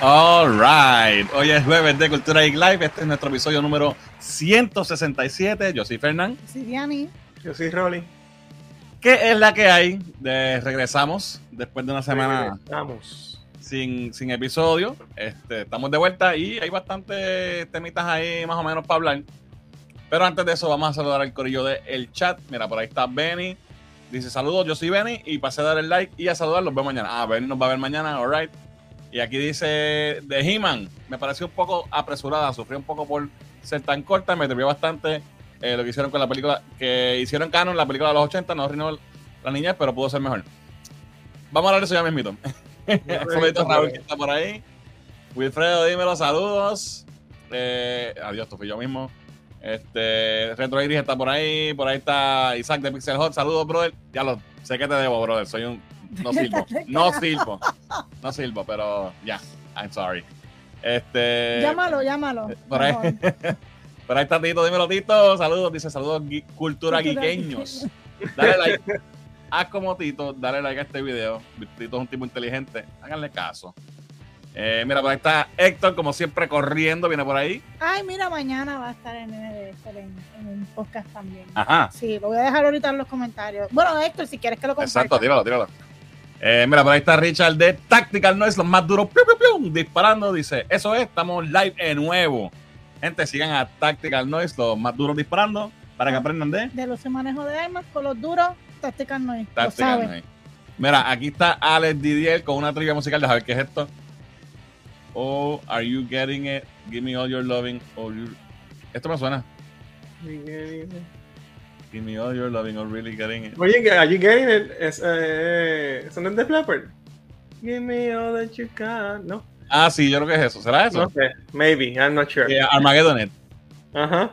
All right. Hoy es jueves de Cultura Geek Live. Este es nuestro episodio número 167. Yo soy Fernán. Sí, Diani. Yo soy Rolly. ¿Qué es la que hay? De, regresamos después de una semana Vamos. sin, sin episodio. Este, estamos de vuelta y hay bastantes temitas ahí más o menos para hablar. Pero antes de eso, vamos a saludar al corillo del el chat. Mira, por ahí está Benny. Dice saludos, yo soy Benny. Y pasé a dar el like y a saludar. Los veo mañana. Ah, Benny nos va a ver mañana. All right. Y aquí dice de He-Man. Me pareció un poco apresurada. Sufrí un poco por ser tan corta. Me atrevió bastante eh, lo que hicieron con la película. Que hicieron canon la película de los 80. No arruinó la niñez, pero pudo ser mejor. Vamos a hablar de eso ya mismito. Saludito Raúl que está por ahí. Wilfredo, dímelo, saludos. Eh, adiós, esto fui yo mismo. Este, Retro Iris está por ahí. Por ahí está Isaac de Pixel Hot. Saludos, brother. Ya lo sé que te debo, brother. Soy un. No sirvo. No sirvo. No sirvo, pero ya. I'm sorry. Este. Llámalo, llámalo. Por ahí, por ahí está Tito. Dímelo, Tito. Saludos. Dice saludos, cultura Cultura guiqueños. Dale like. Haz como Tito. Dale like a este video. Tito es un tipo inteligente. Háganle caso. Eh, mira, por ahí está Héctor, como siempre, corriendo. Viene por ahí. Ay, mira, mañana va a estar en NDS en, en un podcast también. Ajá. Sí, lo voy a dejar ahorita en los comentarios. Bueno, Héctor, si quieres que lo comparta. Exacto, tíralo, tíralo. Eh, mira, por ahí está Richard de Tactical Noise, los más duros, piu, piu, piu, disparando. Dice: Eso es, estamos live de nuevo. Gente, sigan a Tactical Noise, los más duros disparando, para que aprendan de De los manejos de armas con los duros, Tactical no es. Lo Tactical. Noise. Mira, aquí está Alex Didier con una trivia musical. Déjame ver qué es esto. Oh, are you getting it? Give me all your loving. all your- Esto me suena. Give me all your loving, or really getting it. Oye, Are You Getting It? Es, eh, ¿Eso no es de Flapper? Give me all that you got. No, Ah, sí, yo creo que es eso. ¿Será eso? no sé. Maybe, I'm not sure. Eh, Armageddon It. Ajá.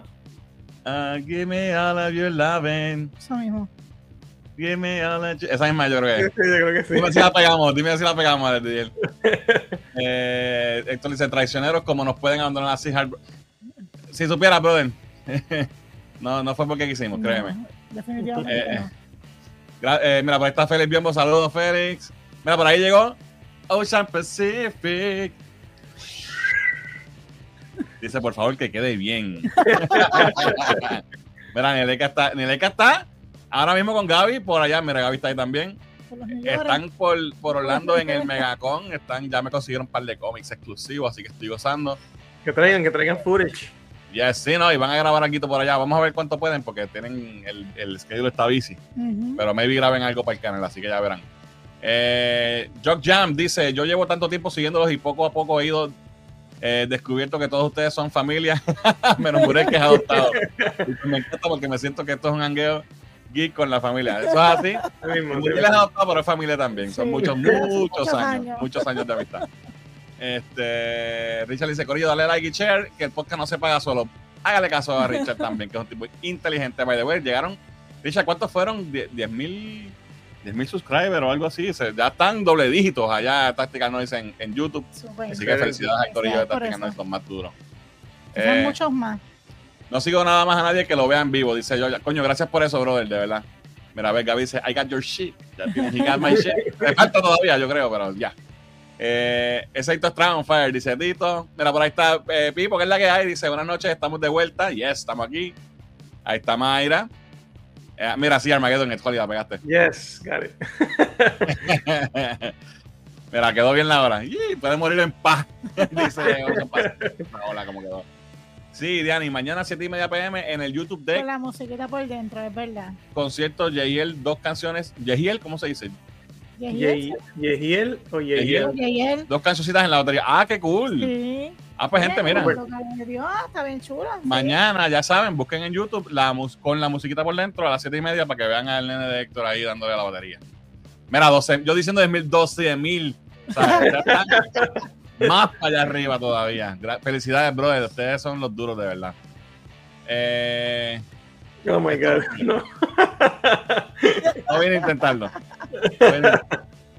Ah, give me all of your loving. Eso mismo. Give me all of your... Esa misma yo creo que Sí, es. yo creo que sí. Dime si la pegamos, dime si la pegamos, Alex Didier. Eh, Héctor dice, traicioneros, como nos pueden abandonar así. hard- Si supieras, brother. no, no fue porque quisimos, créeme. Definitivamente Eh, no. Gra- eh, mira, por ahí está Félix Biombo, saludos Félix. Mira, por ahí llegó Ocean Pacific. Dice, por favor, que quede bien. mira, Neleca está, Neleca está ahora mismo con Gaby, por allá, mira, Gaby está ahí también. Por. Están por, por Orlando en el Megacon, están, ya me consiguieron un par de cómics exclusivos, así que estoy gozando. Que traigan, que traigan footage. Ya sí, no, y van a grabar aquí por allá. Vamos a ver cuánto pueden, porque tienen el, el schedule está busy. Ujú. Pero maybe graben algo para el canal, así que ya verán. Eh, Jock Jam dice: Yo llevo tanto tiempo siguiéndolos y poco a poco he ido eh, descubierto que todos ustedes son familia, menos Murek que es adoptado. Y me encanta porque me siento que esto es un hangueo geek con la familia. Eso es así. Sí. es adoptado, pero es familia también. Son muchos, muchos, Muchos años, años. Muchos años de amistad. Este, Richard dice: Corillo, dale like y share, que el podcast no se paga solo. Hágale caso a Richard también, que es un tipo inteligente. By the way, llegaron. Richard, ¿cuántos fueron? ¿10 mil 10.000 subscribers o algo así? Se- ya están doble dígitos allá Tactical Noise en, en YouTube. Así que felicidades al corillo de eso. Noise, los más duros. Son Eh, muchos más. no sigo nada más a nadie que lo vea en vivo, dice yo. Coño, gracias por eso, brother, de verdad. Mira, a ver, Gaby dice, I got your shit. Ya tienes, he got my shit. Me falta todavía, yo creo, pero ya. Eh, Exacto on Fire, dice Tito. Mira, por ahí está eh, Pipo, que es la que hay. Dice, buenas noches, estamos de vuelta. Yes, estamos aquí. Ahí está Mayra. Eh, mira, sí, Armageddon, en la pegaste. Yes, got it. Mira, quedó bien la hora. Y puede morir en paz. dice. Hola, cómo quedó. Sí, Diani, mañana 7 y media pm en el YouTube de Con la musiquita por dentro, es verdad. concierto Yehiel, dos canciones. Yehiel, ¿cómo se dice? Yehiel, Ye- Yehiel o Yehiel. Dos cancioncitas en la batería. Ah, qué cool. Sí. Ah, pues gente, mira. Ah, está bien. Mañana, ya saben, busquen en YouTube la mus- con la musiquita por dentro a las 7 y media para que vean al nene de Héctor ahí dándole a la batería. Mira, 12, yo diciendo de mil, 12 mil. O sea, ya están más para allá arriba todavía. Gra- Felicidades, brother. Ustedes son los duros de verdad. Eh, Oh my god. No. no vine a intentarlo. No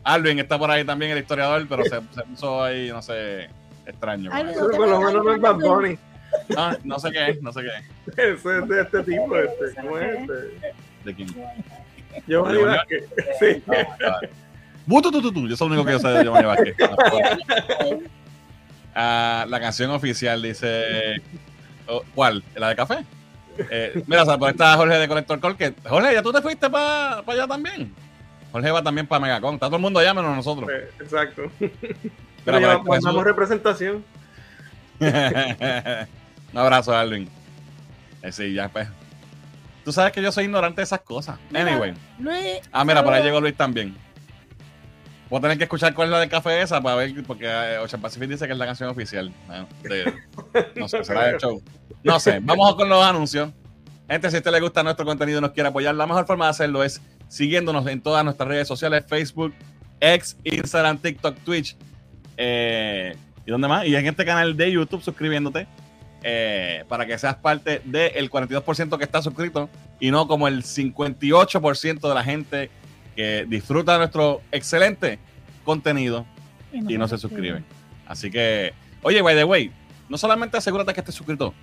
Alvin está por ahí también, el historiador, pero se, se puso ahí, no sé, extraño. eso. Pero por lo menos no es Bad Bunny. No, no sé qué es, no sé qué es. Ese es de este tipo. Este. ¿Cómo es este? ¿De quién? Giovanni Vázquez. Sí. Ah, vale. Bu, tu, tu, tu. Yo soy el único que yo sé de Giovanni Vázquez. Ah, la canción oficial dice. oh, ¿Cuál? ¿La de café? Eh, mira, o sea, por ahí está Jorge de Colector Call. Que, Jorge, ¿ya tú te fuiste para allá también? Jorge va también para Megacon. Está todo el mundo allá menos nosotros. Eh, Exacto. Pero por ya mandamos representación. Un abrazo, Alvin. Eh, sí, ya pues. Tú sabes que yo soy ignorante de esas cosas. Mira, Anyway. Luis. Ah, mira, por ahí llegó Luis también. Voy a tener que escuchar cuál es la de café esa para ver, porque eh, Ocean Pacific dice que es la canción oficial. Bueno, de- no sé, será el show. No sé, vamos con los anuncios. Gente, si a usted le gusta nuestro contenido y nos quiere apoyar, la mejor forma de hacerlo es siguiéndonos en todas nuestras redes sociales: Facebook, X, Instagram, TikTok, Twitch. eh, ¿Y dónde más? Y en este canal de YouTube suscribiéndote eh, para que seas parte del 42% que está suscrito y no como el 58% de la gente que disfruta de nuestro excelente contenido y no se suscriben. Así que, oye, by the way, no solamente asegúrate que estés suscrito,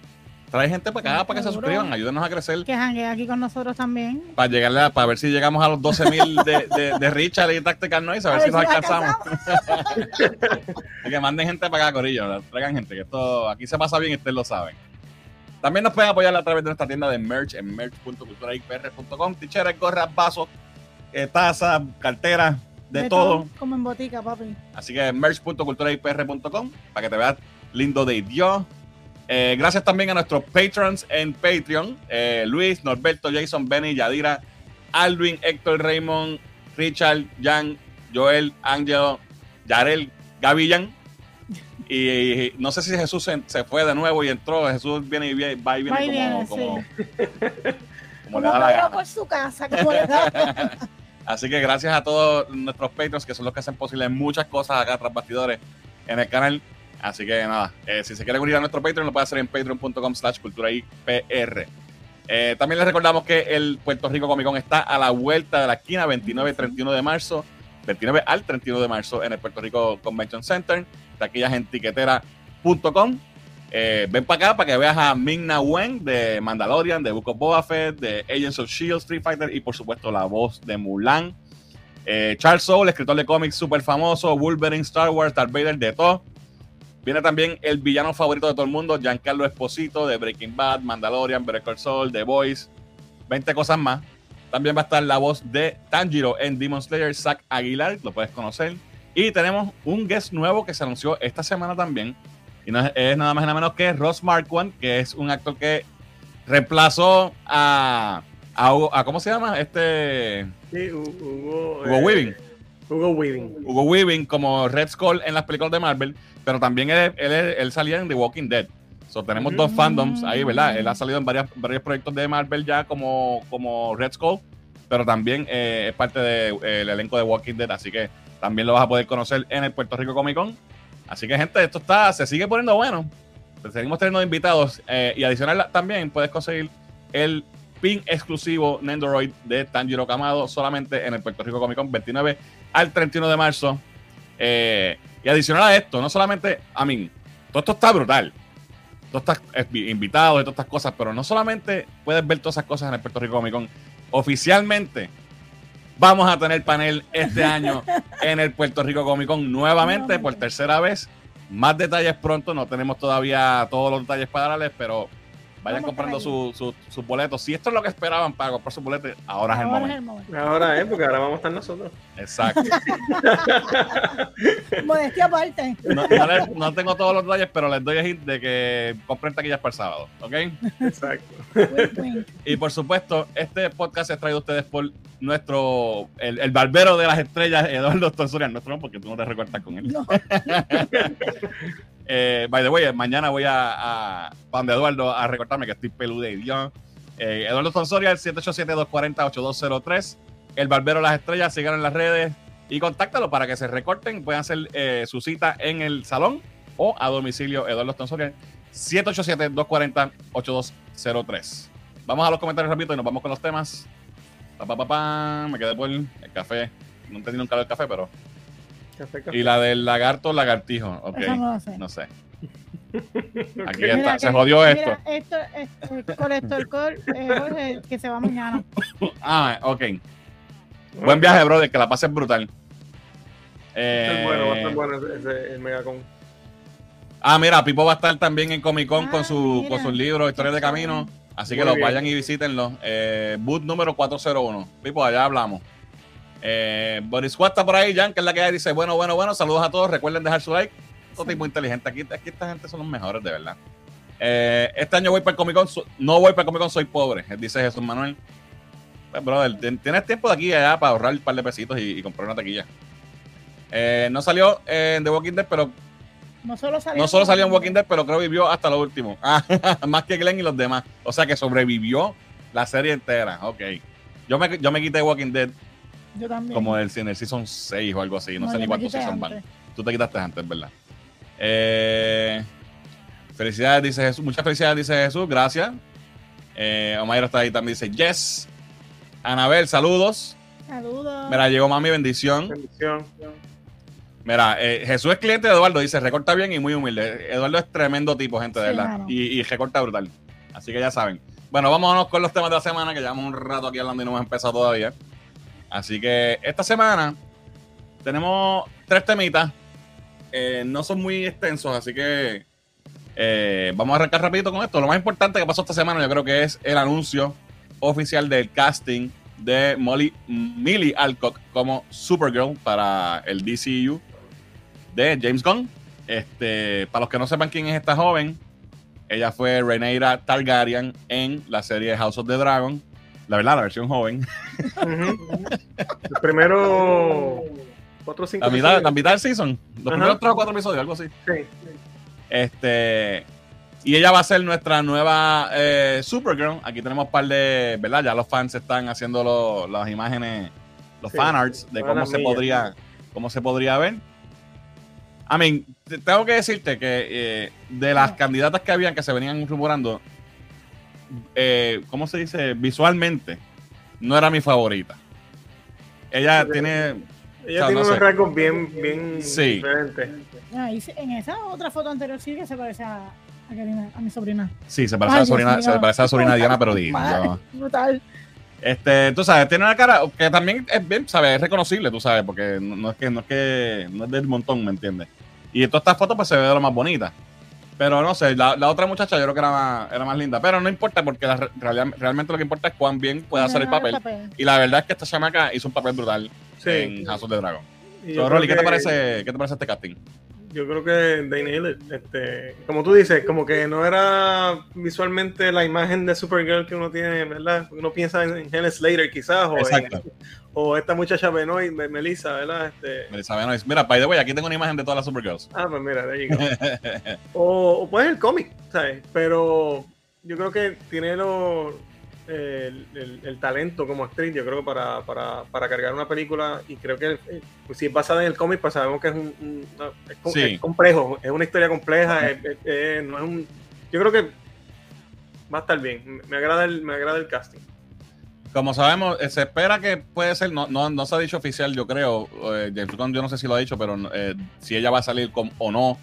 trae gente para acá para que se suscriban, ayúdenos a crecer Que jangue aquí con nosotros también. para llegarle a, para ver si llegamos a los 12 mil de, de, de Richard y Tactical Noise, a ver si nos la alcanzamos. Así que manden gente para acá, Corillo. Traigan gente, que esto aquí se pasa bien y ustedes lo saben. También nos pueden apoyar a través de nuestra tienda de merch en merch.culturaipr.com. Ticheras, gorras, vasos, eh, tazas, carteras, de, todo. Como en botica, papi. Así que merch.culturaipr.com para que te veas lindo de Dios. Eh, gracias también a nuestros patrons en Patreon: eh, Luis, Norberto, Jason, Benny, Yadira, Alvin, Héctor, Raymond, Richard, Jan, Joel, Ángelo, Yarel, Gavillan. Y, no sé si Jesús se, se fue de nuevo y entró. Jesús viene y viene, va y viene como, como, como Como le da la Pedro gana. por su casa. Como le da. Así que gracias a todos nuestros patrons que son los que hacen posible muchas cosas acá tras bastidores en el canal. Así que nada, eh, si se quiere unir a nuestro Patreon, lo puede hacer en patreon.com slash cultura IPR. Eh, también les recordamos que el Puerto Rico Comic Con está a la vuelta de la esquina, 29 y 31 de marzo, 29 al 31 de marzo en el Puerto Rico Convention Center, taquillas en tiquetera.com. Eh, ven para acá para que veas a Ming Na Wen de Mandalorian, de Book of Boba Fett, de Agents of Shield, Street Fighter y por supuesto la voz de Mulan. Eh, Charles Soule, escritor de cómics súper famoso, Wolverine, Star Wars, Darth Vader, de todo. Viene también el villano favorito de todo el mundo, Giancarlo Esposito, de Breaking Bad, Mandalorian, Call Saul, The Voice, 20 cosas más. También va a estar la voz de Tanjiro en Demon Slayer, Zack Aguilar, lo puedes conocer. Y tenemos un guest nuevo que se anunció esta semana también. Y no es, es nada más y nada menos que Ross Marquand, que es un actor que reemplazó a, a, Hugo- a- ¿cómo se llama? Este Sí, Hugo, Hugo eh, Weaving. Hugo Weaving. Hugo Weaving como Red Skull en las películas de Marvel, pero también él, él, él salía en The Walking Dead. So, tenemos dos Mm. fandoms ahí, ¿verdad? Él ha salido en varias, varios proyectos de Marvel ya como, como Red Skull, pero también eh, es parte del elenco de Walking Dead, así que también lo vas a poder conocer en el Puerto Rico Comic Con. Así que, gente, esto está, se sigue poniendo bueno. Seguimos teniendo invitados eh, y adicional también puedes conseguir el pin exclusivo Nendoroid de Tanjiro Kamado solamente en el Puerto Rico Comic Con 29 al 31 de marzo. Eh, y adicional a esto, no solamente, a mí, todo esto está brutal. Todos estos eh, invitados y todas estas cosas, pero no solamente puedes ver todas esas cosas en el Puerto Rico Comic Con, oficialmente vamos a tener panel este año en el Puerto Rico Comic Con nuevamente por tercera vez. Más detalles pronto, no tenemos todavía todos los detalles para darles, pero vayan Vamos comprando por su- su- sus boletos. Si esto es lo que esperaban para comprar sus boletos, ahora es el Ahora momento. es el momento. Ahora es, porque ahora vamos a estar nosotros. Exacto. Modestia aparte. No, no les- no tengo todos los detalles, pero les doy el hint de que compren taquillas para el sábado, ¿ok? Exacto. Y por supuesto, este podcast es traído a ustedes por nuestro, el, el barbero de las estrellas, Eduardo Tonsoria, nuestro no, porque tú no te recortas con él. No. Eh, by the way, mañana voy a, para donde Eduardo a recortarme que estoy peludo y Dios. Eh, Eduardo Tonsoria, el 787-240-8203. El Barbero de las Estrellas, sigan en las redes y contáctalo para que se recorten. Pueden hacer eh, su cita en el salón o a domicilio Eduardo Tonsoria, 787-240-8203. Vamos a los comentarios rápido y nos vamos con los temas. Pa, pa, pa. Me quedé por el café. No entendí nunca el café, pero. Café, café. Y la del lagarto, lagartijo. Ok. Eso no sé. No sé. Aquí Mira está, que- se jodió esto. Mira, esto, esto, colector call, eh, Jorge, que se va mañana. Ah, ok. Buen viaje, brother, que la pases brutal. Va a estar Eh, bueno, va a estar bueno ese, ese- el Megacon. Ah, mira, Pipo va a estar también en Comic Con Ah, con, su, mira. con sus libros, Historias de Camino. Así que los bien. vayan y visítenlo. Eh, boot número 401. Pipo, allá hablamos. Eh, Boris Squad está por ahí, Jan, que es la que dice, bueno, bueno, bueno, saludos a todos, recuerden dejar su like. Todo tipo inteligente. Aquí, aquí esta gente son los mejores, de verdad. Eh, este año voy para el Comic Con, no voy para el Comic Con, soy pobre, dice Jesús Manuel. Pues, brother, tien- tienes tiempo de aquí y allá para ahorrar un par de pesitos y, y comprar una taquilla. Eh, no salió eh, en The Walking Dead, pero No solo salió, no solo salió en Walking Dead, pero creo que vivió hasta lo último. Ah, más que Glenn y los demás. O sea que sobrevivió la serie entera. Ok. Yo me, yo me quité Walking Dead Yo también. como el, en el season 6 o algo así. No, sé ni cuántos season van. Tú te quitaste antes, ¿verdad? Eh, felicidades, dice Jesús. Muchas felicidades, dice Jesús. Gracias. Eh, Omaira está ahí también. Dice yes. Anabel, saludos. Saludos. Mira, llegó mami, bendición. Bendición. Mira, eh, Jesús es cliente de Eduardo, dice, recorta bien y muy humilde. Eduardo es tremendo tipo, gente, de Sí, verdad. Y, y recorta brutal. Así que ya saben. Bueno, vámonos con los temas de la semana, que llevamos un rato aquí hablando y no hemos empezado todavía. Así que esta semana tenemos tres temitas. Eh, no son muy extensos, así que eh, vamos a arrancar rapidito con esto. Lo más importante que pasó esta semana yo creo que es el anuncio oficial del casting de Molly Millie Alcock como Supergirl para el DCU de James Gunn. Este, para los que no sepan quién es esta joven, ella fue Rhaenyra Targaryen en la serie House of the Dragon. La verdad, la versión joven. Primero. Cuatro o cinco La mitad, la mitad del season. Los Ajá. primeros tres o cuatro episodios, algo así. Sí. Este. Y ella va a ser nuestra nueva eh, Supergirl. Aquí tenemos un par de. ¿Verdad? Ya los fans están haciendo lo- las imágenes, los Sí, fanarts de cómo se podría. Cómo se podría ver. I mean, te- tengo que decirte que eh, de las Ah. candidatas que habían que se venían rumorando, eh, ¿cómo se dice? Visualmente, no era mi favorita. Ella tiene. Ella O sea, tiene no unos sé. rasgos bien, bien Sí. diferentes. Ah, y en esa otra foto anterior sí que se parece a, a, Karina, a mi sobrina. Sí, se parece, Ay, a, sobrina, se parece a la sobrina Diana, pero di- Madre, yo- Brutal. Este, tú sabes, tiene una cara que también es bien, sabes, es reconocible, tú sabes, porque no, no es que no es que no es del montón, ¿me entiendes? Y en todas estas fotos pues se ve de lo más bonita. Pero no sé, la, la otra muchacha yo creo que era más, era más linda. Pero no importa, porque la re- realidad- realmente lo que importa es cuán bien puede hacer el papel. Y la verdad es que esta chamaca hizo un papel brutal Sí. en House of the Dragon. So, Rolly, ¿qué te que- parece, qué te parece este casting? Yo creo que they nailed it. Este, como tú dices, como que no era visualmente la imagen de Supergirl que uno tiene, ¿verdad? Uno piensa en, en Helen Slater quizás, o, en- o esta muchacha Benoit, Me- Melissa, ¿verdad? Este, Melissa Benoist. Mira, by the way, aquí tengo una imagen de todas las Supergirls. ah, pues mira, there you go. o, o puede ser el cómic, ¿sabes? Pero yo creo que tiene lo, el, el- el talento como actriz, yo creo que para, para, para cargar una película, y creo que eh, pues, si es basada en el cómic, pues sabemos que es, un, es, com- Sí. es complejo, es una historia compleja, es- es- es- no es un, yo creo que va a estar bien, me- agrada el, me agrada el casting. Como sabemos, eh, se espera que puede ser, no, no, no se ha dicho oficial, yo creo. eh, James Gunn, yo no sé si lo ha dicho, pero eh, si ella va a salir con, o no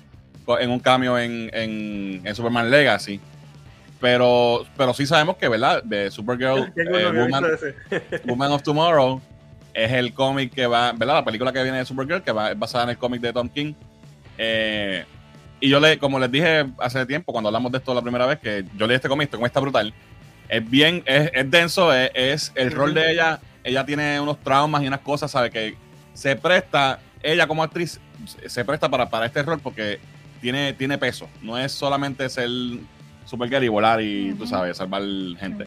en un cambio en, en, en Superman Legacy. Pero, pero sí sabemos que, ¿verdad? De Supergirl, eh, Woman. Woman of Tomorrow es el cómic que va, ¿verdad? La película que viene de Supergirl, que va, es basada en el cómic de Tom King. Eh, y yo le, como les dije hace tiempo, cuando hablamos de esto la primera vez, que yo leí este cómic, este cómic está brutal. Es bien, es, es denso, es, es el rol de ella. Ella tiene unos traumas y unas cosas, ¿sabe? Que se presta, ella como actriz, se presta para, para este rol porque tiene, tiene peso. No es solamente ser Supergirl y volar y, tú Ujú. sabes, salvar gente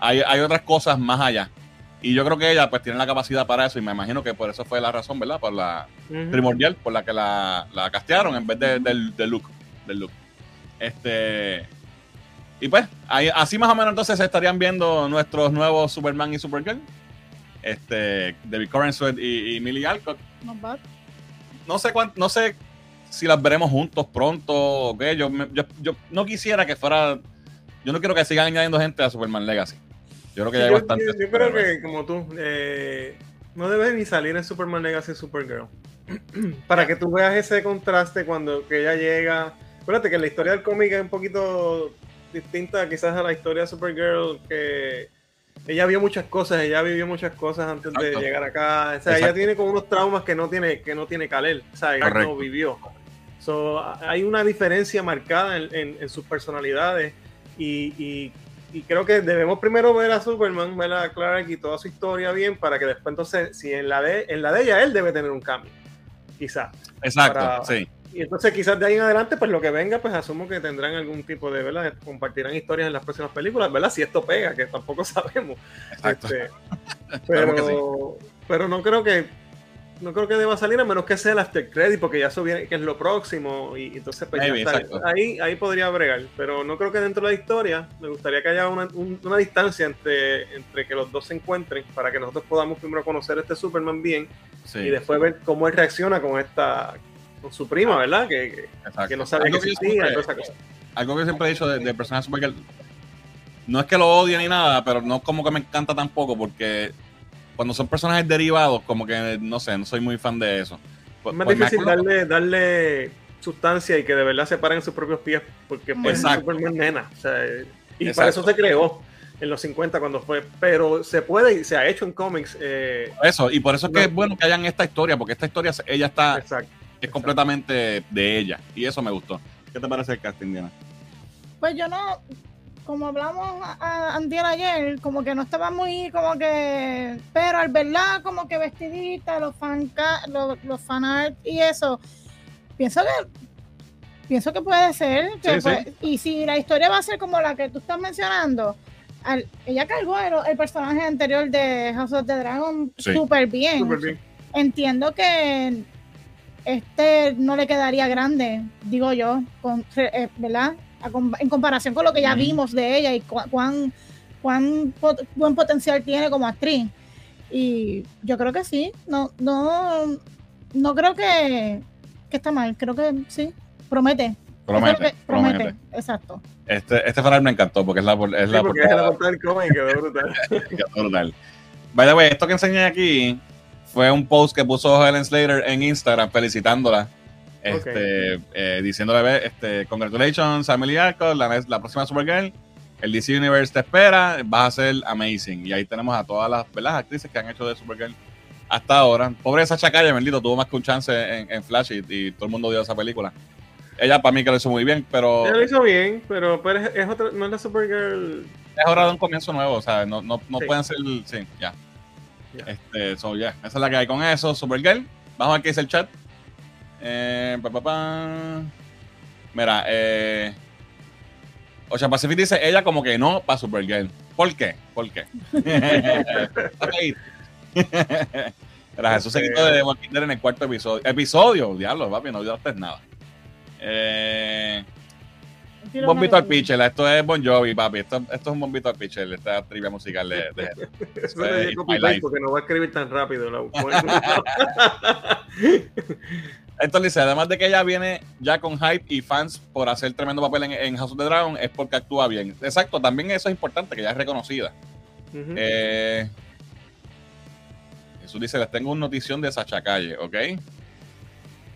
hay, hay otras cosas más allá. Y yo creo que ella pues tiene la capacidad para eso y me imagino que por eso fue la razón, ¿verdad? Por la primordial, por la que la, la castearon en vez de- del, del look. Del look. Este. Y pues, ahí- así más o menos entonces se estarían viendo nuestros nuevos Superman y Supergirl. Este, David Corn Sweat y, y Millie bad. No sé cuánto, no sé si las veremos juntos pronto o qué. Yo, me- yo, yo no quisiera que fuera. Yo no quiero que sigan añadiendo gente a Superman Legacy. Yo creo que Sí, ya hay yo, bastante. yo- creo que, como tú, eh, no debe ni salir en Superman Legacy Supergirl. Para que tú veas ese contraste cuando que ella llega. Acuérdate que la historia del cómic es un poquito distinta quizás a la historia de Supergirl, que ella vio muchas cosas, ella vivió muchas cosas antes Exacto. de llegar acá. O sea, ella tiene como unos traumas que no tiene, que no tiene Kalel. O sea, ella Correcto. no vivió. So, hay una diferencia marcada en, sus personalidades y, creo que debemos primero ver a Superman, ver a Clark y toda su historia bien para que después entonces, si en la de, en la de ella él debe tener un cambio, quizás. Exacto, sí. Y entonces quizás de ahí en adelante, pues lo que venga, pues asumo que tendrán algún tipo de, ¿verdad? Compartirán historias en las próximas películas, ¿verdad? Si esto pega, que tampoco sabemos. Este, pero, pero no creo que no creo que deba salir a menos que sea el after credit porque ya eso viene que es lo próximo y entonces pues ahí ahí podría bregar pero no creo que dentro de la historia me gustaría que haya una, distancia entre, entre que los dos se encuentren para que nosotros podamos primero conocer a este Superman bien y después ver cómo él reacciona con esta con su prima, ¿verdad? Que, que, no sabe algo que existía Algo que siempre he dicho de personaje Supergirl, no es que lo odie ni nada, pero no como que me encanta tampoco, porque cuando son personajes derivados, como que no sé, no soy muy fan de eso. Es más pues difícil darle, darle sustancia y que de verdad se paren sus propios pies, porque pues Superman nena. O sea, y para eso se creó en los 50 cuando fue, pero se puede y se ha hecho en cómics. Eh, eso, y por eso es que es bueno que hayan esta historia, porque esta historia ella está Exacto es completamente de ella. Y eso me gustó. ¿Qué te parece el casting, Diana? Pues yo no, como hablamos a, ayer, como que no estaba muy, como que, pero al verla como que vestidita, los fan, los, los art y eso, pienso que pienso que puede ser. Y si la historia va a ser como la que tú estás mencionando, ella cargó el, personaje anterior de House of the Dragon súper bien. bien. Entiendo que este no le quedaría grande, digo yo, con, eh, ¿verdad? En comparación con lo que ya vimos de ella y cuán, cuán buen potencial tiene como actriz. Y yo creo que sí, no, no, no creo que, que está mal, creo que sí, promete. Promete, promete, exacto. Este, este me encantó porque es la, es la porque es la portada del cómic quedó brutal. quedó brutal. By the esto que enseñé aquí fue un post que puso Helen Slater en Instagram felicitándola. Este, eh, diciéndole, este, congratulations Emily Arco, la, la, próxima Supergirl. El DC Universe te espera, vas a ser amazing. Y ahí tenemos a todas las, ¿verdad? actrices que han hecho de Supergirl hasta ahora. Pobre Sacha Calle, bendito, tuvo más que un chance en, Flash y, todo el mundo dio esa película. Ella para mí que lo hizo muy bien, pero... Ella lo hizo bien, pero, es, otra, no es la Supergirl... Es hora de un comienzo nuevo, o sea, no, no, no pueden ser... Sí, ya. Este, so, yeah. Esa es la que hay con eso. Supergirl. Vamos a ver qué dice el chat. Eh, Mira, eh, Ocean Pacific dice ella como que no para Supergirl. ¿Por qué? ¿Por qué? Mira, Jesús se quitó de Walking en el cuarto episodio. Episodio, diablo, papi, no es nada. Eh, un bombito al pitcher, esto es Bon Jovi, papi. Esto, esto es un bombito al pitcher, esta trivia musical de, de, Eso es porque no va a escribir tan rápido. Entonces dice, además de que ella viene ya con hype y fans por hacer tremendo papel en, House of the Dragon, es porque actúa bien. Exacto, también eso es importante, que ella es reconocida. Eh, Jesús dice, les tengo una notición de Sacha Calle, ¿ok?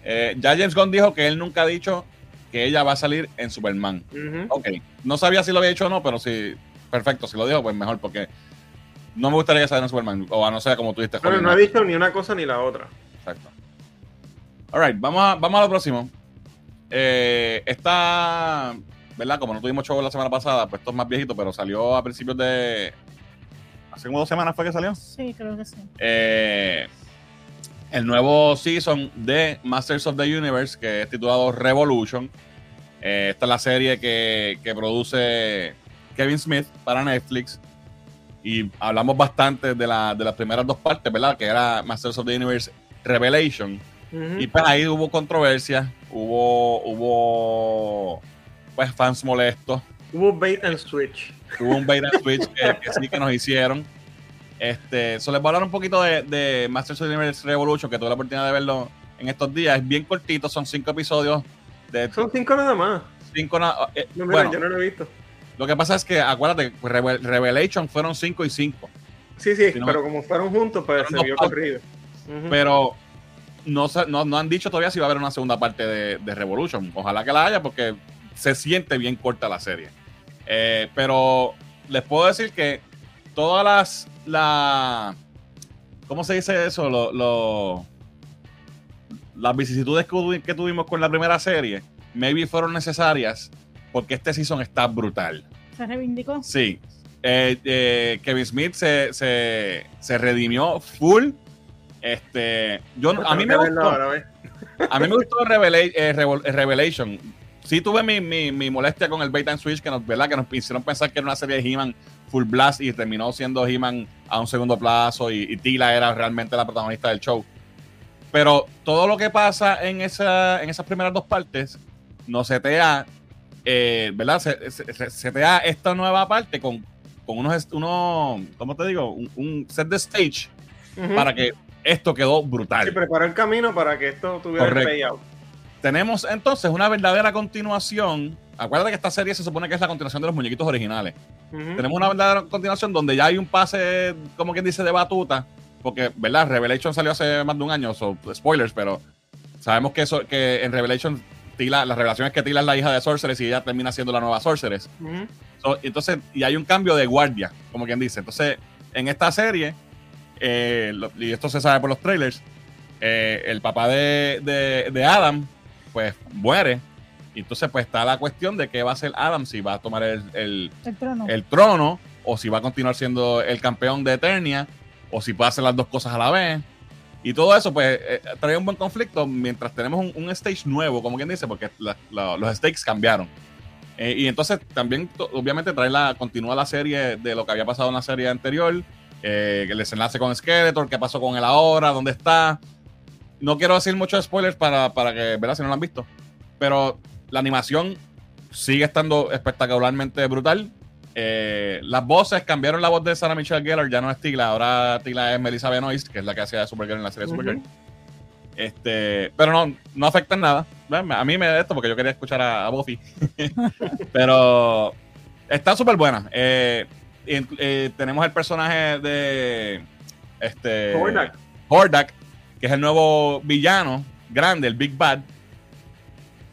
Eh, ya James Gunn dijo que él nunca ha dicho que ella va a salir en Superman. Ok, no sabía si lo había hecho o no, pero sí, perfecto, si lo dijo, pues mejor, porque no me gustaría que saliera en Superman, o a no ser como tú dijiste. Pero no ha dicho ni una cosa ni la otra. Exacto. Alright, vamos a, vamos a lo próximo. Eh, esta, ¿verdad? Como no tuvimos show la semana pasada, pues esto es más viejito, pero salió a principios de. ¿Hace como dos semanas fue que salió? Sí, creo que sí. Eh, el nuevo season de Masters of the Universe, que es titulado Revolution. Eh, esta es la serie que, produce Kevin Smith para Netflix. Y hablamos bastante de, la, de las primeras dos partes, ¿verdad? Que era Masters of the Universe Revelation. Y pues ahí hubo controversia, hubo, hubo pues fans molestos. Hubo bait and switch. Hubo un bait and switch que sí que nos hicieron. Este, so les voy a hablar un poquito de, de Masters of the Universe Revolution, que tuve la oportunidad de verlo en estos días. Es bien cortito, son cinco episodios. De, son cinco nada más. Cinco nada eh, bueno, yo no lo he visto. Lo que pasa es que, acuérdate, pues, Revelation fueron cinco y cinco. Sí, sí, pero como fueron juntos, pues se vio corrido. Pero no, no, no, han dicho todavía si va a haber una segunda parte de, de, Revolution. Ojalá que la haya porque se siente bien corta la serie. Eh, pero les puedo decir que todas las la ¿cómo se dice eso? Lo, las vicisitudes que, que tuvimos con la primera serie, maybe fueron necesarias porque este season está brutal. ¿Se reivindicó? Sí. Eh, eh, Kevin Smith se, se, se redimió full. Este, yo, a mí me gustó. A mí me gustó Revelation. Sí tuve mi, mi, mi, molestia con el bait and switch que nos, ¿verdad? que nos hicieron pensar que era una serie de He-Man full blast y terminó siendo He-Man a un segundo plazo y, Tila era realmente la protagonista del show. Pero todo lo que pasa en, esa, en esas primeras dos partes nos setea, eh, ¿verdad? Se, se, setea esta nueva parte con, con unos, unos, ¿cómo te digo? Un, set de stage para que esto quedó brutal. Y preparó el camino para que esto tuviera el payout. Tenemos entonces una verdadera continuación. Acuérdate que esta serie se supone que es la continuación de los muñequitos originales. Tenemos una verdadera continuación donde ya hay un pase, como quien dice, de batuta. Porque, ¿verdad? Revelation salió hace más de un año, so, spoilers, pero sabemos que, eso, que en Revelation Tila, la revelación es que Tila es la hija de Sorceress y ella termina siendo la nueva Sorceress. entonces, y hay un cambio de guardia, como quien dice. Entonces, en esta serie, eh, y esto se sabe por los trailers, eh, el papá de, de, Adam, pues muere. Y entonces, pues está la cuestión de qué va a hacer Adam, si va a tomar el, el, trono. o si va a continuar siendo el campeón de Eternia, o si puede hacer las dos cosas a la vez. Y todo eso, pues, eh, trae un buen conflicto mientras tenemos un, stage nuevo, como quien dice, porque los stakes cambiaron. y entonces también, obviamente, trae la, continúa la serie de lo que había pasado en la serie anterior eh, el desenlace con Skeletor, qué pasó con él ahora, dónde está. No quiero decir muchos spoilers para, para que, ¿verdad? Si no lo han visto. Pero la animación sigue estando espectacularmente brutal. Eh, las voces cambiaron la voz de Sarah Michelle Gellar, ya no es Tila, ahora Tila es Melissa Benoist, que es la que hacía de Supergirl en la serie Supergirl. Este, pero no, no afecta en nada. A mí me da esto porque yo quería escuchar a, a Buffy. pero está súper buena. Eh, eh, tenemos el personaje de este Hordak. que es el nuevo villano grande, el Big Bad.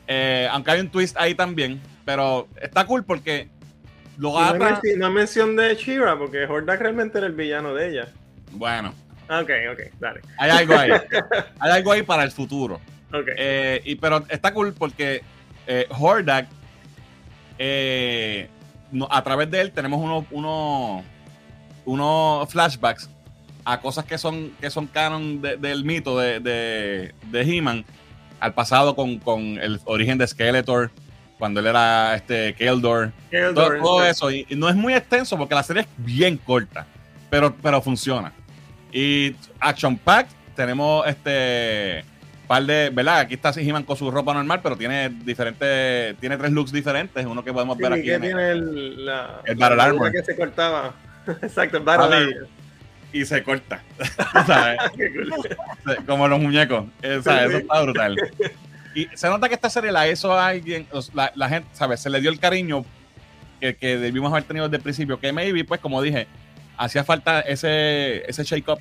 Eh, aunque hay un twist ahí también, pero está cool porque lo no, no mención de Shira, porque Hordak realmente era el villano de ella. Bueno. Ok, ok, dale. Hay algo ahí. hay algo ahí para el futuro. Okay. Eh, y, pero está cool porque Hordak a través de él tenemos unos uno, uno flashbacks a cosas que son, que son canon del mito de, de, de He-Man al pasado con, el origen de Skeletor, cuando él era este Keldor, todo, eso. Y, no es muy extenso porque la serie es bien corta, pero, pero funciona. Y Action Pack, tenemos este par de, ¿verdad? Aquí está He-Man con su ropa normal, pero tiene diferentes, tiene tres looks diferentes, uno que podemos ver aquí. Que tiene el, la, el Battle Armor. que se cortaba. Exacto, el Battle Armor. Y se corta. Como los muñecos. O sea, eso está brutal. Y se nota que esta serie la hizo a alguien, la, la, gente, ¿sabes? Se le dio el cariño que, que debimos haber tenido desde el principio. Que maybe, pues, como dije, hacía falta ese, ese shake-up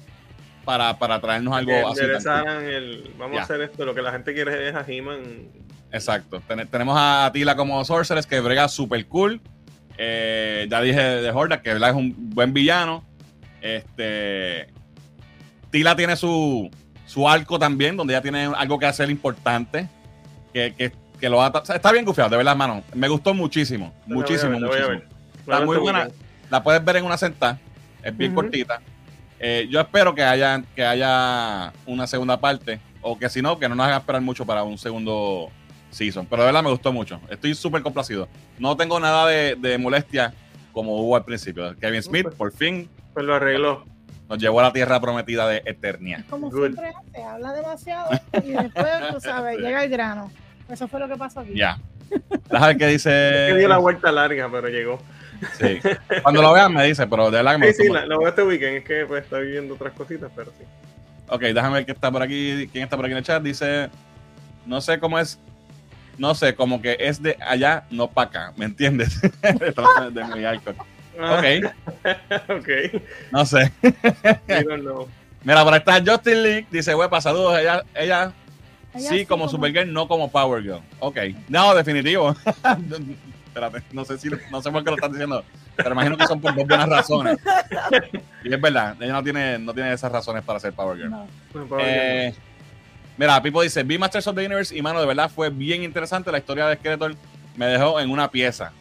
para, para traernos algo así. vamos a hacer esto, lo que la gente quiere es a He-Man. Exacto. tenemos a Tila como Sorceress, que brega super cool. Eh, ya dije de Horda, que es un buen villano. Este. Tila tiene su, su arco también, donde ya tiene algo que hacer importante. Que, que, que lo Está bien gufiado, de verdad, mano. Me gustó muchísimo. muchísimo, muchísimo. Está muy buena. La puedes ver en una sentada. Es bien cortita. Eh, yo espero que haya, que haya una segunda parte, o que si no, que no nos haga esperar mucho para un segundo season. Pero de verdad me gustó mucho. Estoy súper complacido. No tengo nada de, molestia como hubo al principio. Kevin Smith, por fin. Pues lo arregló. Nos llevó a la tierra prometida de Eternia. Como siempre hace, habla demasiado y después, tú sabes, llega el grano. Eso fue lo que pasó aquí. Ya. Déjame ver qué dice. que dio la vuelta larga, pero llegó. Sí. Cuando lo vean me dice, pero de verdad Sí, sí, lo veo este weekend, es que pues estoy viendo otras cositas, pero sí. Ok, déjame ver quién está por aquí, quién está por aquí en el chat. Dice, no sé cómo es, no sé, como que es de allá, no para acá, ¿me entiendes? de mi alcohol. Ah. Ok. ok. No sé. Mira, por ahí está Justin Lee, dice, huepa, saludos, ella, ella, sí, como, como Supergirl, no como Power Girl. Ok, no, definitivo. espérate, no sé si no sé por qué lo están diciendo, pero imagino que son por dos buenas razones. Y es verdad, ella no tiene, no tiene esas razones para ser Power Girl. Eh, Mira, Pipo dice, vi Masters of the Universe y mano, de verdad fue bien interesante. La historia de Skeletor me dejó en una pieza.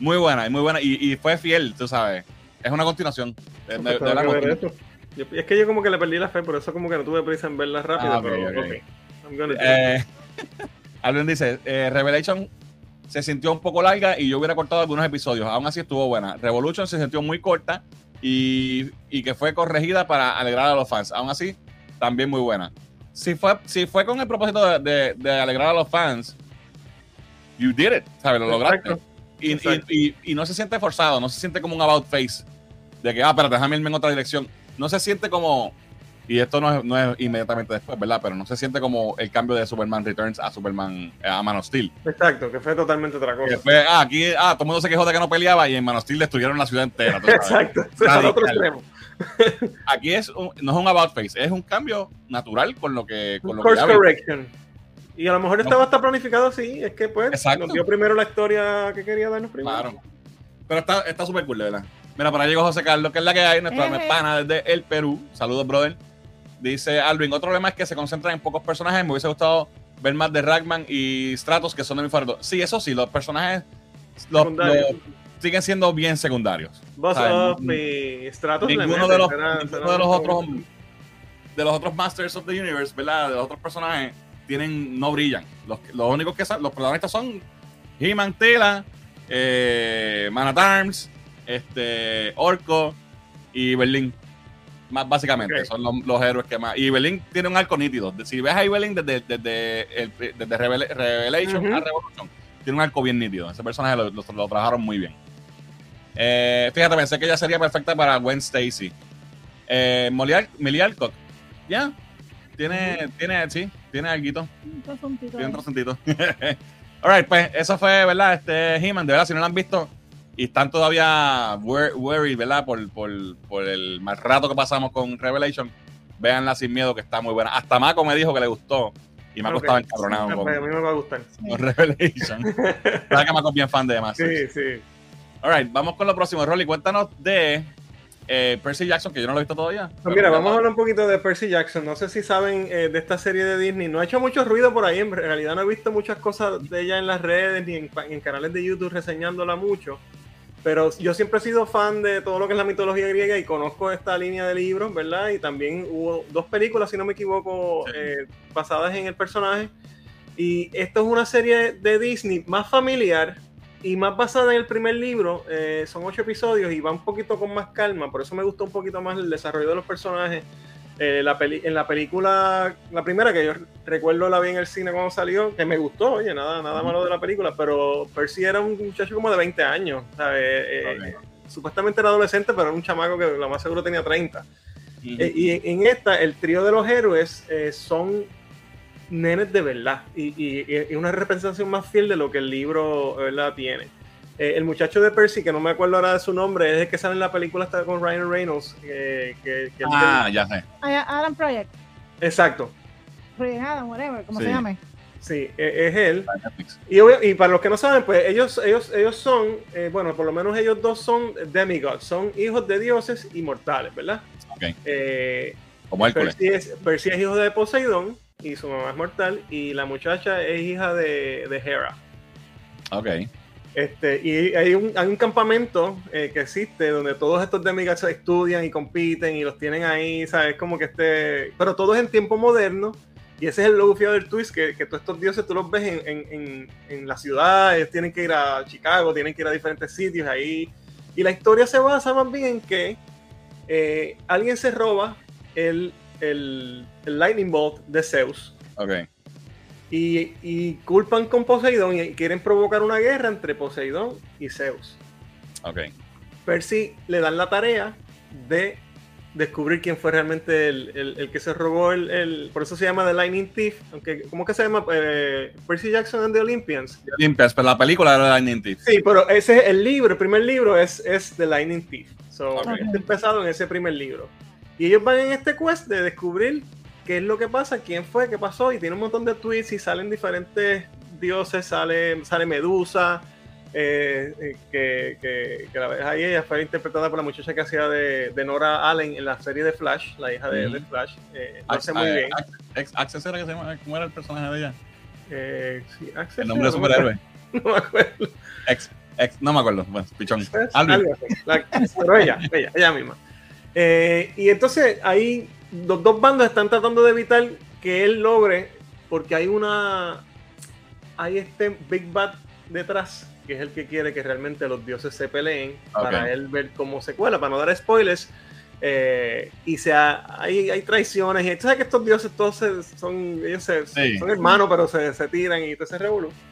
Muy buena, y muy buena. Y, y fue fiel, tú sabes. Es una continuación. De, de- de Tengo la que ver continuación. eso. Yo- es que yo como que le perdí la fe, por eso como que no tuve prisa en verla rápido, Ah, ok, pero ok. ok. I'm gonna do. Eh, Alvin dice, eh, Revelation se sintió un poco larga y yo hubiera cortado algunos episodios. Aún así estuvo buena. Revolution se sintió muy corta y, y que fue corregida para alegrar a los fans. Aún así, también muy buena. Si fue, si fue con el propósito de, de- de alegrar a los fans, you did it, ¿sabes? Lo lograste. Y- y no se siente forzado, no se siente como un about face. De que, ah, pero déjame irme en otra dirección. No se siente como. Y esto no es, no es inmediatamente después, ¿verdad? Pero no se siente como el cambio de Superman Returns a Superman eh, a Man of Steel. Exacto, que fue totalmente otra Que cosa. fue, ah, aquí, ah, todo el mundo se quejó de que no peleaba y en Man of Steel destruyeron la ciudad entera. Exacto, eso es al otro extremo. Aquí es un- no es un about face, es un cambio natural con lo que. Con lo que course correction. Y a lo mejor estaba hasta planificado así, es que pues Exacto. nos dio primero la historia que quería darnos primero. Claro. Pero está está súper cool, de verdad. Mira, por ahí llegó José Carlos, que es la que hay, nuestra Eje. pana desde el Perú. Saludos, brother. Dice Alvin, otro problema es que se concentran en pocos personajes. Me hubiese gustado ver más de Ragman y Stratos, que son de mi favorito. Sí, eso sí, los personajes los, siguen siendo bien secundarios. Boss ¿sabes? Up y Stratos ninguno de los, será- ninguno será de los otros de los otros Masters of the Universe, ¿verdad? De los otros personajes tienen no brillan. Los, los únicos que son, los protagonistas son He-Man, Tela, eh, Man at Arms, este, Orco y Berlín. Más básicamente, son los, los héroes que más. Y Berlín tiene un arco nítido. Si ves a Berlin desde, desde, el- desde Revel- Revelation a Revolution, tiene un arco bien nítido. Ese personaje lo, lo- lo trabajaron muy bien. Eh, fíjate, pensé que ella sería perfecta para Gwen Stacy. Eh, Molly Al- Millie Alcock, ya. Tiene, tiene, sí, tiene algo. Tiene un ahí. trocentito. Alright, pues eso fue, ¿verdad? Este He-Man, de verdad, si no lo han visto y están todavía worried, ¿verdad? Por, por, por el mal rato que pasamos con Revelation, véanla sin miedo, que está muy buena. Hasta Mako me dijo que le gustó y Mako estaba encabronado con, pues, a mí me va a gustar. con Revelation. ¿Sabes que Mako es bien fan de demás? Sí, sí. Alright, vamos con lo próximo. Rolly, cuéntanos de eh, Percy Jackson, que yo no lo he visto todavía. Pues mira, vamos a hablar un poquito de Percy Jackson. No sé si saben eh, de esta serie de Disney. No ha hecho mucho ruido por ahí. En realidad no he visto muchas cosas de ella en las redes ni en, en canales de YouTube reseñándola mucho. Pero yo siempre he sido fan de todo lo que es la mitología griega y conozco esta línea de libros, ¿verdad? Y también hubo dos películas, si no me equivoco, Sí. eh, basadas en el personaje. Y esto es una serie de Disney más familiar y más basada en el primer libro. eh, son ocho episodios y va un poquito con más calma. Por eso me gustó un poquito más el desarrollo de los personajes. Eh, la peli- en la película, la primera que yo recuerdo la vi en el cine cuando salió, que me gustó, oye, nada, nada malo de la película, pero Percy era un muchacho como de 20 años, ¿sabes? Eh, supuestamente era adolescente, pero era un chamaco que lo más seguro tenía 30. Ujú. Eh, y en esta, el trío de los héroes eh, son nenes de verdad y, y- y una representación más fiel de lo que el libro ¿verdad? tiene. Eh, el muchacho de Percy, que no me acuerdo ahora de su nombre, es el que sale en la película está con Ryan Reynolds. eh, que, que- ah, ya sé. Adam Project. Exacto, Project Adam, whatever, como Sí. se llame. sí, e- es él. Y, para los que no saben, pues ellos, ellos, ellos son, eh, bueno, por lo menos ellos dos son demigods, son hijos de dioses inmortales, ¿verdad? Ok, Eh, como. Percy es, Percy es hijo de Poseidón y su mamá es mortal y la muchacha es hija de, de Hera. Ok. Este, y hay un, hay un campamento eh, que existe donde todos estos demigods estudian y compiten y los tienen ahí, ¿sabes? Como que este... Pero todo es en tiempo moderno y ese es el logo del twist, que, que todos estos dioses tú los ves en, en, en, en la ciudad, ellos tienen que ir a Chicago, tienen que ir a diferentes sitios ahí. Y la historia se basa más bien en que eh, alguien se roba el, el, el Lightning Bolt de Zeus Ok. Y, y culpan con Poseidón y quieren provocar una guerra entre Poseidón y Zeus. Ok. Percy le dan la tarea de descubrir quién fue realmente el, el- el que se robó el, el- Por eso se llama The Lightning Thief. Aunque, ¿Cómo que se llama? Eh, Percy Jackson and the Olympians. Limpias, pero la película era Lightning Thief. Sí, pero ese es el libro, el primer libro es, es The Lightning Thief. So, Ok. está empezado en ese primer libro. Y ellos van en este quest de descubrir qué es lo que pasa, quién fue, qué pasó, y tiene un montón de tweets y salen diferentes dioses, sale, sale Medusa, eh, eh, que, que, que, la ves ahí, ella fue interpretada por la muchacha que hacía de, de Nora Allen en la serie de Flash, la hija de, de Flash. Eh, lo hace muy bien. Access era que se llama, ¿cómo era el personaje de ella? Eh, sí, Access, el nombre de superhéroe. No me acuerdo. Ex, ex, no me acuerdo, bueno, pichón. Algo así. La, pero ella, ella, ella misma. Eh, y entonces ahí los dos bandos están tratando de evitar que él logre, porque hay una. Hay este Big Bad detrás, que es el que quiere que realmente los dioses se peleen, okay. para él ver cómo se cuela, para no dar spoilers. Eh, y sea, hay, hay traiciones. Y tú sabes que estos dioses todos se, son, ellos se, sí. son hermanos, pero se, se tiran y todo se revoluciona.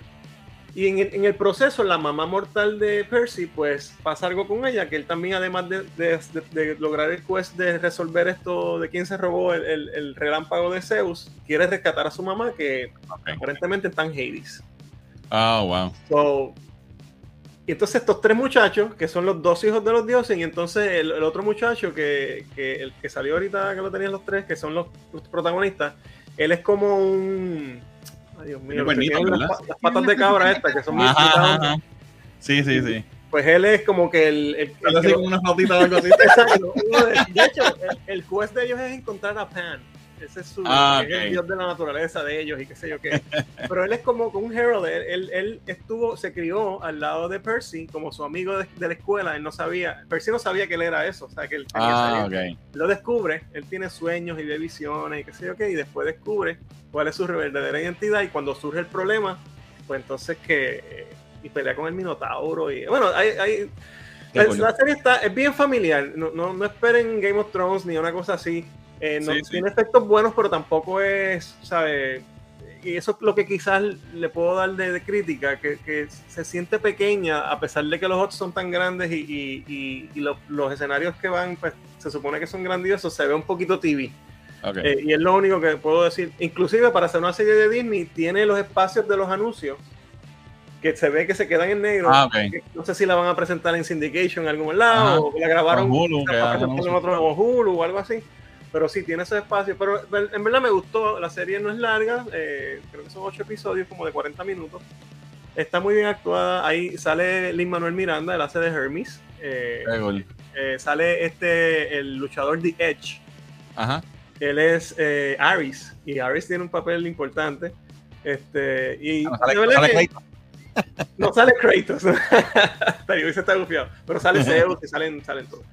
Y en el, en el, proceso, la mamá mortal de Percy, pues pasa algo con ella, que él también, además de, de, de, de lograr el quest de resolver esto de quién se robó el, el, el, relámpago de Zeus, quiere rescatar a su mamá, que okay. aparentemente está en Hades. Oh, wow. So, y entonces estos tres muchachos, que son los dos hijos de los dioses, y entonces el, el otro muchacho que, que, el que salió ahorita, que lo tenían los tres, que son los, los protagonistas, él es como un Ay, Dios mío, bonito, las, las, patas de cabra estas que son muy ajá, ajá. Sí, sí, sí. Pues él es como que el. el, el así unas notitas o algo así. Exacto. De hecho, el, el, quest de ellos es encontrar a Pan. Ese es su ah, okay. es el dios de la naturaleza de ellos y qué sé yo qué. Pero él es como un herald. Él, él, estuvo, se crió al lado de Percy como su amigo de, de, la escuela. Él no sabía, Percy no sabía que él era eso. O sea, que él ah, okay. lo descubre. Él tiene sueños y ve visiones y qué sé yo qué. Y después descubre cuál es su verdadera identidad. Y cuando surge el problema, pues entonces que. Y pelea con el Minotauro. Y bueno, hay. hay la, la, serie está, es bien familiar. No, no, no esperen Game of Thrones ni una cosa así. Eh, no, sí, tiene efectos buenos, pero tampoco es, ¿sabes? Y eso es lo que quizás le puedo dar de, de crítica, que, que, se siente pequeña, a pesar de que los otros son tan grandes y, y, y, y lo, los escenarios que van, pues se supone que son grandiosos, se ve un poquito TV. Okay. Eh, y es lo único que puedo decir. Inclusive para hacer una serie de Disney, tiene los espacios de los anuncios que se ve que se quedan en negro. Ah, okay. No sé si la van a presentar en Syndication en algún lado, Ajá. o la grabaron Hulu, en otro Hulu o algo así pero sí tiene ese espacio. Pero en verdad me gustó. La serie no es larga, eh, creo que son ocho episodios, como de 40 minutos. Está muy bien actuada. Ahí sale Lin Manuel Miranda, el hace de Hermes. Eh, eh, sale este, el luchador The Edge. Ajá. Él es Aris, y Aris tiene un papel importante. Este, y no sale, sale Kratos. No sale Kratos. pero se está gufiado. Pero sale Zeus y salen, salen todos.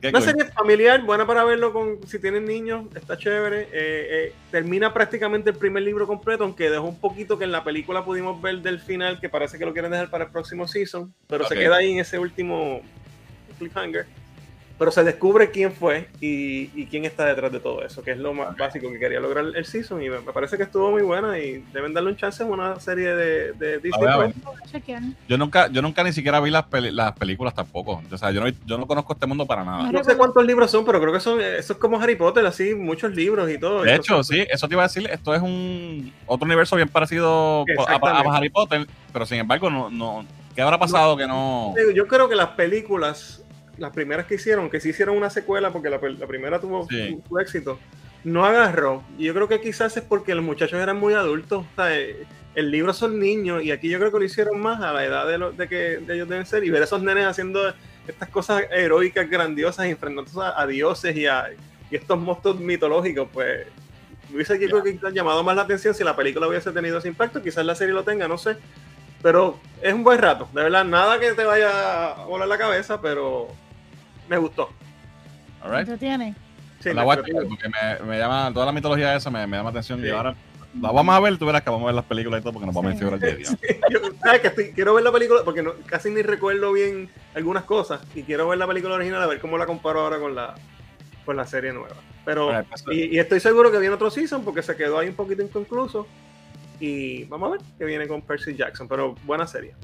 Qué Una cool. serie familiar, buena para verlo con si tienen niños, está chévere. Eh, eh, termina prácticamente el primer libro completo, aunque dejó un poquito que en la película pudimos ver del final, que parece que lo quieren dejar para el próximo season, pero okay. se queda ahí en ese último cliffhanger. Pero se descubre quién fue y, y, quién está detrás de todo eso, que es lo más básico que quería lograr el season. Y me, me parece que estuvo muy buena y deben darle un chance en una serie de, de Disney. A ver, a ver. Yo nunca, yo nunca ni siquiera vi las, peli las películas tampoco. O sea, yo no, yo no conozco este mundo para nada. No sé cuántos libros son, pero creo que son, eso es como Harry Potter, así, muchos libros y todo. De hecho, sí, eso te iba a decir, esto es un otro universo bien parecido a, a, a Harry Potter, pero sin embargo, no, no ¿qué habrá pasado no, que no? Yo creo que las películas las primeras que hicieron, que sí hicieron una secuela porque la, la primera tuvo sí. su, éxito, no agarró. Y yo creo que quizás es porque los muchachos eran muy adultos. O sea, eh, el libro son niños y aquí yo creo que lo hicieron más a la edad de, lo, de que de ellos deben ser y ver a esos nenes haciendo estas cosas heroicas, grandiosas, enfrentándose a, a dioses y a y estos monstruos mitológicos, pues hubiese yeah. creo que llamado más la atención si la película hubiese tenido ese impacto. Quizás la serie lo tenga, no sé. Pero es un buen rato, de verdad, nada que te vaya a volar la cabeza, pero me gustó. All right. Sí, la voy a porque me, me, llama, toda la mitología de esa me, me llama atención. Sí. Y ahora la vamos a ver, tú verás que vamos a ver las películas y todo porque nos vamos sí. a mencionar el día. Sí, yo, ¿sabes que estoy, quiero ver la película porque no, casi ni recuerdo bien algunas cosas y quiero ver la película original a ver cómo la comparo ahora con la, con la serie nueva. Pero, right, pues, y, y, estoy seguro que viene otro season porque se quedó ahí un poquito inconcluso. Y vamos a ver qué viene con Percy Jackson, pero buena serie.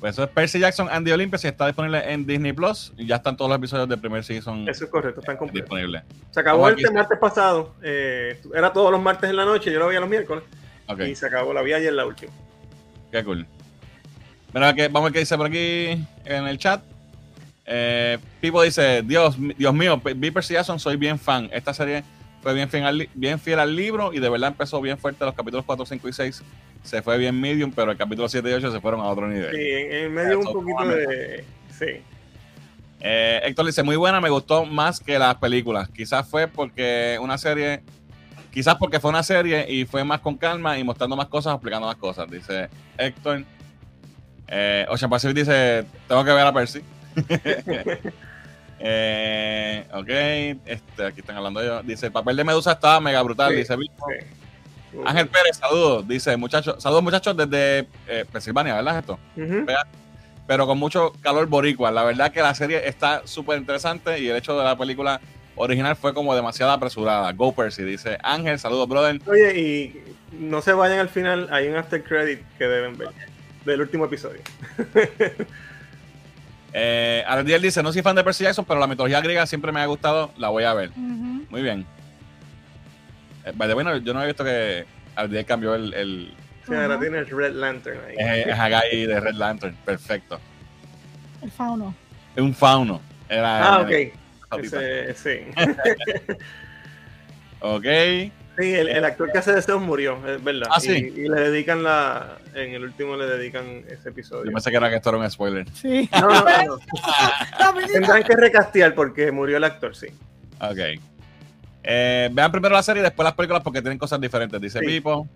Pues eso es Percy Jackson and the Olympics y está disponible en Disney Plus. Y ya están todos los episodios del primer season. Eso es correcto, están completos. Disponibles. Se acabó el martes pasado. Eh, era todos los martes en la noche, yo lo veía los miércoles. Okay. Y se acabó, la vi ayer la última. Qué cool. Mira, que, vamos a ver qué dice por aquí en el chat. Eh, Pipo dice: Dios, Dios mío, vi Percy Jackson, soy bien fan. Esta serie fue bien fiel, al, bien fiel al libro y de verdad empezó bien fuerte los capítulos 4, 5 y 6 se fue bien medium, pero el capítulo 7 y 8 se fueron a otro nivel. Sí, en, en medio un poquito de. Sí. Eh, Héctor dice, muy buena, me gustó más que las películas. Quizás fue porque una serie, quizás porque fue una serie y fue más con calma y mostrando más cosas, explicando más cosas, dice Héctor. Eh, Ocean Pacific dice, tengo que ver a Percy. eh, ok, este, aquí están hablando ellos. Dice, el papel de Medusa estaba mega brutal, Sí, dice sí. Ángel Pérez, saludos. Dice, muchachos, saludos muchachos desde eh, Pensilvania, ¿verdad esto? Pero con mucho calor boricua. La verdad que la serie está súper interesante y el hecho de la película original fue como demasiado apresurada. Go Percy, dice Ángel, saludos, brother. Oye, y no se vayan al final, hay un after credit que deben ver del último episodio. Eh, Ardiel dice, no soy fan de Percy Jackson, pero la mitología griega siempre me ha gustado, la voy a ver. Muy bien. Eh, by the way, no, yo no había visto que Ardiel cambió el, el Sí, ahora Ajá. tienes Red Lantern ahí. es, es Hagai de Red Lantern. Perfecto. El fauno. Es un fauno. Era, ah, ok. Ese, sí. Ok. Sí, el, el actor que hace de Zeus murió, es verdad. Ah, y, sí. y le dedican la. En el último le dedican ese Yo episodio. pensé que era que esto era un spoiler. Sí. No, no, no. Tendrán que recastear porque murió el actor, sí. Ok. Eh, vean primero la serie y después las películas porque tienen cosas diferentes, dice Sí. Pipo.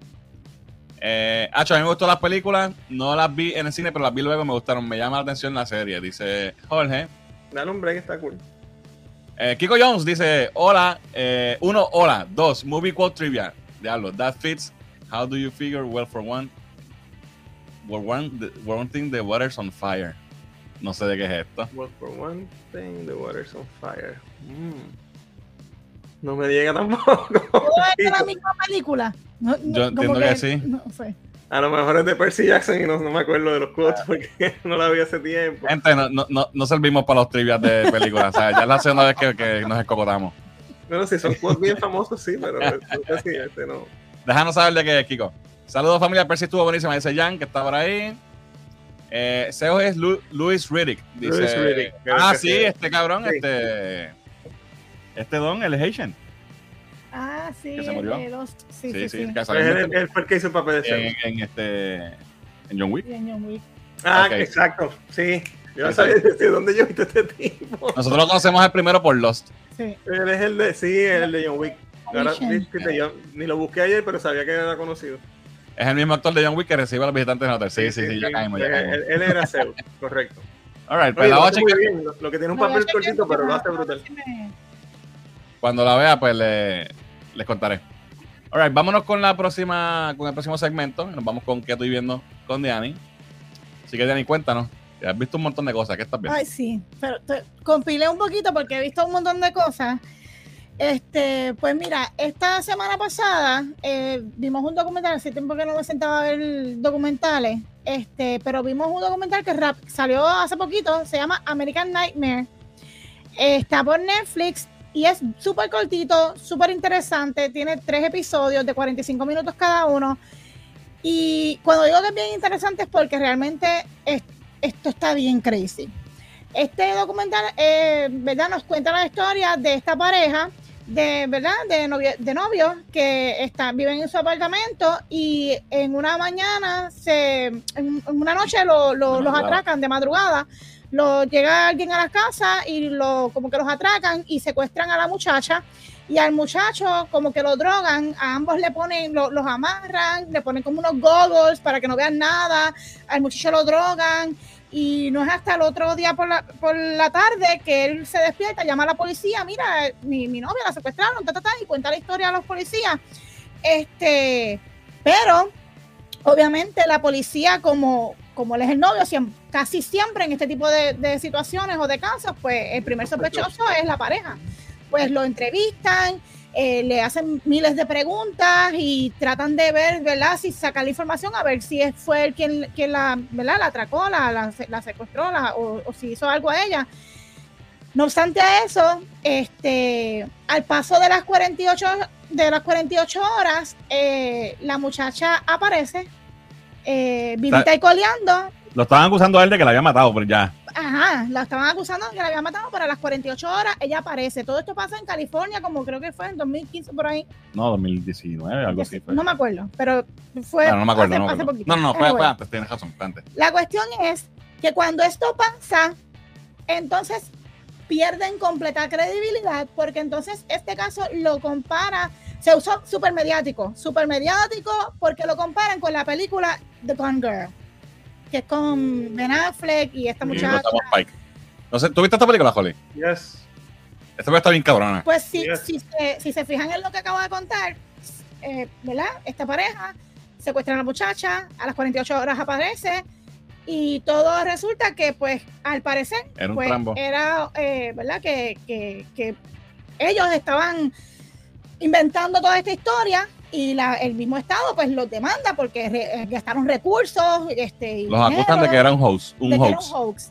Eh, Hacho, a mí me gustó las películas, no las vi en el cine, pero las vi luego y me gustaron. Me llama la atención la serie, dice Jorge. Dale un break, está cool. Eh, Kiko Jones dice: Hola, eh, uno, hola. Dos, movie quote trivia. Diablo, that fits. How do you figure? Well, for one, for one, the, one thing, the water's on fire. No sé de qué es esto. Well, for one thing, the water's on fire. Mm. No me llega tampoco. ¿Todo es la misma película? No, no, Yo entiendo que sí. No sé. A lo mejor es de Percy Jackson y no, no me acuerdo de los quotes porque no la vi hace tiempo. Gente, no, no, no, no servimos para los trivias de películas. O sea, ya es la segunda vez que, que nos escocotamos. Bueno, si son quotes bien famosos, sí, pero si este no. Déjanos saber de qué es, Kiko. Saludos, familia. Percy estuvo buenísima. Dice Jan, que está por ahí. Eh, Seo es Lu- Luis Riddick. Dice, Riddick, ah, sí, sí. este cabrón, Sí. este. Este don, el Haitian. Ah, sí. ¿Que se murió? el. Sí, Sí, sí, sí, sí. que salió Él, en, él fue el que hizo el papel de Zeus. en, en este. En John Wick. Y en John Wick. Ah, exacto, sí. Yo no sabía de dónde yo he visto este tipo. Nosotros lo conocemos el primero por Lost. Sí. Él es el de, sí, el de John Wick. Ahora, yo ni lo busqué ayer, pero sabía que era conocido. Es el mismo actor de John Wick que recibe a los visitantes en el hotel. Sí, sí, sí, ya caímos, ya Él, caímos. él era Zeus, correcto. Alright, pues Oye, la voy a chequear. bien, lo, lo que tiene un No, papel cortito, pero lo hace brutal. Cuando la vea, pues le- les contaré. Alright, vámonos con la próxima, con el próximo segmento. Nos vamos con qué estoy viendo con Diani. Así que Diani, cuéntanos. que Has visto un montón de cosas. ¿Qué estás viendo? Ay, sí, pero te- compilé un poquito porque he visto un montón de cosas. Este, pues mira, esta semana pasada eh, vimos un documental, hace tiempo que no me sentaba a ver documentales, este, pero vimos un documental que rap- salió hace poquito, se llama American Nightmare. Está por Netflix y es súper cortito, súper interesante, tiene tres episodios de 45 minutos cada uno. Y cuando digo que es bien interesante es porque realmente es- esto está bien crazy. Este documental, eh, ¿verdad? Nos cuenta la historia de esta pareja, de, ¿verdad? De, novio, de novios que está, viven en su apartamento y en una mañana, se, en, en una noche lo- los atracan de madrugada. Lo, llega alguien a la casa y lo, como que los atracan y secuestran a la muchacha. Y al muchacho como que lo drogan, a ambos le ponen, lo- los amarran, le ponen como unos goggles para que no vean nada, al muchacho lo drogan y no es hasta el otro día por la, por la tarde que él se despierta, llama a la policía, mira, mi, mi novia la secuestraron, ta, ta, ta, y cuenta la historia a los policías. Este, pero obviamente la policía, como, como él es el novio, siem- casi siempre en este tipo de, de situaciones o de casos, pues el primer sospechoso es la pareja. Pues lo entrevistan, eh, le hacen miles de preguntas y tratan de ver, ¿verdad? Si sacar la información a ver si fue él quien, quien la, ¿verdad? La atracó, la, la, la secuestró la- o, o si hizo algo a ella. No obstante a eso, este, al paso de las 48, de las 48 horas, eh, la muchacha aparece, eh, vivita y coleando, Lo estaban acusando a él de que la había matado, pero ya. ajá, la estaban acusando que la había matado, pero a las 48 horas ella aparece. Todo esto pasa en California, como creo que fue en 2015 por ahí. No, 2019, algo así fue. No me acuerdo, pero fue. Bueno, no me acuerdo, hace- no, me acuerdo. no, no, fue, antes, tienes razón, fue antes. La cuestión es que cuando esto pasa, entonces pierden completa credibilidad porque entonces este caso lo compara, se usó super mediático, super mediático porque lo comparan con la película The Gone Girl, que es con Ben Affleck y esta muchacha. No sé, ¿tú viste esta película, Holly? Yes. Esta película está bien cabrona. Pues si, Yes. si, se, si se fijan en lo que acabo de contar, eh, ¿verdad? Esta pareja secuestra a la muchacha, a las 48 horas aparece y todo resulta que, pues, al parecer, Era un pues, trambo. era, eh, ¿verdad? Que, que- que ellos estaban inventando toda esta historia y la- el mismo Estado, pues, los demanda porque re- eh, gastaron recursos. Este, y Los acusan de que era un host, un de que era hoax. un hoax.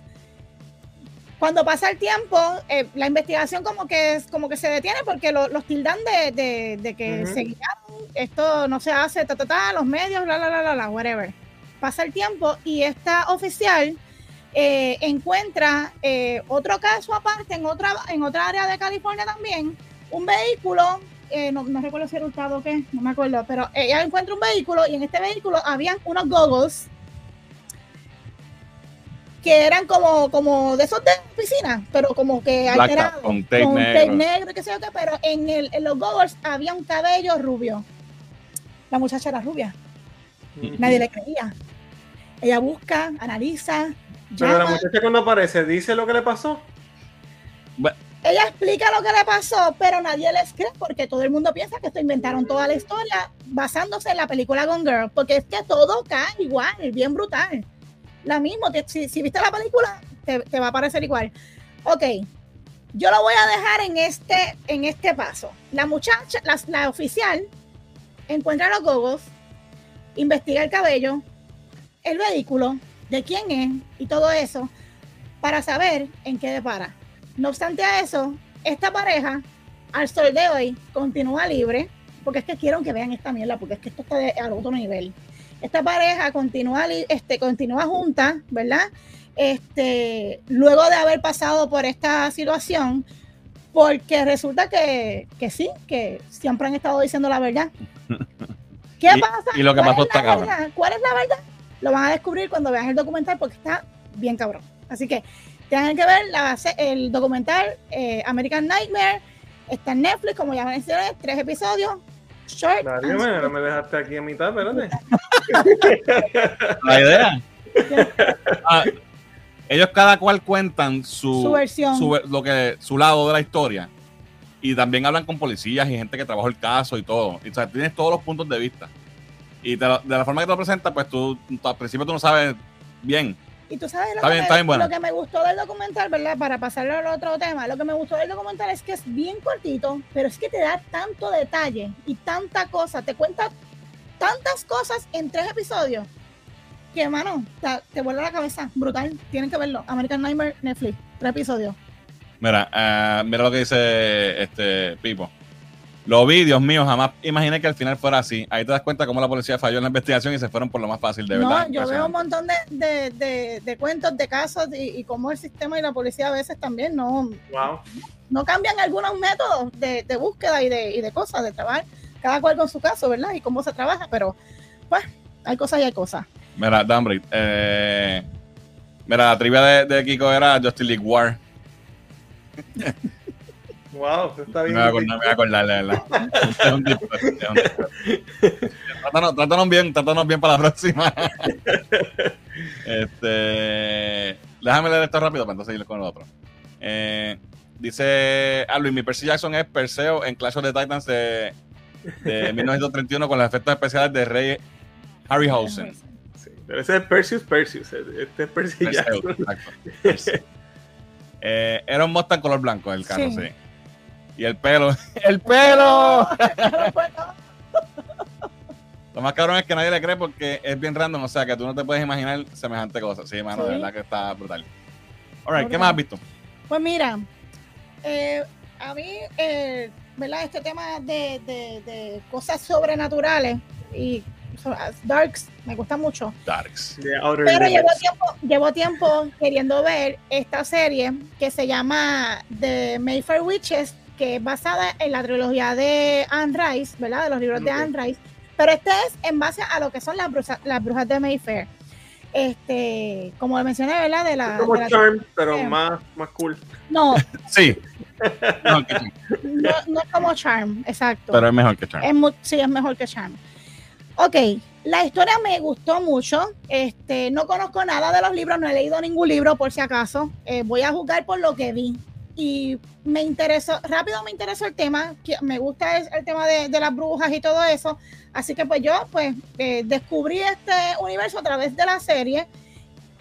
Cuando pasa el tiempo, eh, la investigación como que, es- como que se detiene porque lo- los tildan de, de- de que se guiaron, esto no se hace, ta, ta, ta, los medios, la, la, la, la, la, whatever. Pasa el tiempo y esta oficial eh, encuentra eh, otro caso aparte en otra, en otra área de California también, un vehículo, eh, no, no recuerdo si era hurtado o qué, no me acuerdo, pero ella encuentra un vehículo y en este vehículo habían unos goggles que eran como, como de esos de piscina, pero como que alterados, con tape con negro. tape negro y qué sé yo qué, pero en, el, en los goggles había un cabello rubio. La muchacha era rubia, nadie le creía. Ella busca, analiza, Pero la muchacha cuando aparece, ¿dice lo que le pasó? Ella explica lo que le pasó, pero nadie les cree porque todo el mundo piensa que esto inventaron toda la historia basándose en la película Gone Girl, porque es que todo cae igual, bien brutal. La misma, si, si viste la película, te, te va a parecer igual. Ok, yo lo voy a dejar en este, en este paso. La muchacha, la, la oficial, encuentra los gogos, investiga el cabello, el vehículo, de quién es y todo eso, para saber en qué depara. No obstante a eso, esta pareja, al sol de hoy, continúa libre, porque es que quiero que vean esta mierda, porque es que esto está de- al otro nivel. Esta pareja continúa, este, continúa junta, ¿verdad? Este, luego de haber pasado por esta situación, porque resulta que, que sí, que siempre han estado diciendo la verdad. ¿Qué Y- pasa? y lo que ¿Cuál pasó es está cabrón. ¿Cuál es la verdad? Lo van a descubrir cuando vean el documental porque está bien cabrón. Así que tienen que ver la, el documental eh, American Nightmare. Está en Netflix, como ya mencioné, tres episodios. Short. Nadie me, me dejaste aquí a mitad, espérate. La idea. Ah, ellos cada cual cuentan su, Su versión. su, lo que, su lado de la historia. Y también hablan con policías y gente que trabajó el caso y todo. Y, o sea, tienes todos los puntos de vista. Y te de la forma que te lo presenta, pues tú, tú al principio tú no sabes bien. Y tú sabes lo, bien, me, que me gustó del documental, ¿verdad? Para pasarlo al otro tema, lo que me gustó del documental es que es bien cortito, pero es que te da tanto detalle y tanta cosa, te cuenta tantas cosas en tres episodios que, hermano, te, te vuela la cabeza. Brutal, tienen que verlo. American Nightmare, Netflix, tres episodios. Mira, ah, mira lo que dice este Pipo. Lo vi, Dios mío, jamás imaginé que al final fuera así. Ahí te das cuenta cómo la policía falló en la investigación y se fueron por lo más fácil, de verdad. no, yo veo un montón de, de, de- de cuentos, de casos y, y cómo el sistema y la policía a veces también no, Wow. no cambian algunos métodos de, de búsqueda y de, y de cosas, de trabajar, cada cual con su caso, ¿verdad? Y cómo se trabaja, pero pues hay cosas y hay cosas. Mira, Danbrit, eh, mira, la trivia de, de Kiko era Justin League War. Wow, está Me bien. voy a acordar, me voy a acordar, la verdad. Trátanos, trátanos bien, trátanos bien para la próxima. Este, déjame leer esto rápido para entonces ir con el otro. Eh, dice a Luis, mi Percy Jackson es Perseo en Clash of the Titans de, de 1931 con los efectos especiales de Rey Harryhausen. Sí, pero ese es Perseus Perseus. Este es Percy Perseo, Jackson. exacto. Perseo. Eh, era un Mustang color blanco el carro, Sí. sí. Y el pelo, ¡el pelo! Lo más cabrón es que nadie le cree porque es bien random, o sea que tú no te puedes imaginar semejante cosa. Sí, mano, de verdad que está brutal. Alright, ¿qué más has visto? Pues mira, eh, a mí, eh, ¿verdad? Este tema de, de- de cosas sobrenaturales y Darks, me gusta mucho. Darks. Pero llevo tiempo, llevo tiempo queriendo ver esta serie que se llama The Mayfair Witches, que es basada en la trilogía de Anne Rice, ¿verdad? De los libros de. Anne Rice. Pero este es en base a lo que son las brujas, las brujas de Mayfair. Este, como mencioné, ¿verdad? De la, Es como de la- Charm, pero más, más cool. no, Sí. Mejor que Charm, no, no es como Charm, exacto. pero es mejor que Charm. Es sí, es mejor que Charm. Ok, la historia me gustó mucho. Este, no conozco nada de los libros, no he leído ningún libro por si acaso. Eh, voy a jugar por lo que vi. Y me interesó, rápido me interesó el tema. que Me gusta el, el tema de, de las brujas y todo eso. Así que pues yo pues eh, descubrí este universo a través de la serie.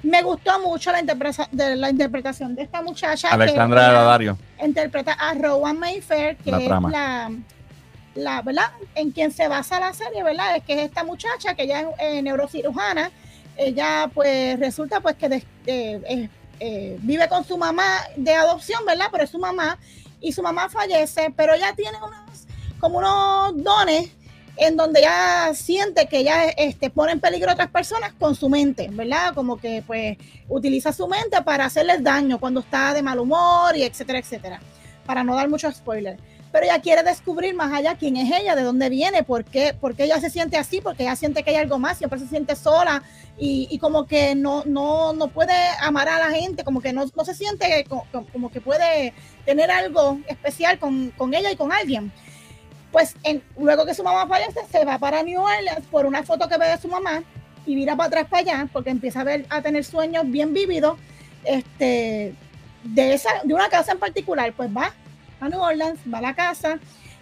Me gustó mucho la, interpreta- de, la interpretación de esta muchacha. que Alexandra ella- Daddario. interpreta a Rowan Mayfair, que La es la, la, ¿verdad? En quien se basa la serie, ¿verdad? Es que es esta muchacha que ella es eh, neurocirujana. Ella, pues, resulta pues que des- eh, eh, vive con su mamá de adopción, ¿verdad? Pero es su mamá y su mamá fallece, pero ella tiene unos, como unos dones en donde ella siente que ella este, pone en peligro a otras personas con su mente, ¿verdad? Como que pues utiliza su mente para hacerles daño cuando está de mal humor y etcétera, etcétera, para no dar muchos spoilers. Pero ella quiere descubrir más allá quién es ella, de dónde viene, por qué, por qué ella se siente así, porque ella siente que hay algo más, siempre se siente sola y, y como que no, no, no puede amar a la gente, como que no, no se siente co- co- como, que puede tener algo especial con, con ella y con alguien. Pues luego que su mamá fallece, se va para New Orleans por una foto que ve de su mamá y mira para atrás para allá porque empieza a ver a tener sueños bien vívidos este de esa de una casa en particular pues va a New Orleans va a la casa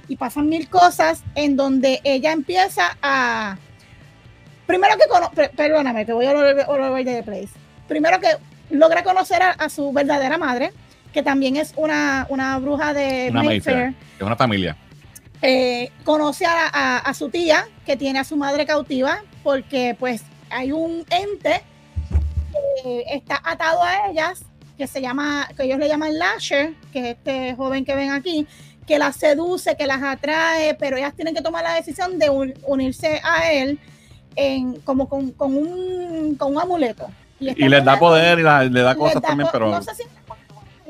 y pasan mil cosas en donde ella empieza a primero que cono- per- perdóname te voy a over the place primero que logra conocer a, a su verdadera madre que también es una, una bruja de Una Mayfair, Mayfair. Es una familia. eh, conoce a, a- a su tía que tiene a su madre cautiva porque pues hay un ente que está atado a ellas que se llama, que ellos le llaman Lasher, que es este joven que ven aquí, que las seduce, que las atrae, pero ellas tienen que tomar la decisión de un- unirse a él en, como con, con un, con un amuleto. Y les da poder y la- le da cosas da también, pero No sé si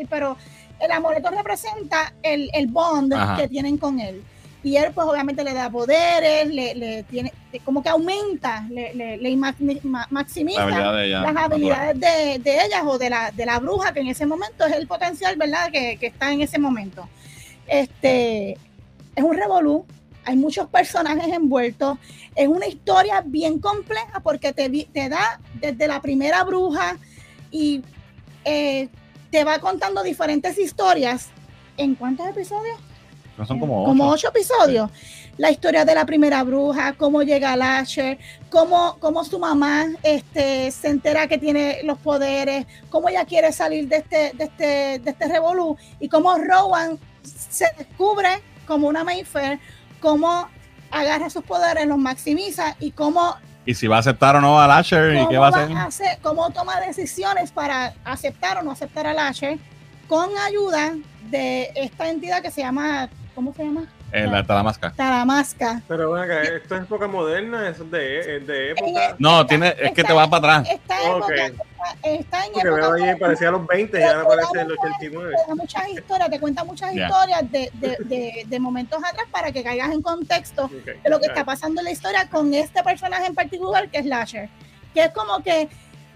pero el amuleto representa el, el bond Ajá. que tienen con él. Y él, pues, obviamente le da poderes, le, le tiene, como que aumenta, le, le, le ma- ma- maximiza la habilidad de ella. las habilidades de, de ellas o de la, de la bruja, que en ese momento es el potencial, ¿verdad? Que, que está en ese momento. Este es un revolú, hay muchos personajes envueltos, es una historia bien compleja porque te, te da desde la primera bruja y eh, te va contando diferentes historias. ¿En cuántos episodios? No son como como ocho. episodios. La historia de la primera bruja, cómo llega Lasher, cómo, cómo su mamá este, se entera que tiene los poderes, cómo ella quiere salir de este, de este, de este revolú y cómo Rowan se descubre como una Mayfair, cómo agarra sus poderes, los maximiza y cómo, Y si va a aceptar o no a Lasher y cómo qué va a va hacer. a hacer- cómo toma decisiones para aceptar o no aceptar a Lasher con ayuda de esta entidad que se llama, ¿cómo se llama? Eh, la Talamasca. Taramasca. Pero bueno, que esto es época moderna, es de, es de época. No, tiene, es que te va para atrás. Está en Ok. época, está en Porque época veo ahí, parecía a los 20, ya ahora parece el 89. te da muchas historias, te cuenta muchas Ya. historias de, de, de, de momentos atrás para que caigas en contexto Ok, de lo que está pasando en la historia con este personaje en particular que es Lasher. Que es como que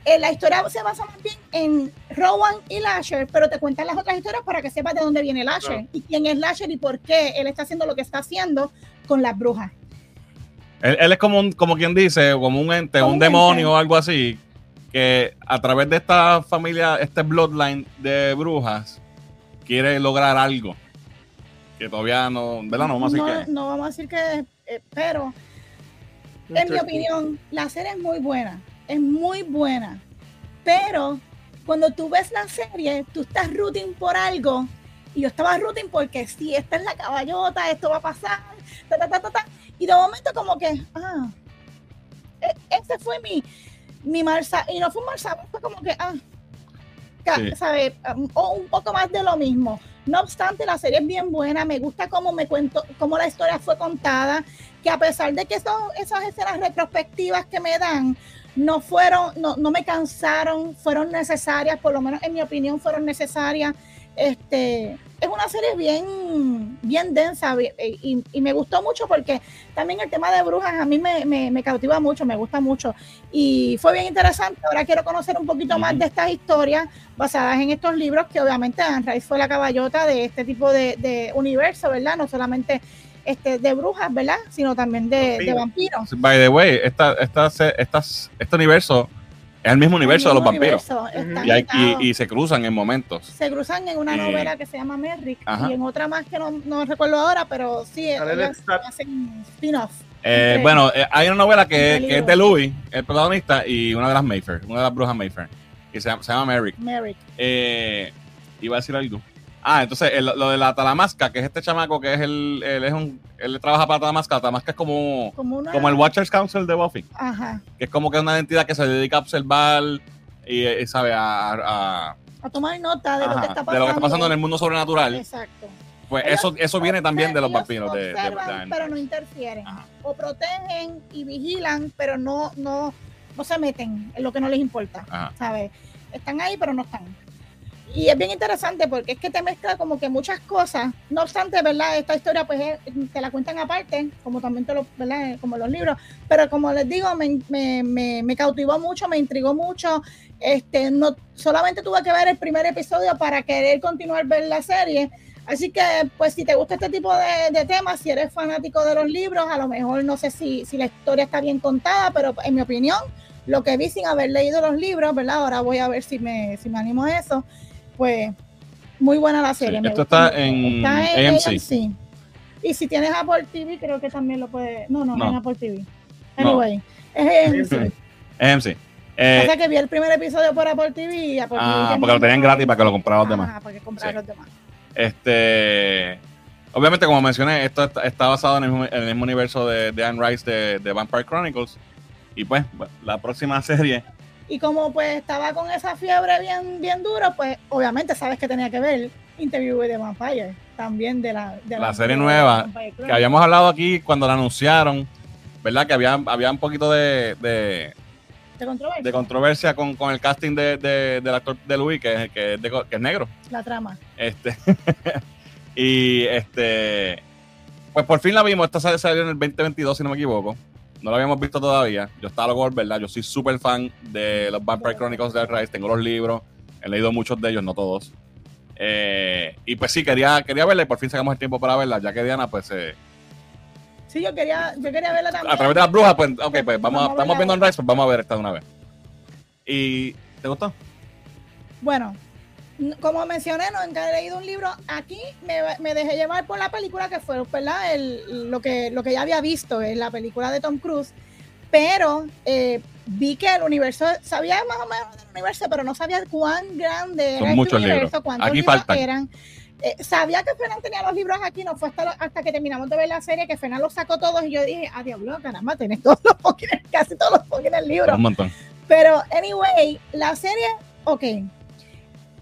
eh, la historia se basa más bien en Rowan y Lasher, pero te cuentan las otras historias para que sepas de dónde viene Lasher Claro. y quién es Lasher y por qué él está haciendo lo que está haciendo con las brujas. Él, él es como, un, como quien dice, como un ente, Como un un demonio o algo así, que a través de esta familia, este bloodline de brujas, quiere lograr algo. Que todavía no, ¿verdad? No vamos a decir no, que. no vamos a decir que, eh, pero en mi opinión, la serie es muy buena, es muy buena, pero cuando tú ves la serie, tú estás rooting por algo, y yo estaba rooting porque si esta es la caballota, esto va a pasar, ta, ta, ta, ta, ta, y de momento como que, ah, e- ese fue mi, mi Marsa, y no fue un Marsa, fue como que, ah, ca- Sí. ¿sabe? Um, O un poco más de lo mismo. No obstante, la serie es bien buena, me gusta cómo me cuento, cómo la historia fue contada, que a pesar de que son esas escenas retrospectivas que me dan, no fueron, no, no me cansaron, fueron necesarias, por lo menos en mi opinión fueron necesarias. Este, es una serie bien, bien densa eh, y, me gustó mucho porque también el tema de brujas a mí me, me, cautiva mucho, me gusta mucho y fue bien interesante. Ahora quiero conocer un poquito más de estas historias basadas en estos libros que obviamente Anne Rice fue la caballota de este tipo de, de universo, ¿verdad? No solamente este, de brujas, ¿verdad? Sino también de, vampiros. By the way, esta, esta, este universo es el mismo universo de los vampiros. Y, y, se cruzan en momentos. Se cruzan en una novela que se llama Merrick y en otra más que no, no recuerdo ahora, pero sí, hacen spin-off. Eh, bueno, eh, hay una novela que, es de Louis, el protagonista, y una de las Mayfair, una de las brujas Mayfair, que se llama, se llama Merrick. Merrick. Eh, iba a decir algo. Ah, entonces lo de la Talamasca, que es este chamaco que es el, él es un, él trabaja para Talamasca, Talamasca es como, como, el Watchers Council de Buffy. Ajá. Que es como que es una entidad que se dedica a observar y, eh, sabe, a, a, tomar nota de lo que está pasando. De lo que está pasando en el mundo sobrenatural. Exacto. Pues eso, eso viene también de los vampiros. De, pero no interfieren. O protegen y vigilan, pero no, no, no se meten en lo que no les importa. ¿Sabes? Están ahí, pero no están. Y es bien interesante porque es que te mezcla como que muchas cosas. No obstante, ¿verdad? Esta historia pues te la cuentan aparte, como también te ¿verdad? Como los libros. Pero como les digo, me, me, me, cautivó mucho, me intrigó mucho. Este, no, solamente tuve que ver el primer episodio para querer continuar ver la serie. Así que, pues, si te gusta este tipo de, de, temas, si eres fanático de los libros, a lo mejor no sé si, si la historia está bien contada, pero en mi opinión, lo que vi sin haber leído los libros, ¿verdad? Ahora voy a ver si me, si me animo a eso pues muy buena la serie. esto está en, AMC. Y si tienes Apple TV, creo que también lo puedes. No, no, no, en Apple TV. Anyway, es AMC. AMC. Eh, o sea que vi el primer episodio por Apple TV y Apple ah, porque lo tenían gratis para que lo compraran los demás. Ah, para que compraran los demás. Este. Obviamente, como mencioné, esto está, basado en el, mismo, universo de, de Anne Rice de, de Vampire Chronicles. Y pues, la próxima serie y como pues estaba con esa fiebre bien, bien dura, pues obviamente sabes que tenía que ver Interview with the Vampire, también de la, de la, serie nueva, que habíamos hablado aquí cuando la anunciaron, ¿verdad? Que había, había un poquito de, de, controversia, de controversia con, con, el casting de, del actor de Louis, que, que, que es negro. La trama. Este, y este, pues por fin la vimos, esta salió en el 2022, si no me equivoco no lo habíamos visto todavía. Yo estaba loco ¿verdad? Yo soy súper fan de los Vampire Chronicles de Rise. Tengo los libros, he leído muchos de ellos, no todos. Eh, y pues sí, quería, quería verla y por fin sacamos el tiempo para verla, ya que Diana, pues. Eh, sí, yo quería, yo quería verla también. A través de las brujas, pues, ok, pues vamos, estamos viendo en Rise, pues vamos a ver esta de una vez. ¿Y te gustó? Bueno, como mencioné, no he leído un libro. Aquí me, dejé llevar por la película que fue, ¿verdad? El, lo, que, lo que ya había visto en la película de Tom Cruise. Pero eh, vi que el universo, sabía más o menos del universo, pero no sabía cuán grande era el este universo, cuántos aquí libros eran. Eh, sabía que Fernán tenía los libros aquí, no fue hasta, hasta que terminamos de ver la serie que Fernán los sacó todos y yo dije, ah, diablo, caramba, tenés todos los casi todos los Pokémon libros. Un montón. Pero, anyway, la serie, ok,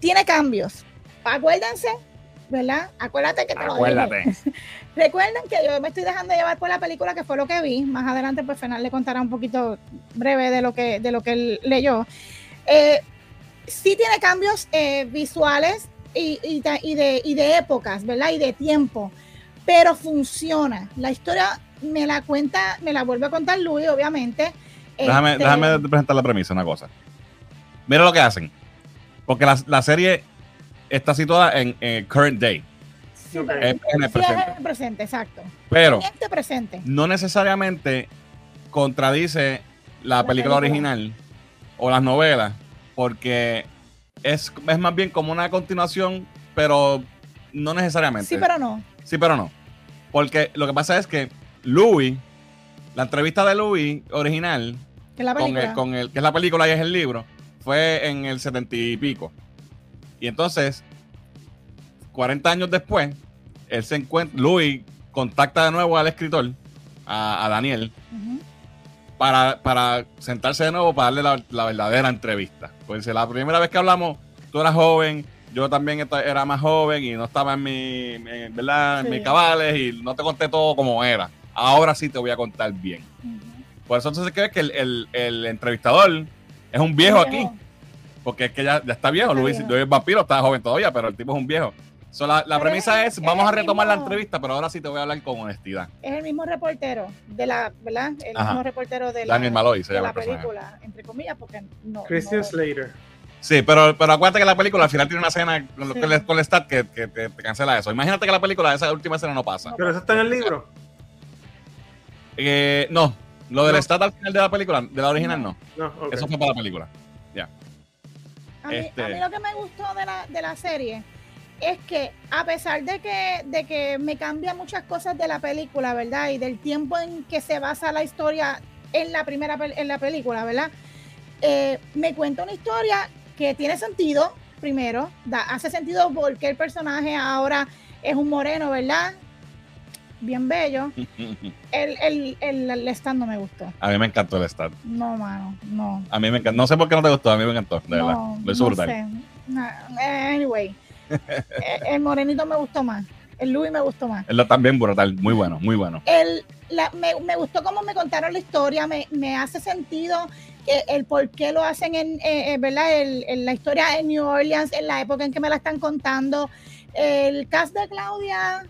tiene cambios. Acuérdense, ¿verdad? Acuérdate que te lo Recuerden que yo me estoy dejando llevar por la película que fue lo que vi. Más adelante, pues Fernán le contará un poquito breve de lo que, de lo que él leyó. Eh, sí tiene cambios eh, visuales y, y, de, y de épocas, ¿verdad? Y de tiempo. Pero funciona. La historia me la cuenta, me la vuelve a contar Luis, obviamente. Déjame, este, déjame presentar la premisa, una cosa. Mira lo que hacen porque la, la serie está situada en, en current day. en, el presente. en el presente, exacto. Pero este presente. no necesariamente contradice la, película, original o las novelas, porque es, es más bien como una continuación, pero no necesariamente. Sí, pero no. Sí, pero no. Porque lo que pasa es que Louis, la entrevista de Louis original, con, el, con el, que es la película y es el libro, fue en el setenta y pico. Y entonces, 40 años después, él se encuentra, Louis contacta de nuevo al escritor, a, Daniel, para, para, sentarse de nuevo para darle la, verdadera entrevista. Pues la primera vez que hablamos, tú eras joven, yo también era más joven y no estaba en mi, ¿verdad? En mis cabales y no te conté todo como era. ahora sí te voy a contar bien. Por eso entonces crees que el, el, el entrevistador es un viejo aquí. Porque es que ya, ya está viejo. Luis, viejo. Luis Vampiro está joven todavía, pero el tipo es un viejo. So, la la premisa es- es, vamos a retomar la entrevista, pero ahora sí te voy a hablar con honestidad. Es el mismo reportero de la, ¿verdad? El Ajá. mismo reportero de la, se de llama la película, entre comillas, porque no. Christian no- Slater. Sí, pero, pero acuérdate que la película al final tiene una escena con, lo- Sí. con el, con el stat que, que te, te cancela eso. Imagínate que la película, esa última escena no pasa. No. Pero eso está en el libro. Eh, no, lo del No. stat al final de la película, de la original no. Eso fue para la película. A mí, Este- a mí lo que me gustó de la, de la serie es que a pesar de que, de que me cambia muchas cosas de la película, ¿verdad? Y del tiempo en que se basa la historia en la primera en la película, ¿verdad? Eh, me cuenta una historia que tiene sentido, primero, da, hace sentido porque el personaje ahora es un moreno, ¿verdad? Bien bello. El, el, el, el stand no me gustó. A mí me encantó el stat. No, mano, no. A mí me encantó. No sé por qué no te gustó, a mí me encantó, de verdad. No, Lo hizo no brutal. sé. Anyway, Eh, el morenito me gustó más. El Louis me gustó más. Él también brutal, muy bueno, muy bueno. El, la- me, me gustó cómo me contaron la historia, me, me hace sentido que el por qué lo hacen en, eh, eh, ¿verdad? El- en la historia en New Orleans, en la época en que me la están contando. El cast de Claudia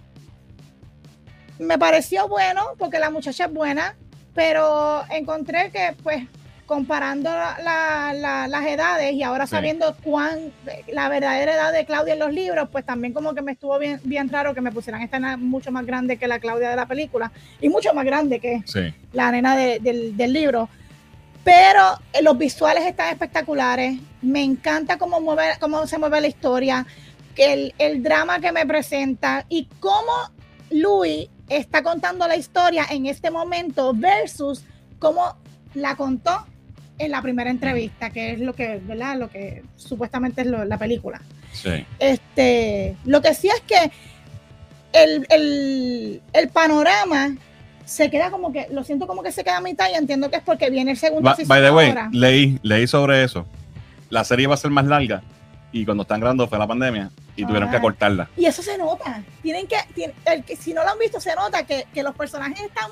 me pareció bueno, porque la muchacha es buena, pero encontré que, pues, comparando la- la- la- las edades y ahora sabiendo cuán la verdadera edad de Claudia en los libros, pues también como que me estuvo bien, bien raro que me pusieran esta nena mucho más grande que la Claudia de la película y mucho más grande que Sí. la nena de- del, del libro. Pero eh, los visuales están espectaculares. Me encanta cómo, mueve, cómo se mueve la historia, el, el drama que me presenta y cómo Louis está contando la historia en este momento versus cómo la contó en la primera entrevista, que es lo que, ¿verdad? Lo que supuestamente es lo- la película. Sí. Este, lo que sí es que el, el- el panorama se queda como que, lo siento como que se queda a mitad y entiendo que es porque viene el segundo Ba- by the way, ahora. leí, leí sobre eso. La serie iba a ser más larga y cuando están grabando fue la pandemia y tuvieron que cortarla. Y eso se nota. Tienen que, tiene- el que si no lo han visto, se nota que, que los personajes están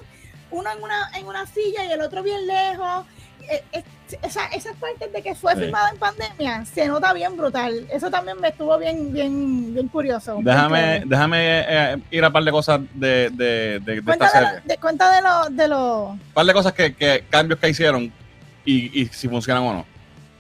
uno en una, en una silla y el otro bien lejos. Eh, eh, esa- esas partes de que fue Sí. filmada en pandemia se nota bien brutal. Eso también me estuvo bien, bien, bien curioso. Déjame, porque- déjame eh, ir a un par de cosas de, de, de- de esta serie. de- cuenta de lo, de lo, Un par de cosas que, que cambios que hicieron y, y si funcionan o no.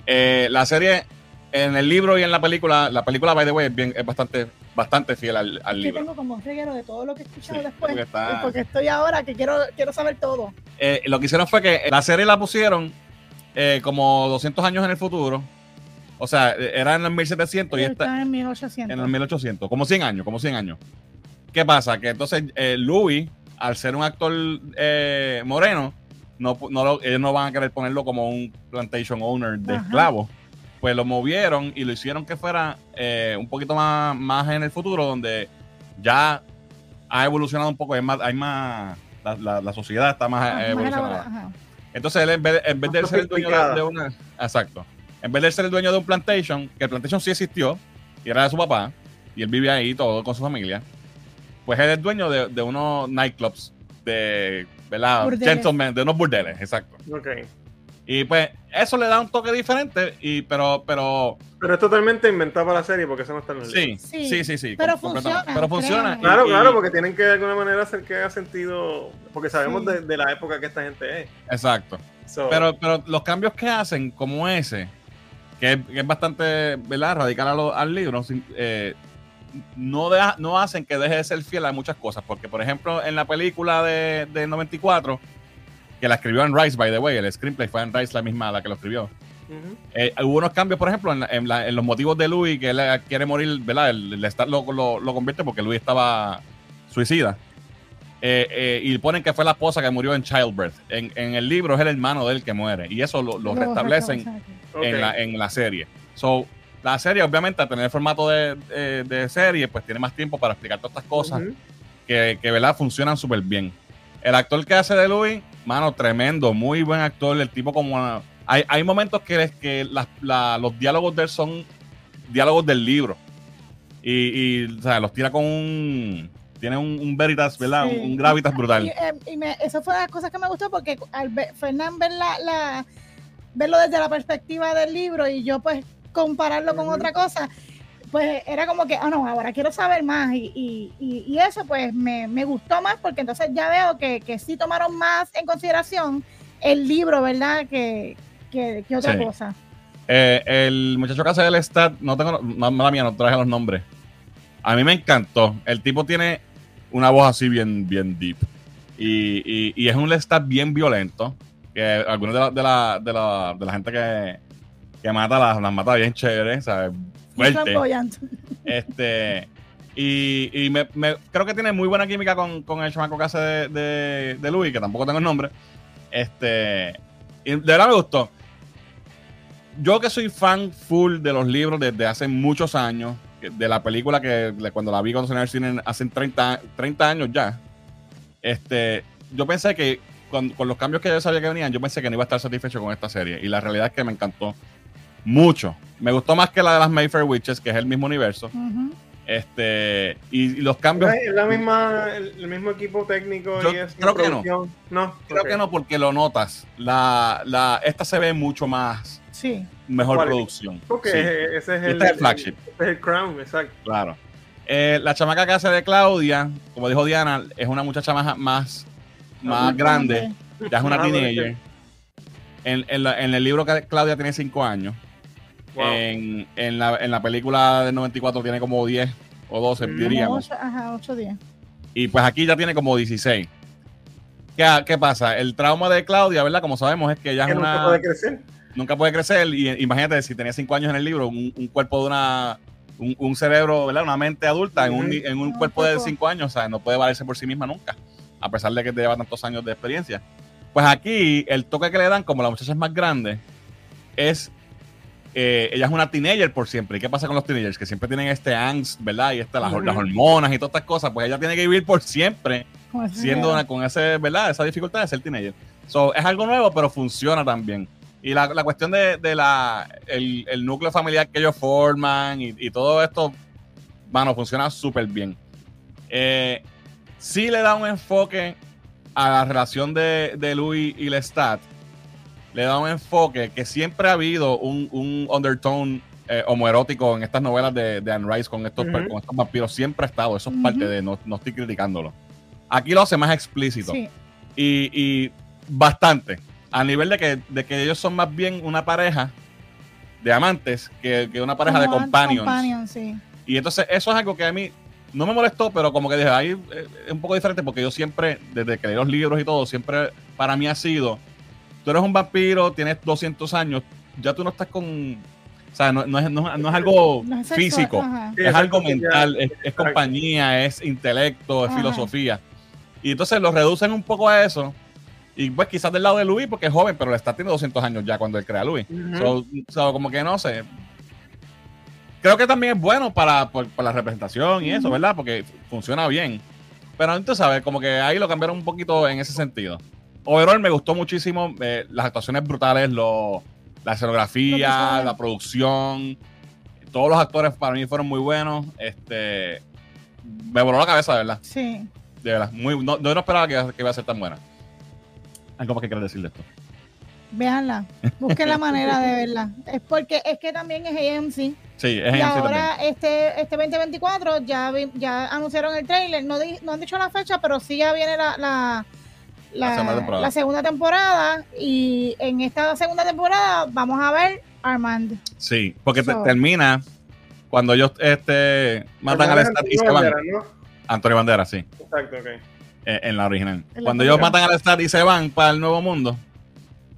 Eh, la serie en el libro y en la película, la película by the way es bien, es bastante, bastante fiel al, libro. tengo como un reguero de todo lo que he escuchado Sí, después. porque está- Porque estoy ahora que quiero, quiero saber todo. Eh, lo que hicieron fue que la serie la pusieron eh, como 200 años en el futuro. O sea, eh, era en el 1700 y Está en 1800. en el 1800, como 100 años, como 100 años. ¿Qué pasa? Que entonces eh, Louis, al ser un actor eh, moreno, no, pu- no lo- ellos no van a querer ponerlo como un plantation owner de esclavos. Pues lo movieron y lo hicieron que fuera eh, un poquito más, más en el futuro, donde ya ha evolucionado un poco, hay más, hay más la, la- la sociedad está más, Ah, eh, más evolucionada. Entonces él en vez, en vez de ser el dueño de, una... Exacto. En vez de ser el dueño de un plantation, que el plantation sí existió, y era de su papá, y él vive ahí todo con su familia, pues él es dueño de, de unos nightclubs, de, ¿verdad? Burdeles. Gentlemen, de unos burdeles, exacto. Ok. Y pues eso le da un toque diferente, y pero, pero, Pero es totalmente inventado para la serie porque eso no está en el libro. sí, Sí, sí, sí, sí. pero funciona. Pero. Claro, y- claro, porque tienen que de alguna manera hacer que haga sentido, porque sabemos Sí. de, de la época que esta gente es. Exacto. So, Pero, pero los cambios que hacen, como ese, que es, que es bastante ¿verdad? radical a lo- al libro, eh, no, deja- no hacen que deje de ser fiel a muchas cosas. Porque, por ejemplo, en la película de, de 94, que la escribió en Rice, by the way, el screenplay fue en Rice la misma la que lo escribió. Eh, hubo unos cambios, por ejemplo, en, la- en la- en los motivos de Louis, que él eh, quiere morir, ¿verdad? El, el lo, lo- lo convierte porque Louis estaba suicida. Eh, eh, y ponen que fue la esposa que murió en childbirth. En, en el libro es el hermano de él que muere. Y eso lo, lo restablecen restablecen. Ok. en, la, en la serie. So, la serie, obviamente, al tener el formato de, de- de serie, pues tiene más tiempo para explicar todas estas cosas que, que, ¿verdad? Funcionan súper bien. El actor que hace de Louis, mano, tremendo, muy buen actor. El tipo como... Hay, hay momentos que, que las- la- los diálogos de él son diálogos del libro. Y, y, o sea, los tira con un... tiene un, un veritas, ¿verdad? Sí. Un, un gravitas brutal. Y, eh, y me- eso fue de las cosas que me gustó porque al ver, Fernán ver la, la- verlo desde la perspectiva del libro y yo pues compararlo con otra cosa, pues era como que, ah, no, ahora quiero saber más y, y- y- y eso pues me, me gustó más porque entonces ya veo que, que sí tomaron más en consideración el libro, ¿verdad? Que, que, que otra Sí. cosa. Eh, el muchacho que hace el stat, no tengo, no, mala mía, no traje los nombres. A mí me encantó. El tipo tiene una voz así bien, bien deep. Y, y- y es un stat bien violento. Que algunos de la, de la, de la, de la gente que, que mata las, las mata bien chévere, ¿sabes? Fuerte. Este. Y, y me, me- creo que tiene muy buena química con, con el chamaco que hace de, de, de Louis, que tampoco tengo el nombre. Este. Y de verdad me gustó. Yo que soy fan full de los libros desde hace muchos años, de la película que cuando la vi cuando salió en el cine hace 30, 30 años ya, este, yo pensé que con, con los cambios que yo sabía que venían, yo pensé que no iba a estar satisfecho con esta serie. Y la realidad es que me encantó mucho. Me gustó más que la de las Mayfair Witches, que es el mismo universo. Este, y, y los cambios, Es la misma, el, el mismo equipo técnico Yo y es creo que no. producción. No, creo que no, porque lo notas. La, la, esta se ve mucho más, Sí. mejor ¿Cuál? producción. Porque Sí, ese es el, este es el flagship. este es el Crown, exacto. claro. Eh, la chamaca que hace de Claudia, como dijo Diana, es una muchacha más, más, más grande. Ya es una Más teenager. En, en la- en el libro que Claudia tiene 5 años. Wow. En, en la, en la película del 94 tiene como 10 o 12, Mm. Diríamos. ocho, ajá, ocho días. Y pues aquí ya tiene como 16. ¿Qué, qué pasa? El trauma de Claudia, ¿verdad? Como sabemos, es que ella que es nunca una. puede crecer. nunca puede crecer. Y imagínate, si tenía 5 años en el libro, un, un cuerpo de una. Un, un cerebro, ¿verdad? Una mente adulta en un, en un cuerpo de cuerpo. 5 años, o sea, no puede valerse por sí misma nunca, a pesar de que te lleva tantos años de experiencia. Pues aquí, el toque que le dan, como la muchacha es más grande, es. Eh, ella es una teenager por siempre. ¿Y qué pasa con los teenagers? Que siempre tienen este angst, ¿verdad? Y este, las, hormonas y todas estas cosas. Pues ella tiene que vivir por siempre siendo una, con ese, ¿verdad? esa dificultad de ser teenager. So, es algo nuevo, pero funciona también. Y la, la cuestión de, de la, el, el núcleo familiar que ellos forman y, y todo esto, bueno, funciona súper bien. Eh, sí le da un enfoque a la relación de, de Louis y Lestat. Le da un enfoque que siempre ha habido un, un undertone eh, homoerótico en estas novelas de, de Anne Rice con estos, con estos vampiros. Siempre ha estado. Eso es parte de. No, no estoy criticándolo. Aquí lo hace más explícito. Sí. Y, y bastante. A nivel de que, de que ellos son más bien una pareja de amantes que, que una pareja de companions. companion, sí. Y entonces eso es algo que a mí no me molestó, pero como que dije, ahí eh, es un poco diferente porque yo siempre, desde que leí los libros y todo, siempre para mí ha sido, tú eres un vampiro, tienes 200 años, ya tú no estás con... O sea, no, no es, no, no es algo No es sexual, físico. Sí, es algo mental, es, compañía, es intelecto, es Ajá. filosofía. Y entonces lo reducen un poco a eso. Y pues quizás del lado de Luis, porque es joven, pero le está teniendo 200 años ya cuando él crea a Luis. Ujú. So, so, como que no sé. Creo que también es bueno para, por- para la representación y eso. ¿verdad? Porque funciona bien. Pero entonces, ¿sabes? Como que ahí lo cambiaron un poquito en ese sentido. Overall me gustó muchísimo. eh, las actuaciones brutales, lo, la escenografía, la producción. Todos los actores para mí fueron muy buenos. Este. Me voló la cabeza, de verdad. Sí. De verdad. Muy, no, no esperaba que, que iba a ser tan buena. ¿Algo más que quieras decir de esto? Véanla. Busquen la manera de verla. Es porque es que también es AMC. Sí, es Y AMC ahora este, este 2024 ya, vi- ya anunciaron el trailer. No, di- no han dicho la fecha, pero sí ya viene la, la, La la- segunda temporada. la segunda temporada. Y en esta segunda temporada vamos a ver Armand. Sí, porque te- termina cuando ellos este, matan al Antonio Stat y se van. Banderas, ¿no? Antonio Banderas, sí, Exacto, ok. eh, en la original. En la Cuando ellos matan al Stat y se van para el Nuevo Mundo,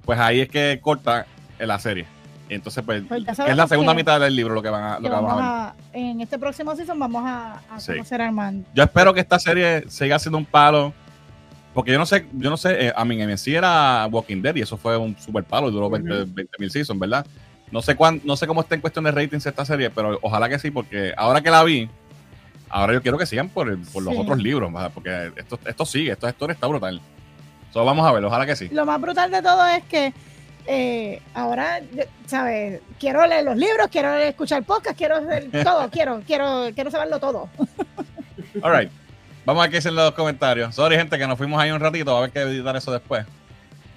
pues ahí es que corta la serie. Y entonces, pues, Pues es la segunda mitad del libro lo que, van a, lo que vamos a ver. a- en este próximo season vamos a, a Sí. conocer a Armand. Yo espero que esta serie siga siendo un palo. Porque yo no sé, yo no sé, eh, a mí en sí era Walking Dead y eso fue un super palo y duró 20 mil seasons, ¿verdad? No sé cuán, no sé cómo está en cuestión de ratings esta serie, pero ojalá que sí, porque ahora que la vi, ahora yo quiero que sigan por, por los Sí. otros libros, ¿verdad? porque esto, esto sigue, esta historia está brutal. So, vamos a ver, ojalá que sí. Lo más brutal de todo es que eh, ahora, ¿sabes? Quiero leer los libros, quiero escuchar podcast, quiero hacer todo, quiero, quiero, quiero saberlo todo. All right. Vamos a ver qué dicen los comentarios. Sorry, gente, que nos fuimos ahí un ratito. Va a haber que editar eso después.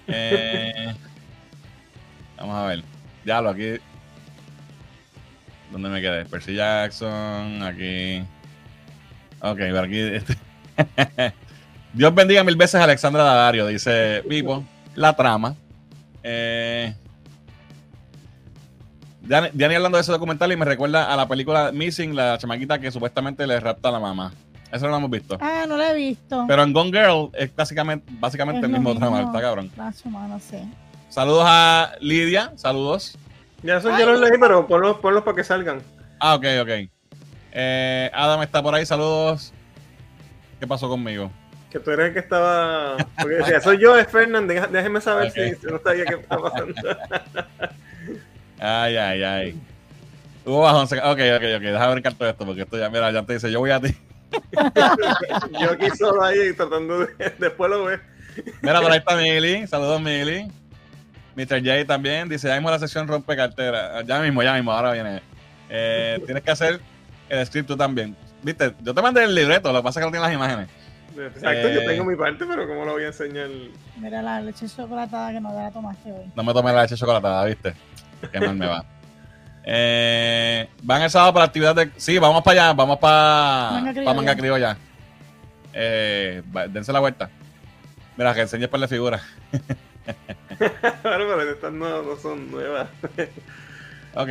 Eh, vamos a ver. Ya lo aquí. ¿Dónde me quedé? Percy Jackson, aquí. Ok, pero aquí. este- Dios bendiga mil veces a Alexandra Daddario, dice Vivo. La trama. Eh, Diani hablando de ese documental y me recuerda a la película Missing, la chamaquita que supuestamente le rapta a la mamá. Eso no lo hemos visto. Ah, no lo he visto. Pero en Gone Girl es básicamente, básicamente Es el mismo trama, está cabrón. Menos, sí. Saludos a Lidia, saludos. Ya eso yo los leí, pero ponlos, ponlos para que salgan. Ah, ok, ok. Eh, Adam está por ahí, saludos. ¿Qué pasó conmigo? Que tú eres el que estaba. Porque decía, soy yo, es Fernández. Déjeme saber si no sabía qué está pasando. Ay, ay, ay. Hubo bajón. Ok, ok, ok. Déjame brincar todo esto porque esto ya, mira, ya te dice, yo voy a ti. yo aquí solo ahí tratando de. Después lo ves. Mira, por ahí está Mili. Saludos, Mili. Mr. J también dice, ya mismo la sección rompe cartera. Ya mismo, ya mismo, ahora viene. Eh, tienes que hacer el script tú también. Viste, yo te mandé el libreto, lo que pasa es que no tiene las imágenes. Exacto, yo Eh. tengo mi parte, pero ¿cómo lo voy a enseñar? Mira la leche chocolatada que no la tomaste hoy. No me tomé la leche chocolatada, ¿viste? Qué mal me va. Eh, van el sábado para la actividad de... Sí, vamos para allá, vamos para Manga Manga, criolla. manga criolla. Eh, va- dense la vuelta. Mira, que enseñes para la figura. Estas no, no son nuevas. Ok,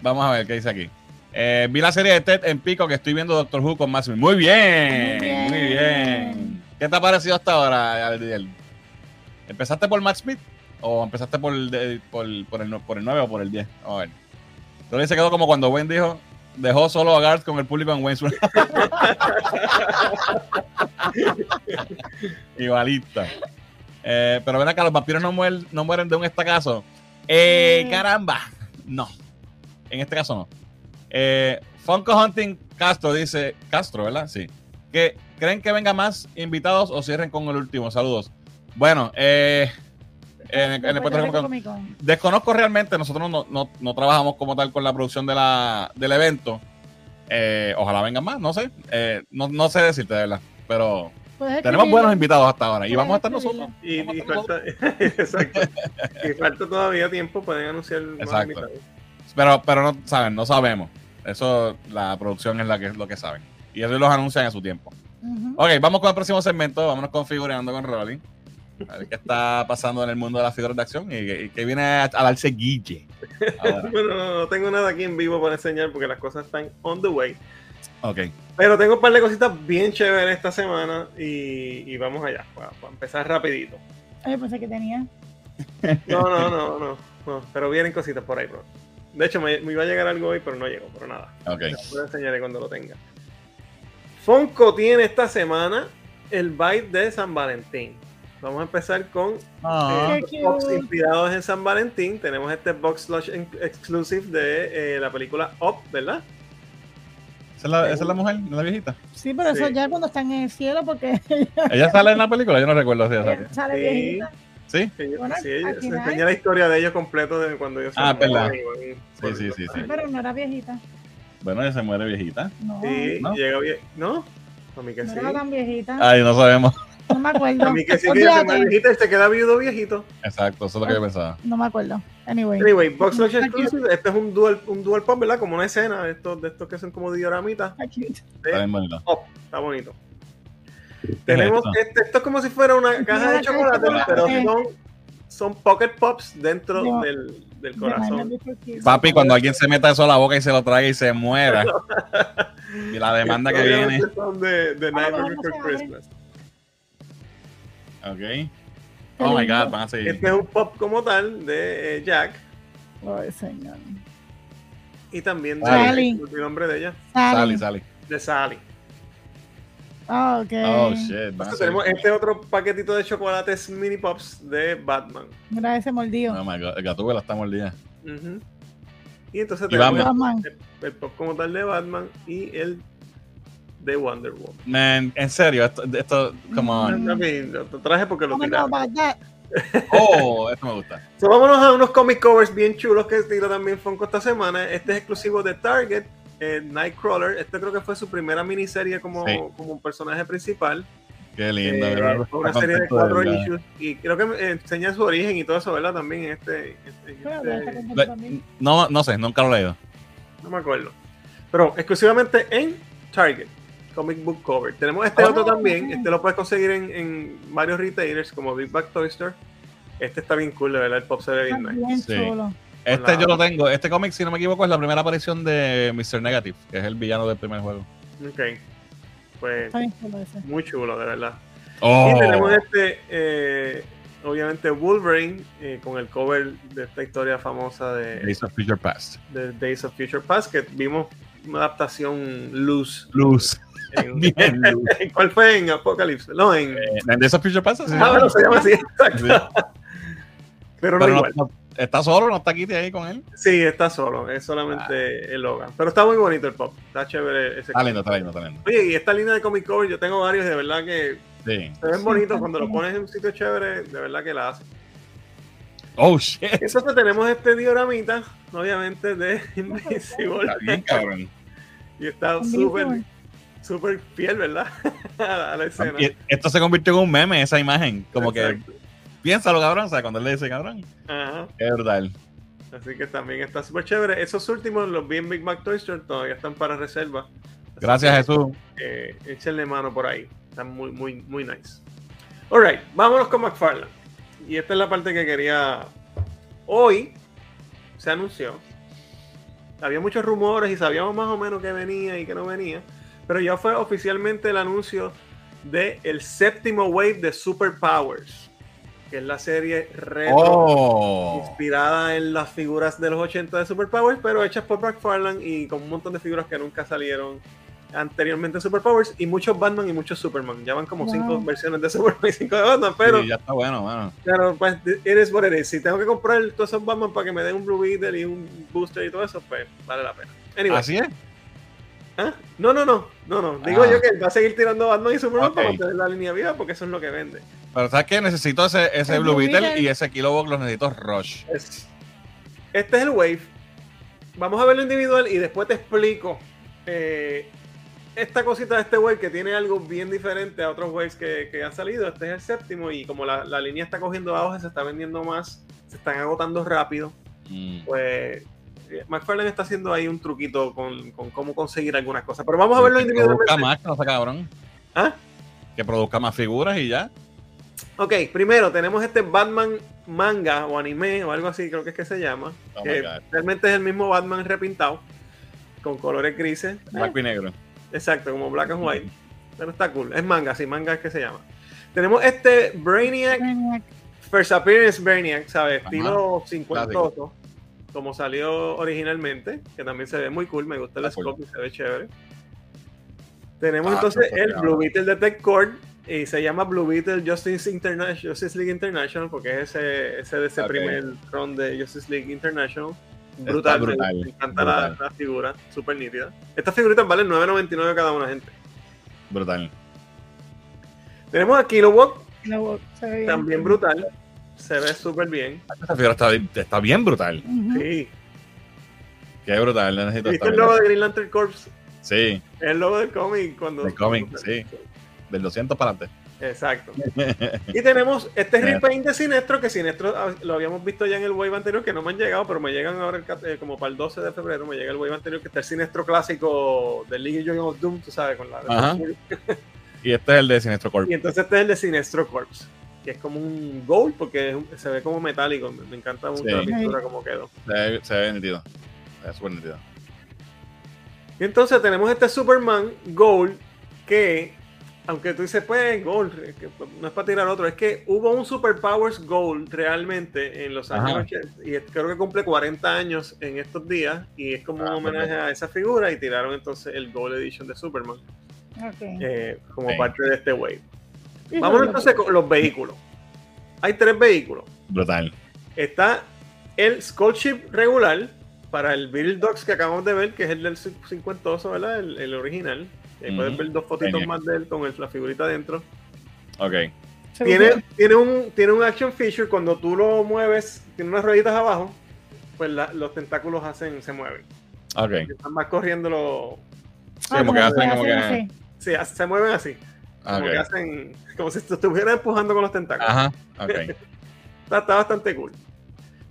vamos a ver qué dice aquí. Eh, vi la serie de Ted en Pico que estoy viendo Doctor Who con Smith. Muy bien, Muy bien. muy bien. ¿Qué te ha parecido hasta ahora, Aldiel? ¿Empezaste por Matt Smith o empezaste por, por, por el, por el 9 o por el 10? Vamos a ver. Entonces se quedó como cuando Wayne dijo, dejó solo a Garth con el público en Wayne's. Igualita. Eh, pero ven acá, los vampiros no mueren, no mueren de un estacazo. Eh, Mm. caramba. No. En este caso no. Eh, Funko Hunting Castro dice, Castro, ¿verdad? Sí. Que creen que venga más invitados o cierren con el último. Saludos. Bueno, eh, en, el- en el Después Puerto de Rico- Comic Con. desconozco realmente, nosotros no, no- no trabajamos como tal con la producción de la, del evento. Eh, ojalá vengan más, no sé. Eh, no, no sé decirte de verdad. Pero Puedes tenemos buenos invitados hasta ahora. Y Puedes vamos a estar nosotros. Y, a falta, exacto. y falta todavía tiempo, pueden anunciar más Exacto. invitados. Pero, pero no saben, no sabemos. Eso, la producción es la que, lo que saben. Y ellos los anuncian en su tiempo. Ok, vamos con el próximo segmento. Vámonos configurando con Rolling. A ver qué está pasando en el mundo de las figuras de acción y, y que viene a, a darse guille. Bueno, no, no tengo nada aquí en vivo para enseñar porque las cosas están on the way. Ok. Pero tengo un par de cositas bien chéveres esta semana y, y vamos allá, para, para empezar rapidito. Ay, pensé que tenía. No, no, no, no, no, pero vienen cositas por ahí, bro. De hecho, me, me iba a llegar algo hoy, pero no llegó, pero nada. Ok. Lo enseñaré cuando lo tenga. Funko tiene esta semana el byte de San Valentín. Vamos a empezar con Ah. eh, box inspirados en San Valentín. Tenemos este box lush en- exclusive de eh, la película Up, ¿verdad? ¿Esa es, la, esa es la mujer, la viejita? Sí, pero eso Sí. ya cuando están en el cielo, porque ¿Ella sale en la película? Yo no recuerdo si ella sale. sale Sí. viejita. ¿Sí? Bueno, sí, al se enseña la historia de ellos completo de cuando ellos Ah, verdad. Sí, sí, sí, sí. Sí, pero no era viejita. Bueno, ella se muere viejita. No, Sí, ¿No? llega bien. ¿No? A mí que no sí. era tan viejita. Ay, no sabemos. No me acuerdo. A mí que sí que ella se muere Olvídate. viejita y se queda viudo viejito. Exacto, eso es lo que yo pensaba. No me acuerdo. Anyway. Anyway, Box cute. Exclusive, este es un dual, un dual pop, ¿verdad? Como una escena de estos, de estos que son como dioramitas. Está bien bonito. Up, está bonito. ¿Qué Tenemos, es esto? este, esto es como si fuera una caja de chocolate, pero son, son pocket pops dentro No. del, del De corazón. Christmas. Papi, cuando alguien se meta eso a la boca y se lo trague y se muera. Y la demanda que viene. Son de, de Nightmare Before abre. Ok. Oh my god, van a seguir. Este es un pop como tal de eh, Jack Ay, señor. y también de Sally. el nombre de ella, Sally, Sally. de Sally. Ah, ok. Oh shit. Entonces seguir. tenemos este otro paquetito de chocolates mini pops de Batman. Mira ese mordido. Oh my god, el gatúbela está mordida. Ujú. Y entonces Y tenemos Batman. Batman. el, el pop como tal de Batman y el de Wonder Woman. Man, en serio, esto, esto come on. Lo traje porque lo Oh, tiraron. Oh, esto me gusta. So, vámonos a unos comic covers bien chulos que tiro también Funko esta semana. Este es exclusivo de Target eh, Nightcrawler. Este creo que fue su primera miniserie como, Sí. como un personaje principal. Qué lindo. Eh, ¿verdad? una serie de cuatro issues. Y creo que enseña su origen y todo eso, ¿verdad? También en este. en este- este-. No, no sé, nunca lo he leído. no me acuerdo. Pero exclusivamente en Target. Comic Book Cover. Tenemos este Oh, otro también. ok. Este lo puedes conseguir en, en varios retailers como Big Back Toy Store. Este está bien cool, de verdad. El pop se ve bien nice. Sí. Este la- yo lo tengo. Este cómic, si no me equivoco, es la primera aparición de Mr. Negative, que es el villano del primer juego. Ok. Pues chulo muy chulo, de verdad. Oh, Y tenemos este, eh, obviamente, Wolverine eh, con el cover de esta historia famosa de, Days of Future Past. de Days of Future Past, que vimos una adaptación loose. Luz. En, Bien, luz. ¿en ¿Cuál fue? En Apocalypse. No, en. ¿En Days of Future ah, llama? bueno, se llama así, exacto. Pero no Pero no- igual. no- está solo, no está Kitty ahí con él. Sí, está solo, es solamente el Logan. Pero está muy bonito el pop, está chévere ese Está lindo, está lindo, está lindo. Oye, y esta línea de comic cover, yo tengo varios, de verdad que Sí. se ven Sí, bonitos cuando lo pones en un sitio chévere, de verdad que la hacen. Oh, shit. Entonces tenemos este dioramita, obviamente, de Invincible. Está bien, cabrón. Y está súper, súper fiel, ¿verdad? a la escena. Y Esto se convirtió en un meme, esa imagen. Como Exacto. que, piénsalo, cabrón. O sea, cuando él le dice, cabrón. Ajá. Es verdad. Así que también está súper chévere. Esos últimos, los vi en Big Mac Toy Store, todavía están para reserva. Así Gracias, que, Jesús. eh, échenle mano por ahí. Están muy, muy, muy nice. Alright, vámonos con McFarlane. Y esta es la parte que quería. Hoy se anunció. Había muchos rumores y sabíamos más o menos que venía y que no venía. Pero ya fue oficialmente el anuncio de el séptimo wave de Superpowers. Que es la serie retro Oh. inspirada en las figuras de los 80 de Superpowers, pero hechas por McFarlane y con un montón de figuras que nunca salieron anteriormente en Superpowers y muchos Batman y muchos Superman. Ya van como Wow. cinco versiones de Superman y cinco de Batman, pero Sí, ya está bueno, bueno. claro, pues eres what it is. Si tengo que comprar todos esos Batman para que me den un Blue Beetle y un Booster y todo eso, pues vale la pena. Anyway, Así es. ¿Ah? No, no, no, no, no. Digo Ah. yo que va a seguir tirando Batman y Superman Ok. para mantener la línea viva porque eso es lo que vende. Pero ¿sabes qué? Necesito ese, ese Blue Blue Beetle y ese Kilobox los necesito Rush. Es- Este es el Wave. Vamos a verlo individual y después te explico eh, esta cosita de este Wave que tiene algo bien diferente a otros Waves que, que han salido. Este es el séptimo y como la, la línea está cogiendo auge, se está vendiendo más, se están agotando rápido. Mm. Pues McFarlane está haciendo ahí un truquito con, con cómo conseguir algunas cosas. Pero vamos a verlo que produzca individualmente. más, que no sea cabrón. ¿Ah? Que produzca más figuras y ya. Ok, primero tenemos este Batman manga o anime o algo así, creo que es que se llama. Oh que realmente es el mismo Batman repintado con colores grises. Blanco y negro. Exacto, como black and white. Pero está cool. Es manga, sí, manga es que se llama. Tenemos este Brainiac, Brainiac. First Appearance Brainiac, ¿sabes? Estilo cincuentoso, como salió originalmente, que también se ve muy cool. Me gusta el cool. scope y se ve chévere. Tenemos Ah, entonces el. Blue Beetle de Tech Cord y se llama Blue Beetle Justice, International, Justice League International porque es ese, ese de ese primer run de Justice League International. Brutal, brutal, me encanta la, brutal. la figura, súper nítida. Estas figuritas valen 9.99 cada una, gente. Brutal. Tenemos a ve bien. también brutal. Se ve súper bien. Esta figura está, está bien brutal. Ujú. Sí. Qué brutal. Necesito ¿Viste el logo de Green Lantern Corps? Sí, el logo del cómic cuando. Del cómic, sí. del 200 para adelante. Exacto. Y tenemos este repaint de Sinestro, que Sinestro ah, lo habíamos visto ya en el wave anterior, que no me han llegado, pero me llegan ahora el eh, como para el 12 de febrero, me llega el wave anterior, que está el Sinestro clásico del League of Doom, tú sabes, con la... Ajá. Y este es el de Sinestro Corp. Y entonces este es el de Sinestro Corps, que es como un gold, porque es se ve como metálico, me, me encanta mucho Sí. la pintura como quedó. Se ve, se ve nítido. Se ve súper nítido. Y entonces tenemos este Superman Gold que, aunque tú dices, pues, Gold, que, no es para tirar otro, es que hubo un Superpowers Gold realmente en los años Ajá. 80 y creo que cumple 40 años en estos días y es como Ah, un homenaje a esa figura y tiraron entonces el Gold Edition de Superman eh, como parte de este wave. Vamos entonces con los vehículos. Hay tres vehículos. Brutal. Está el Skull Ship regular para el Build Dogs que acabamos de ver, que es el del cin- cincuentoso, ¿verdad? El, el original. Ahí Ujú. puedes ver dos fotitos Genial. más de él con el- la figurita dentro. Ok. Tiene, tiene, un, tiene un action feature cuando tú lo mueves, tiene unas rueditas abajo, pues la- los tentáculos hacen, se mueven. Ok. Están más corriendo los. Sí, como que hacen como que. Sí, se mueven así. Como Ok. que hacen. Como si te estuvieran empujando con los tentáculos. Ajá. Está, está bastante cool.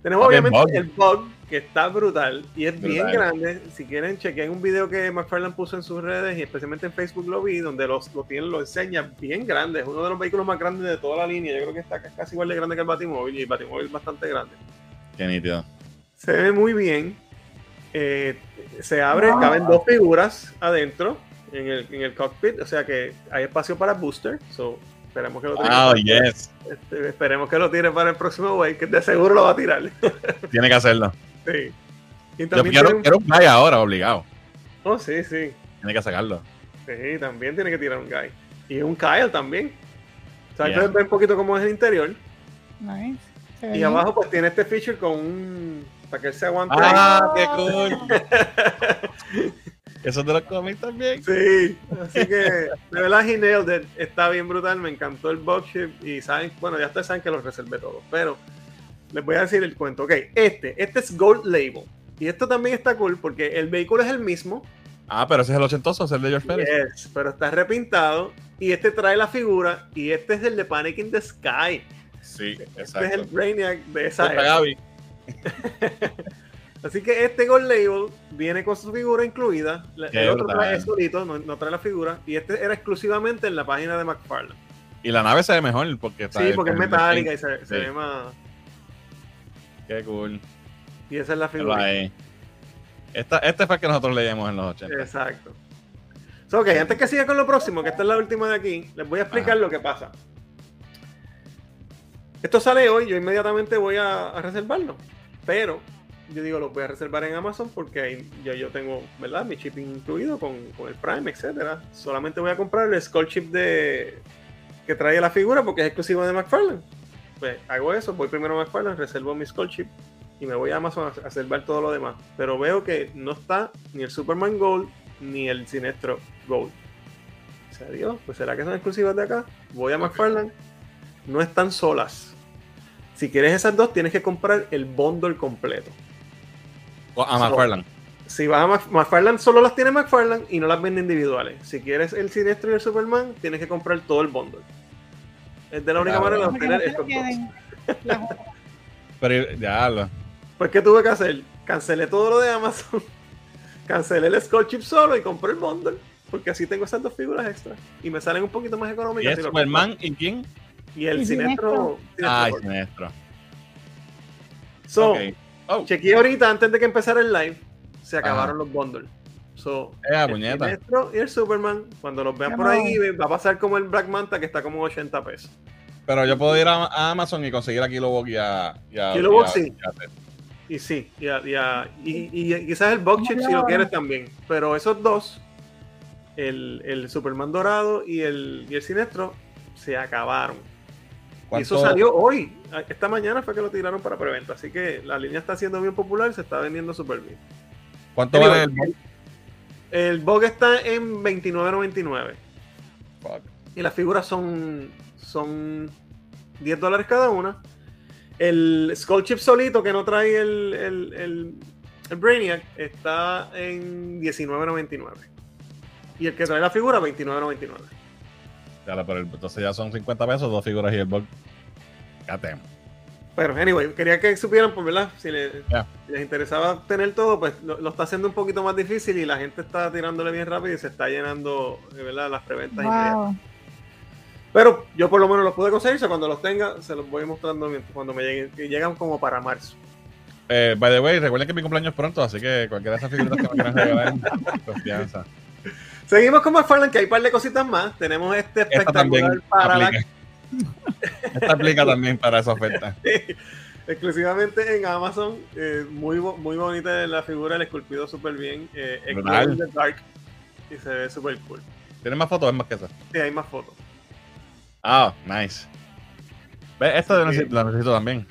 Tenemos Ok, obviamente bug. el bug, que está brutal y es bien Brutal. grande. Si quieren, chequen un video que McFarlane puso en sus redes y especialmente en Facebook lo vi, donde los, lo tiene, lo enseña bien grande. Es uno de los vehículos más grandes de toda la línea. Yo creo que está casi igual de grande que el Batimóvil y el Batimóvil es bastante grande. Qué nítido. Se ve muy bien. Eh, se abre, Wow. caben dos figuras adentro en el, en el cockpit, o sea que hay espacio para booster. So, esperemos que lo tire. Wow, yes. Este, esperemos que lo tire para el próximo wave, que de seguro lo va a tirar. Tiene que hacerlo. sí. Y Yo también quiero, tiene un- quiero un guy ahora, obligado. Oh, sí, sí. Tiene que sacarlo. Sí, también tiene que tirar un guy. Y un Kyle también. O sea, Yeah. ver un poquito cómo es el interior. Nice. Ve Y bien. abajo pues tiene este feature con un... para que él se aguante. Ah, qué cool. Eso es de los cómics también. Sí, así que de verdad he nailed it. Está bien brutal, me encantó el box ship y saben, bueno, ya ustedes saben que los reservé todos, pero les voy a decir el cuento. Ok, este, este es Gold Label. Y esto también está cool porque el vehículo es el mismo, Ah, pero ese es el ochentoso, es el de George Pérez. yes, pero está repintado y este trae la figura y este es el de Panic in the Sky. Sí, Este es exacto. el Brainiac de esa Contra época. Gaby. Así que este Gold Label viene con su figura incluida. Qué El otro brutal. trae solito, no, no trae la figura. Y este era exclusivamente en la página de McFarlane. Y la nave se ve mejor porque está Sí, porque es metálica y se, se Sí. ve más. Qué cool. Y esa es la figura. Esta, este fue el que nosotros leíamos en los 80. Exacto. So, ok, antes que siga con lo próximo, que esta es la última de aquí, les voy a explicar Ajá. lo que pasa. Esto sale hoy, yo inmediatamente voy a, a reservarlo. Pero yo digo, lo voy a reservar en Amazon porque ahí yo, yo tengo, ¿verdad? Mi shipping incluido con, con el Prime, etcétera. Solamente voy a comprar el Skull Chip de que trae la figura porque es exclusivo de McFarlane. Pues hago eso, voy primero a McFarlane, reservo mi Skull Chip y me voy a Amazon a a reservar todo lo demás. Pero veo que no está ni el Superman Gold ni el Sinestro Gold. O sea, Dios, pues será que son exclusivas de acá. Voy a McFarlane. No están solas. Si quieres esas dos, tienes que comprar el bundle completo. A McFarlane. Si vas a Mc- McFarlane, solo las tiene McFarlane y no las vende individuales. Si quieres el Sinestro y el Superman, tienes que comprar todo el bundle. Es de la única Claro. manera de obtener estos dos. Pero ya lo. Pues, ¿qué tuve que hacer? Cancelé todo lo de Amazon. Cancelé el Skull Chip solo y compré el bundle. Porque así tengo esas dos figuras extra. Y me salen un poquito más ¿Y económicas. si lo Superman y quién? Y el Y Sinestro. Sinestro Ay, Gold. maestro. So, Ok. Oh, chequeé ahorita antes de que empezara el live. Se acabaron los bundles. So, eh, el puñeta. Sinestro y el Superman, cuando los vean por ahí, va a pasar como el Black Manta que está como 80 pesos. Pero yo puedo ir a, a Amazon y conseguir a Kilobox y a. Y a Kilobox, y a- sí. y sí, y, a- y, a- y- y quizás el box chip si lo quieres también. Pero esos dos, el, el Superman dorado y el, y el Sinestro, se acabaron. Y eso ¿Cuánto- salió hoy. Esta mañana fue que lo tiraron para preventa. Así que la línea está siendo bien popular y se está vendiendo súper bien. ¿Cuánto vale el box? El box está en $29.99. Fuck. Y las figuras son, son 10 dólares cada una. El Skull Chip solito, que no trae el, el, el- el Brainiac, está en $19.99. Y el que trae la figura, $29.99. Pero entonces ya son 50 pesos, dos figuras y el box. Goddamn. Pero, anyway, quería que supieran, pues, ¿verdad? Si si les interesaba tener todo, pues lo, lo está haciendo un poquito más difícil y la gente está tirándole bien rápido y se está llenando, ¿verdad? Las preventas. Wow. Pero yo por lo menos los pude conseguir, o sea, cuando los tenga, se los voy mostrando mientras- cuando me lleguen, que llegan como para marzo. Eh, by the way, recuerden que mi cumpleaños es pronto, así que cualquiera de esas figuras que me quieran regalar, confianza. Seguimos con McFarlane, que hay un par de cositas más. Tenemos este espectacular para la aplica. Esta aplica también para esa oferta. exclusivamente en Amazon. eh, muy, muy bonita la figura, el esculpido súper bien. Eh, in the dark y se ve súper cool. ¿Tienes más fotos? Es más que eso. Sí, hay más fotos. Ah, nice. Ve, esta Sí. la necesito también.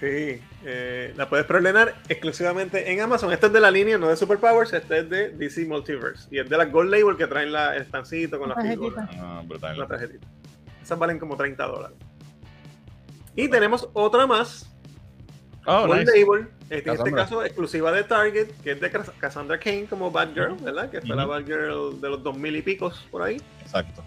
Sí, eh, la puedes preordenar exclusivamente en Amazon. Este es de la línea, no de Superpowers, este es de DC Multiverse. Y es de la Gold Label que traen la, el estancito con la Tarjetita. figura. Ah, brutal. la tarjetita. Esas valen como 30 dólares. Y tenemos otra más. Oh, Gold nice. Label, este, en este caso exclusiva de Target, que es de Cas- Cassandra Kane como Batgirl, ¿verdad? Que fue la Ujú. Batgirl de los 2000 y picos por ahí. Exacto.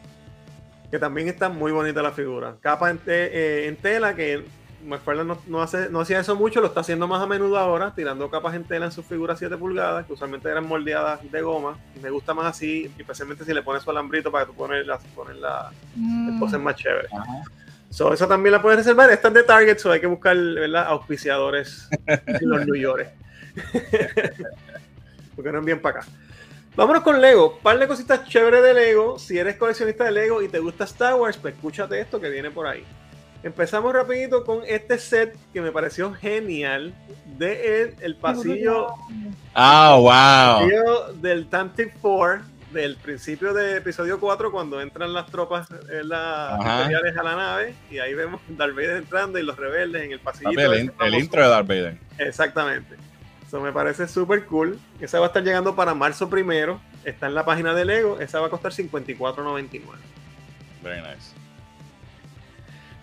Que también está muy bonita la figura. Capa en, te- eh, en tela, que McFarlane no, no, hace, no hacía eso mucho, lo está haciendo más a menudo ahora, tirando capas en tela en sus figuras 7 pulgadas, que usualmente eran moldeadas de goma. Y me gusta más así, especialmente si le pones su alambrito para que tú pones la, poner la, Mm. poses más chévere. Ajá. So, eso también la puedes reservar. Esta es de Target, so hay que buscar ¿verdad? auspiciadores en los New York. Porque no envían para acá. Vámonos con Lego. Par de cositas chéveres de Lego. Si eres coleccionista de Lego y te gusta Star Wars, pues escúchate esto que viene por ahí. Empezamos rapidito con este set que me pareció genial de el, el pasillo, Ah, wow. pasillo del Tantive 4 del principio de episodio 4 cuando entran las tropas eh, las imperiales a la nave y ahí vemos Darth Vader entrando y los rebeldes en el pasillo. El, in- el intro de Darth Vader. Exactamente. Eso me parece súper cool. Esa va a estar llegando para marzo primero. Está en la página de Lego. Esa va a costar $54.99. Very nice.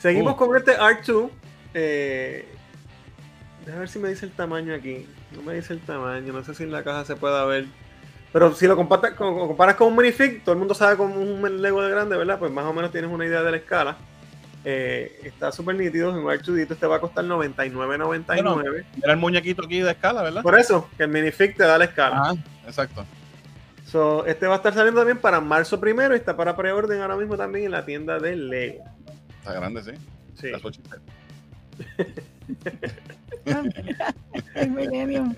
Seguimos Uh. con este R2. Eh, déjame ver si me dice el tamaño aquí. No me dice el tamaño. No sé si en la caja se pueda ver. Pero si lo comparas con, lo comparas con un minifig, todo el mundo sabe como un Lego de grande, ¿verdad? Pues más o menos tienes una idea de la escala. Eh, está súper nítido. En un R2D este va a costar $99.99. Era el muñequito aquí de escala, ¿verdad? Por eso, que el minifig te da la escala. Ajá, exacto. So, este va a estar saliendo también para marzo primero y está para preorden ahora mismo también en la tienda de Lego. Está grande, sí. Sí. El.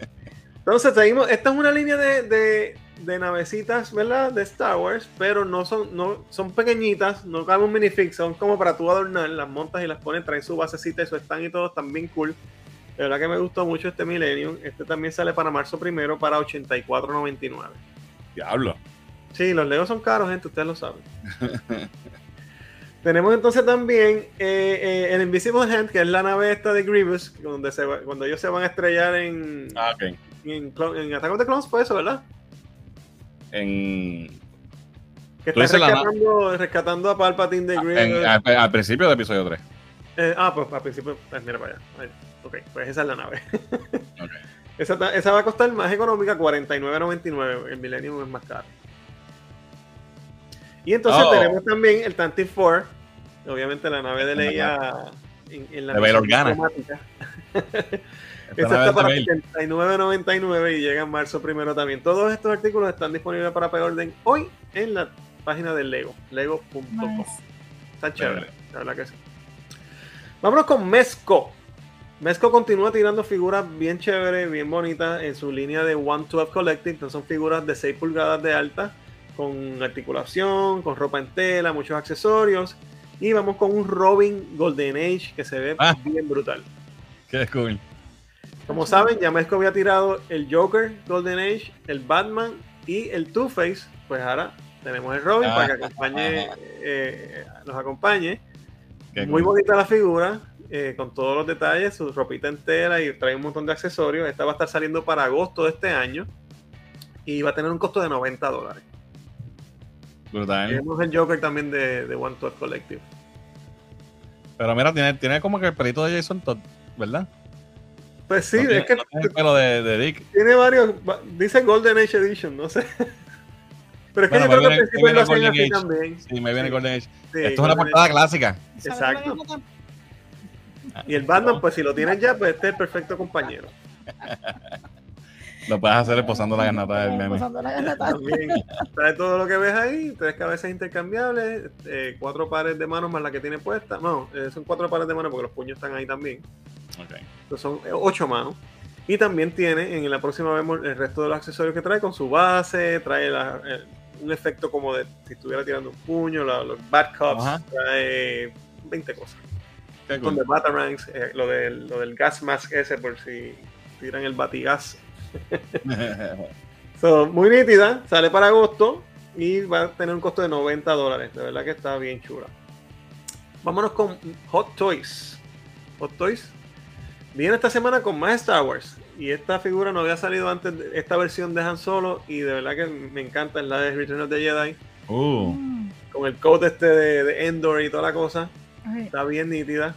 Entonces seguimos, esta es una línea de, de, de navecitas, ¿verdad? De Star Wars, pero no son, no, son pequeñitas, no caben un minifix, son como para tú adornar, las montas y las pones, traen su basecita y su stand y todo, están bien cool. De verdad que me gustó mucho este Millennium. Este también sale para marzo primero para $84.99. Diablo. Sí, los Legos son caros, gente, ustedes lo saben. Tenemos entonces también eh, eh, el Invisible Hand, que es la nave esta de Grievous, donde se va- cuando ellos se van a estrellar en, Ah, ok. en, en Attack of the Clones, fue eso, ¿verdad? En, Que está rescatando, rescatando a Palpatine de en- Grievous. al, al principio del episodio 3. Eh, ah, pues al principio, pues, mira para allá. Ok, pues esa es la nave. Ok. esa, esa va a costar más económica, $49.99. El Millennium es más caro. Y entonces Oh. tenemos también el Tantive 4, obviamente la nave de Leia en, en la De Organa. Esta está para de Bail. $79.99 y llega en marzo primero también. Todos estos artículos están disponibles para preorden hoy en la página de Lego, lego.com. Nice. Está chévere, la verdad que sí. Vámonos con Mezco. Mezco continúa tirando figuras bien chéveres, bien bonitas en su línea de 112 Collective. Entonces son figuras de 6 pulgadas de alta, con articulación, con ropa en tela, muchos accesorios. Y vamos con un Robin Golden Age que se ve Ah. bien brutal. Qué cool. Como saben, ya Mezco había tirado el Joker Golden Age, el Batman y el Two-Face. Pues ahora tenemos el Robin Ah. para que acompañe, eh, nos acompañe. Qué Muy cool. bonita la figura, eh, con todos los detalles, su ropita entera y trae un montón de accesorios. Esta va a estar saliendo para agosto de este año y va a tener un costo de 90 dólares. Brutal. Tenemos el Joker también de, de One Twelve Collective. Pero mira, tiene, tiene como que el pelito de Jason Todd, ¿verdad? Pues sí, No tiene- es que no tiene el pelo de, de Dick. tiene varios, va- dice Golden Age Edition, no sé. Pero es que Bueno, yo creo que viene- principio lo así Age. también. Sí, me viene Sí. Golden Age. Sí, Esto es una portada clásica. Exacto. ¿Sabes Y el Batman, pues si lo tienes ya, pues este es el perfecto compañero. Lo puedes hacer posando la garnata del meme. Posando la garnata. También trae todo lo que ves ahí, tres cabezas intercambiables, eh, cuatro pares de manos más la que tiene puesta. No, eh, son cuatro pares de manos porque los puños están ahí también. Ok. Entonces son eh, ocho manos. Y también tiene, en la próxima vemos el resto de los accesorios que trae con su base, trae la- un efecto como de si estuviera tirando un puño, la- los Bat Cups, Ajá. trae 20 cosas. Con cool. de Batarangs, eh, lo, del, lo del gas mask ese por si tiran el batigas. So, muy nítida, sale para agosto y va a tener un costo de 90 dólares. De verdad que está bien chula. Vámonos con Hot Toys. Hot Toys viene esta semana con más Star Wars. Y esta figura no había salido antes de esta versión de Han Solo. Y de verdad que me encanta, es la de Return of the Jedi. Uh, Mm. Con el coat este de, de Endor y toda la cosa. Está bien nítida.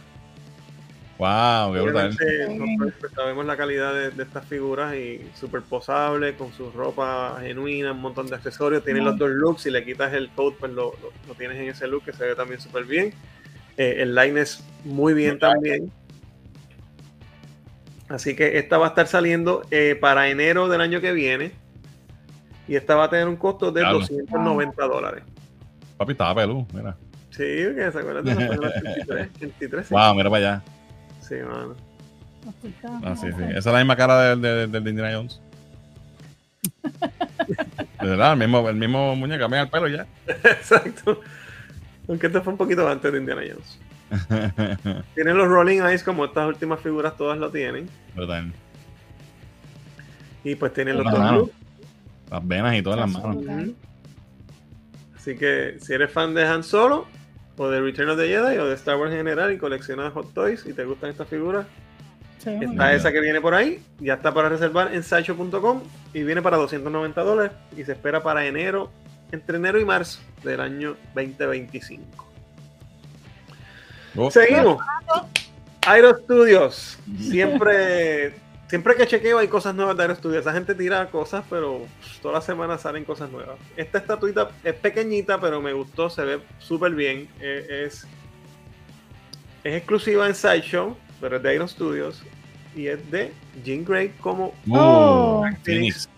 Wow, qué brutal. Nosotros pues, sabemos la calidad de, de estas figuras y súper posable, con su ropa genuina, un montón de accesorios. Tienen los dos looks. Si le quitas el coat, pues lo, lo- lo tienes en ese look que se ve también súper bien. Eh, el line es muy bien también. Así que esta va a estar saliendo eh, para enero del año que viene. Y esta va a tener un costo de Diablo. 290 dólares. Papi, estaba pelú, mira. Sí, que se acuerdan de la 23, 23, sí. Wow, mira para allá. Sí, mano. Ah, sí, sí. Esa es la misma cara del, del, del de Indiana Jones. De verdad, el mismo, el mismo muñeco, mira el pelo ya. Exacto. Aunque este fue un poquito antes de Indiana Jones. Tienen los Rolling Eyes, como estas últimas figuras todas lo tienen. Brutal. Y pues tienen los Las manos. Las venas y todas las manos. Así que si eres fan de Han Solo, o de Return of the Jedi, o de Star Wars en general, y coleccionas Hot Toys y te gustan estas figuras, está esa que viene por ahí. Ya está para reservar en sideshow.com y viene para 290 dólares. Y se espera para enero, entre enero y marzo del año 2025. Oh, Seguimos. Aero Studios. Siempre, siempre que chequeo hay cosas nuevas de Aero Studios. Esa gente tira cosas, pero todas las semanas salen cosas nuevas. Esta estatuita es pequeñita, pero me gustó, se ve súper bien. Eh, Es, es exclusiva en Sideshow, pero es de Aero Studios. Y es de Jean Grey como Uh, Oh. Phoenix.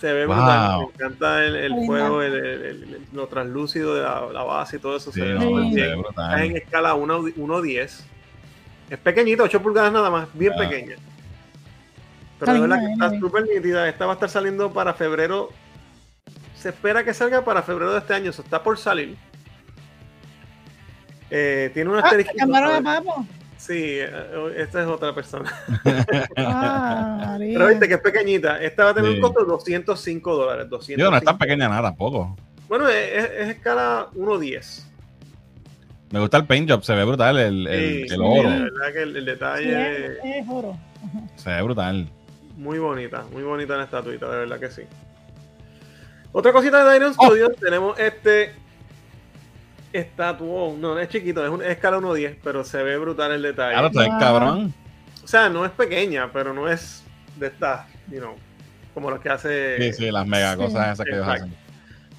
se ve Wow. brutal. Me encanta el, el fuego, el, el- el- lo translúcido de la, la base y todo eso. Sí, se ve no, Sí. se ve Está en brutal. escala 1 1.10. Es pequeñito, 8 pulgadas nada más, bien Ah. pequeña. Pero de verdad que está súper nítida. Esta va a estar saliendo para febrero. Se espera que salga para febrero de este año. Eso está por salir. Eh, tiene un Ah, asterisco. cambiaron de papo. Sí, eh, esta es otra persona. Ah. Pero viste que es pequeñita. Esta va a tener Sí. un costo de 205 dólares. 205. Digo, no es tan pequeña nada tampoco. Bueno, es, es- es escala 1.10. Me gusta el paint job, se ve brutal el, el, Sí, el sí, oro. De verdad que el, el Sí, detalle es, es oro. Se ve brutal. Muy bonita, muy bonita la estatuita, de verdad que sí. Otra cosita de Iron Oh. Studios, tenemos este estatuón. No, es chiquito, es una escala 1.10, pero se ve brutal el detalle. Claro, está cabrón. O sea, no es pequeña, pero no es de estas, you know, como las que hace. Sí, sí, las mega Sí. cosas esas que ellos hacen.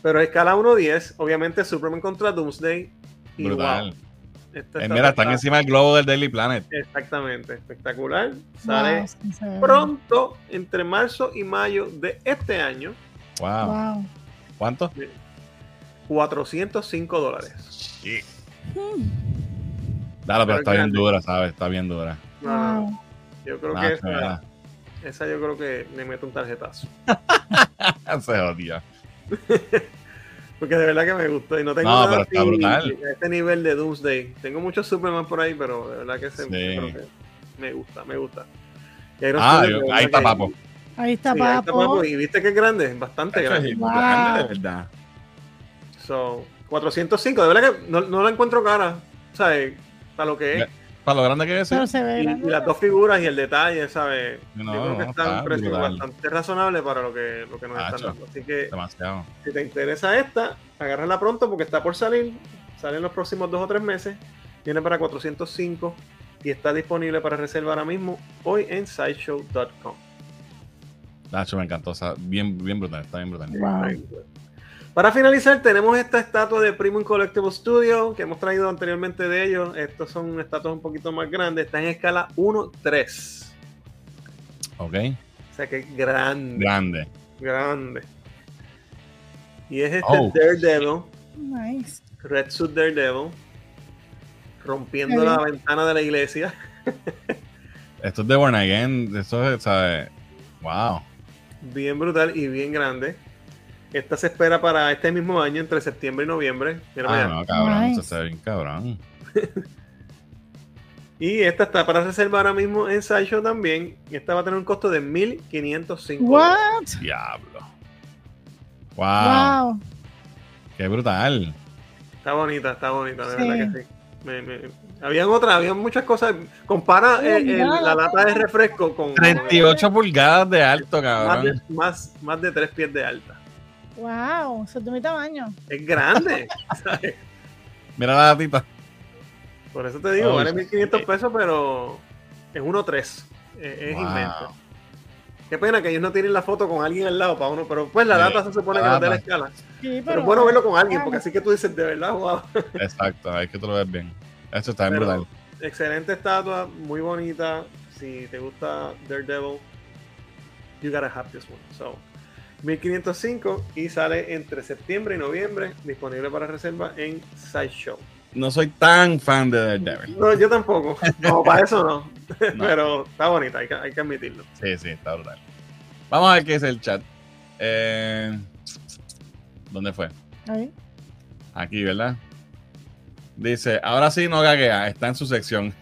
Pero escala 1.10, obviamente Superman contra Doomsday. Y Brutal. wow, Eh, mira, están está- encima del globo del Daily Planet. Exactamente, espectacular. Sale Wow, sí, pronto, entre marzo y mayo de este año. Wow. Wow. ¿Cuánto? 405 dólares. Hmm. Dale, pero Pero está bien dura, ¿sabes? Está bien dura. Wow. yo creo Nah, que esa, yo creo que le meto un tarjetazo. Se jodía. Porque de verdad que me gustó. Y no tengo No, nada pero está así brutal. a este nivel de Doomsday. Tengo muchos Superman por ahí, pero de verdad que, se, Sí. creo que me gusta, me gusta. Ah, yo- ahí está Papo. Ahí está Sí, ahí está papo. Papo. Y viste que es grande, bastante grande. Wow. grande, de verdad. So, 405, de verdad que no, no la encuentro cara. ¿Sabes? Para lo que es. Para lo grande que es. Se ve Y, las dos figuras y el detalle, ¿sabes? No, Yo creo que no, está un precio brutal. bastante razonable para lo que, lo que nos Tacho. están dando. Así que Demasiado. si te interesa esta, agárrala pronto porque está por salir. Sale en los próximos dos o tres meses. Viene para 405 y está disponible para reserva ahora mismo hoy en sideshow.com. Nacho, me encantó. o sea, bien, bien brutal. Está bien brutal. Wow. Para finalizar, tenemos esta estatua de Premium Collectible Studio que hemos traído anteriormente de ellos. Estos son estatuas un poquito más grandes. Está en escala 1-3. Ok. O sea que es grande. Grande. Grande. Y es este Oh. Daredevil, Nice. Red Suit Daredevil, rompiendo la ventana de la iglesia. Esto es de Born Again. Esto es, ¿sabes? Wow. Bien brutal y bien grande. Esta se espera para este mismo año, entre septiembre y noviembre. Mira, Ah, no, cabrón. Nice. Ve bien cabrón. Y esta está para reserva ahora mismo en Sideshow también. Y esta va a tener un costo de 1505. What? Diablo. Wow. Wow. Qué brutal. Está bonita, está bonita, de Sí. verdad que sí. Me- me- Habían otras, habían muchas cosas. Compara Oh, eh, el- la lata de refresco con 38 pulgadas de alto, más cabrón. de, más, más de tres pies de alta. Wow. Eso es de mi tamaño. Es grande. ¿sabes? Mira la latita. Por eso te digo, Oh, vale sí. 1500 pesos, pero es 1.3. Es, es Wow. inmenso. Qué pena que ellos no tienen la foto con alguien al lado para uno, pero pues la Sí, data se supone la que no da la escala. Sí, Pero es bueno verlo con alguien, porque así que tú dices, de verdad, wow. Exacto, es que tú lo ves bien. Esto está Pero- brutal. Excelente estatua, muy bonita. Si te gusta Daredevil, you gotta have this one. So, 1505 y sale entre septiembre y noviembre, disponible para reserva en Sideshow. No soy tan fan de Daredevil. No, yo tampoco. No, para eso no. No. Pero está bonita, hay que, hay que admitirlo. Sí, sí, está brutal. Vamos a ver qué es el chat. Eh, ¿Dónde fue? Ahí. Aquí, ¿verdad? Dice, ahora sí no gaguea, está en su sección.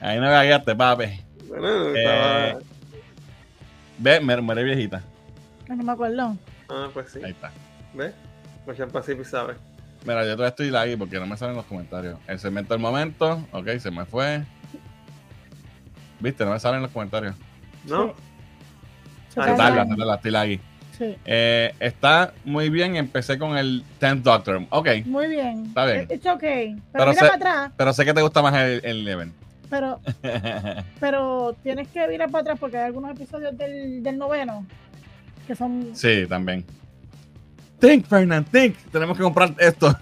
Ahí no gagueaste, papi. Bueno, Eh, estaba. Ve, me muere viejita. No me acuerdo. Ah, pues sí. Ahí está. ¿Ves? Ocean Pacific sabe. Mira, yo todavía estoy laggy porque no me salen los comentarios. El segmento del momento, ok, se me fue. Viste, no me salen los comentarios. ¿No? Se Ah, tarda. se tarda, estoy laggy. Sí. Eh, está muy bien, empecé con el 10th Doctor. Ok, Muy bien. Está bien. It's okay. Pero, Pero mira se- para atrás. pero sé que te gusta más el, el Eleven. Pero, pero tienes que mirar para atrás porque hay algunos episodios del, del noveno que son. sí, también. Think, Fernand, think. Tenemos que comprar esto.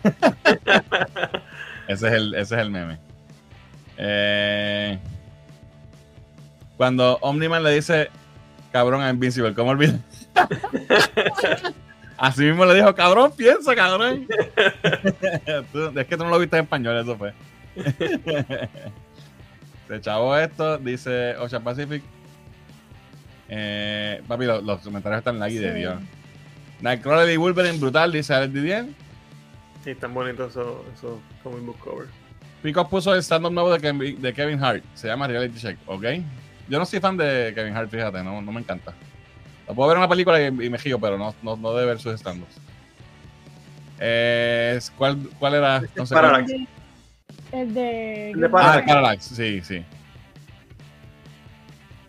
ese, es el, ese es el meme. Eh, cuando Omniman le dice cabrón a Invincible, ¿cómo olvida? Así mismo le dijo, cabrón, piensa, cabrón. Es que tú no lo viste en español, eso fue. Se chavo esto, dice Ocean Pacific. Eh, papi, los, los comentarios están de Sí. Dios. Nightcrawler y Wolverine brutal, dice Alex Didier. Sí, están bonitos esos, esos comic book covers. Pico puso el stand-up nuevo de Kevin, de Kevin Hart. Se llama Reality Check, ¿ok? Yo no soy fan de Kevin Hart, fíjate, no, no me encanta. Lo puedo ver en una película y, y me giro, pero no, no, no de ver sus stand-ups. Eh, ¿cuál, ¿Cuál era? No sé Parallax. El de. El de Ah, Parallax. el Parallax, sí, sí.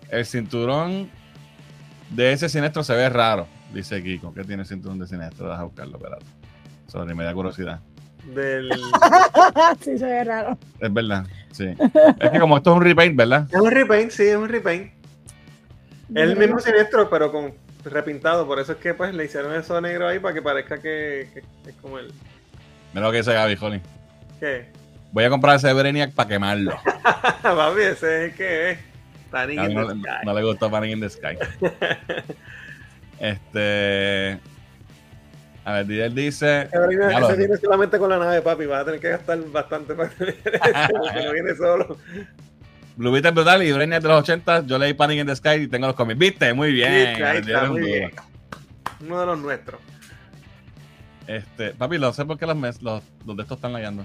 El cinturón de ese siniestro se ve raro, dice Kiko. ¿Qué tiene el cinturón de siniestro? Deja buscarlo, espérate. Sorry, me da curiosidad. Del... sí, se ve raro. Es verdad, sí. es que como esto es un repaint, ¿verdad? Es un repaint, sí, es un repaint. Es el mismo siniestro, pero con repintado. Por eso es que pues le hicieron eso negro ahí para que parezca que, que es como el. Mira lo que dice Gaby, Holly. ¿Qué? Voy a comprar ese Brainiac para quemarlo. Papi, ese es el que es. Mí in no, the sky. no le gustó Panic in the Sky. Este. A ver, Didier dice. Ese viene- Ya lo ese viene solamente con la nave, papi. Vas a tener que gastar bastante para tener ese, porque no viene solo. Blue Beetle es brutal y Brainiac de los 80. Yo leí Panic in the Sky y tengo los cómics. ¿Viste? Muy bien. Sí, está, muy bien. Uno de los nuestros. Este, papi, lo sé porque los, mes- los, los de estos están layando.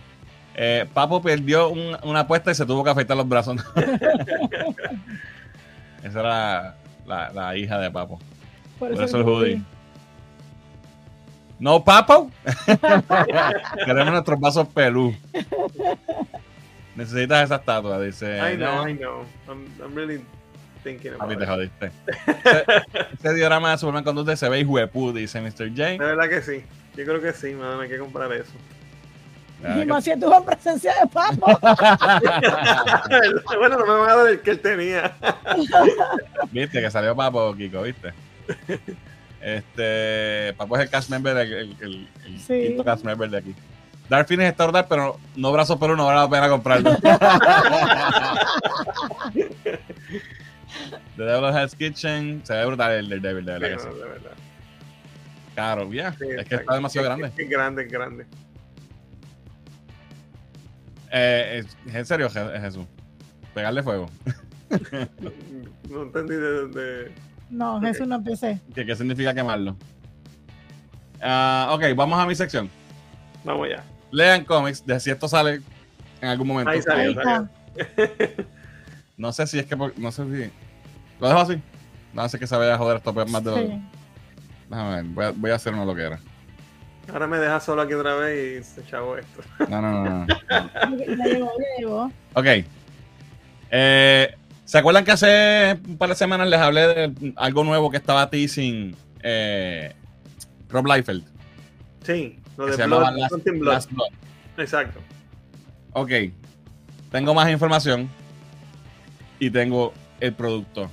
Eh, Papo perdió un- una apuesta y se tuvo que afeitar los brazos. Esa era la, la hija de Papo. Por eso el hoodie. No, Papo. Queremos nuestros vasos pelú. Necesitas esa estatua, dice. I know, "No, I know. I'm, I'm really thinking about Papi, te it. jodiste. ese, ese diorama de Superman con se ve huepú, dice Mr. J. De verdad que sí. Yo creo que sí, man. Hay que comprar eso. Y más si tuvo presencia de papo. bueno, no me van a dar el que él tenía. Viste que salió Papo, Kiko, ¿viste? Este. Papo es el cast member, el, el- el- el Sí. quinto cast member de aquí. Dark Phoenix está pero no brazos por uno, vale la pena comprarlo. The Devil's Hell's Kitchen, se ve brutal el Daredevil, de verdad que sí. Sí, no, de verdad. Caro, ya. Sí, es que está demasiado es- grande. Es, grande, es grande. Eh, es- en serio, Je- Jesús. Pegarle fuego. No entendí de dónde. No, Jesús no empecé. ¿Qué, qué significa quemarlo? Ah, ok, vamos a mi sección. Vamos ya. Lean cómics, de si esto sale en algún momento. Ahí está. No sé si es que. por- No sé si. Lo dejo así. No sé que se vaya a joder esto más de lo. Sí. Déjame ver. Voy a, voy a hacer una loquera. Ahora me deja solo aquí otra vez y se chavo esto. No, no, no. no. Ok. Eh, ¿Se acuerdan que hace un par de semanas les hablé de algo nuevo que estaba teasing eh, Rob Liefeld? Sí. Lo que de Blood, Last, Blood. Last Blood. Exacto. Ok. Tengo más información. Y tengo el producto.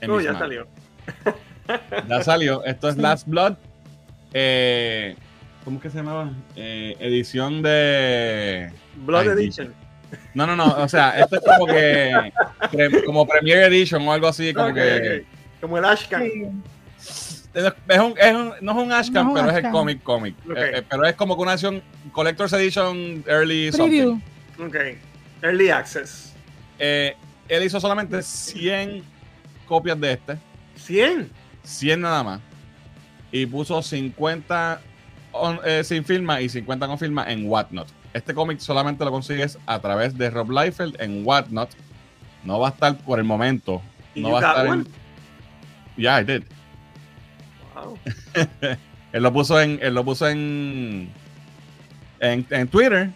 en No, mis ya salió. Ya salió. Esto es. Last Blood. Eh, ¿Cómo es que se llamaba? Eh, edición de. Blood Ay, Edition. No, no, no. O sea, esto es como que. pre- como Premiere Edition o algo así. Como que. Como el Ashcan. Sí. Es un, es un- no es un Ashcan, No es un pero es el cómic. Ok. Eh, eh, pero es como que una edición Collector's Edition Early Preview. something. Ok. Early Access. Eh, él hizo solamente 100 copias de este. 100. 100 nada más. Y puso 50 on- eh, sin firma y 50 con firma en Whatnot. Este cómic solamente lo consigues a través de Rob Liefeld en Whatnot. No va a estar por el momento. ¿Y No va a estar en. Yeah, I did. Wow. Él lo puso en. Él lo puso en. En, en Twitter.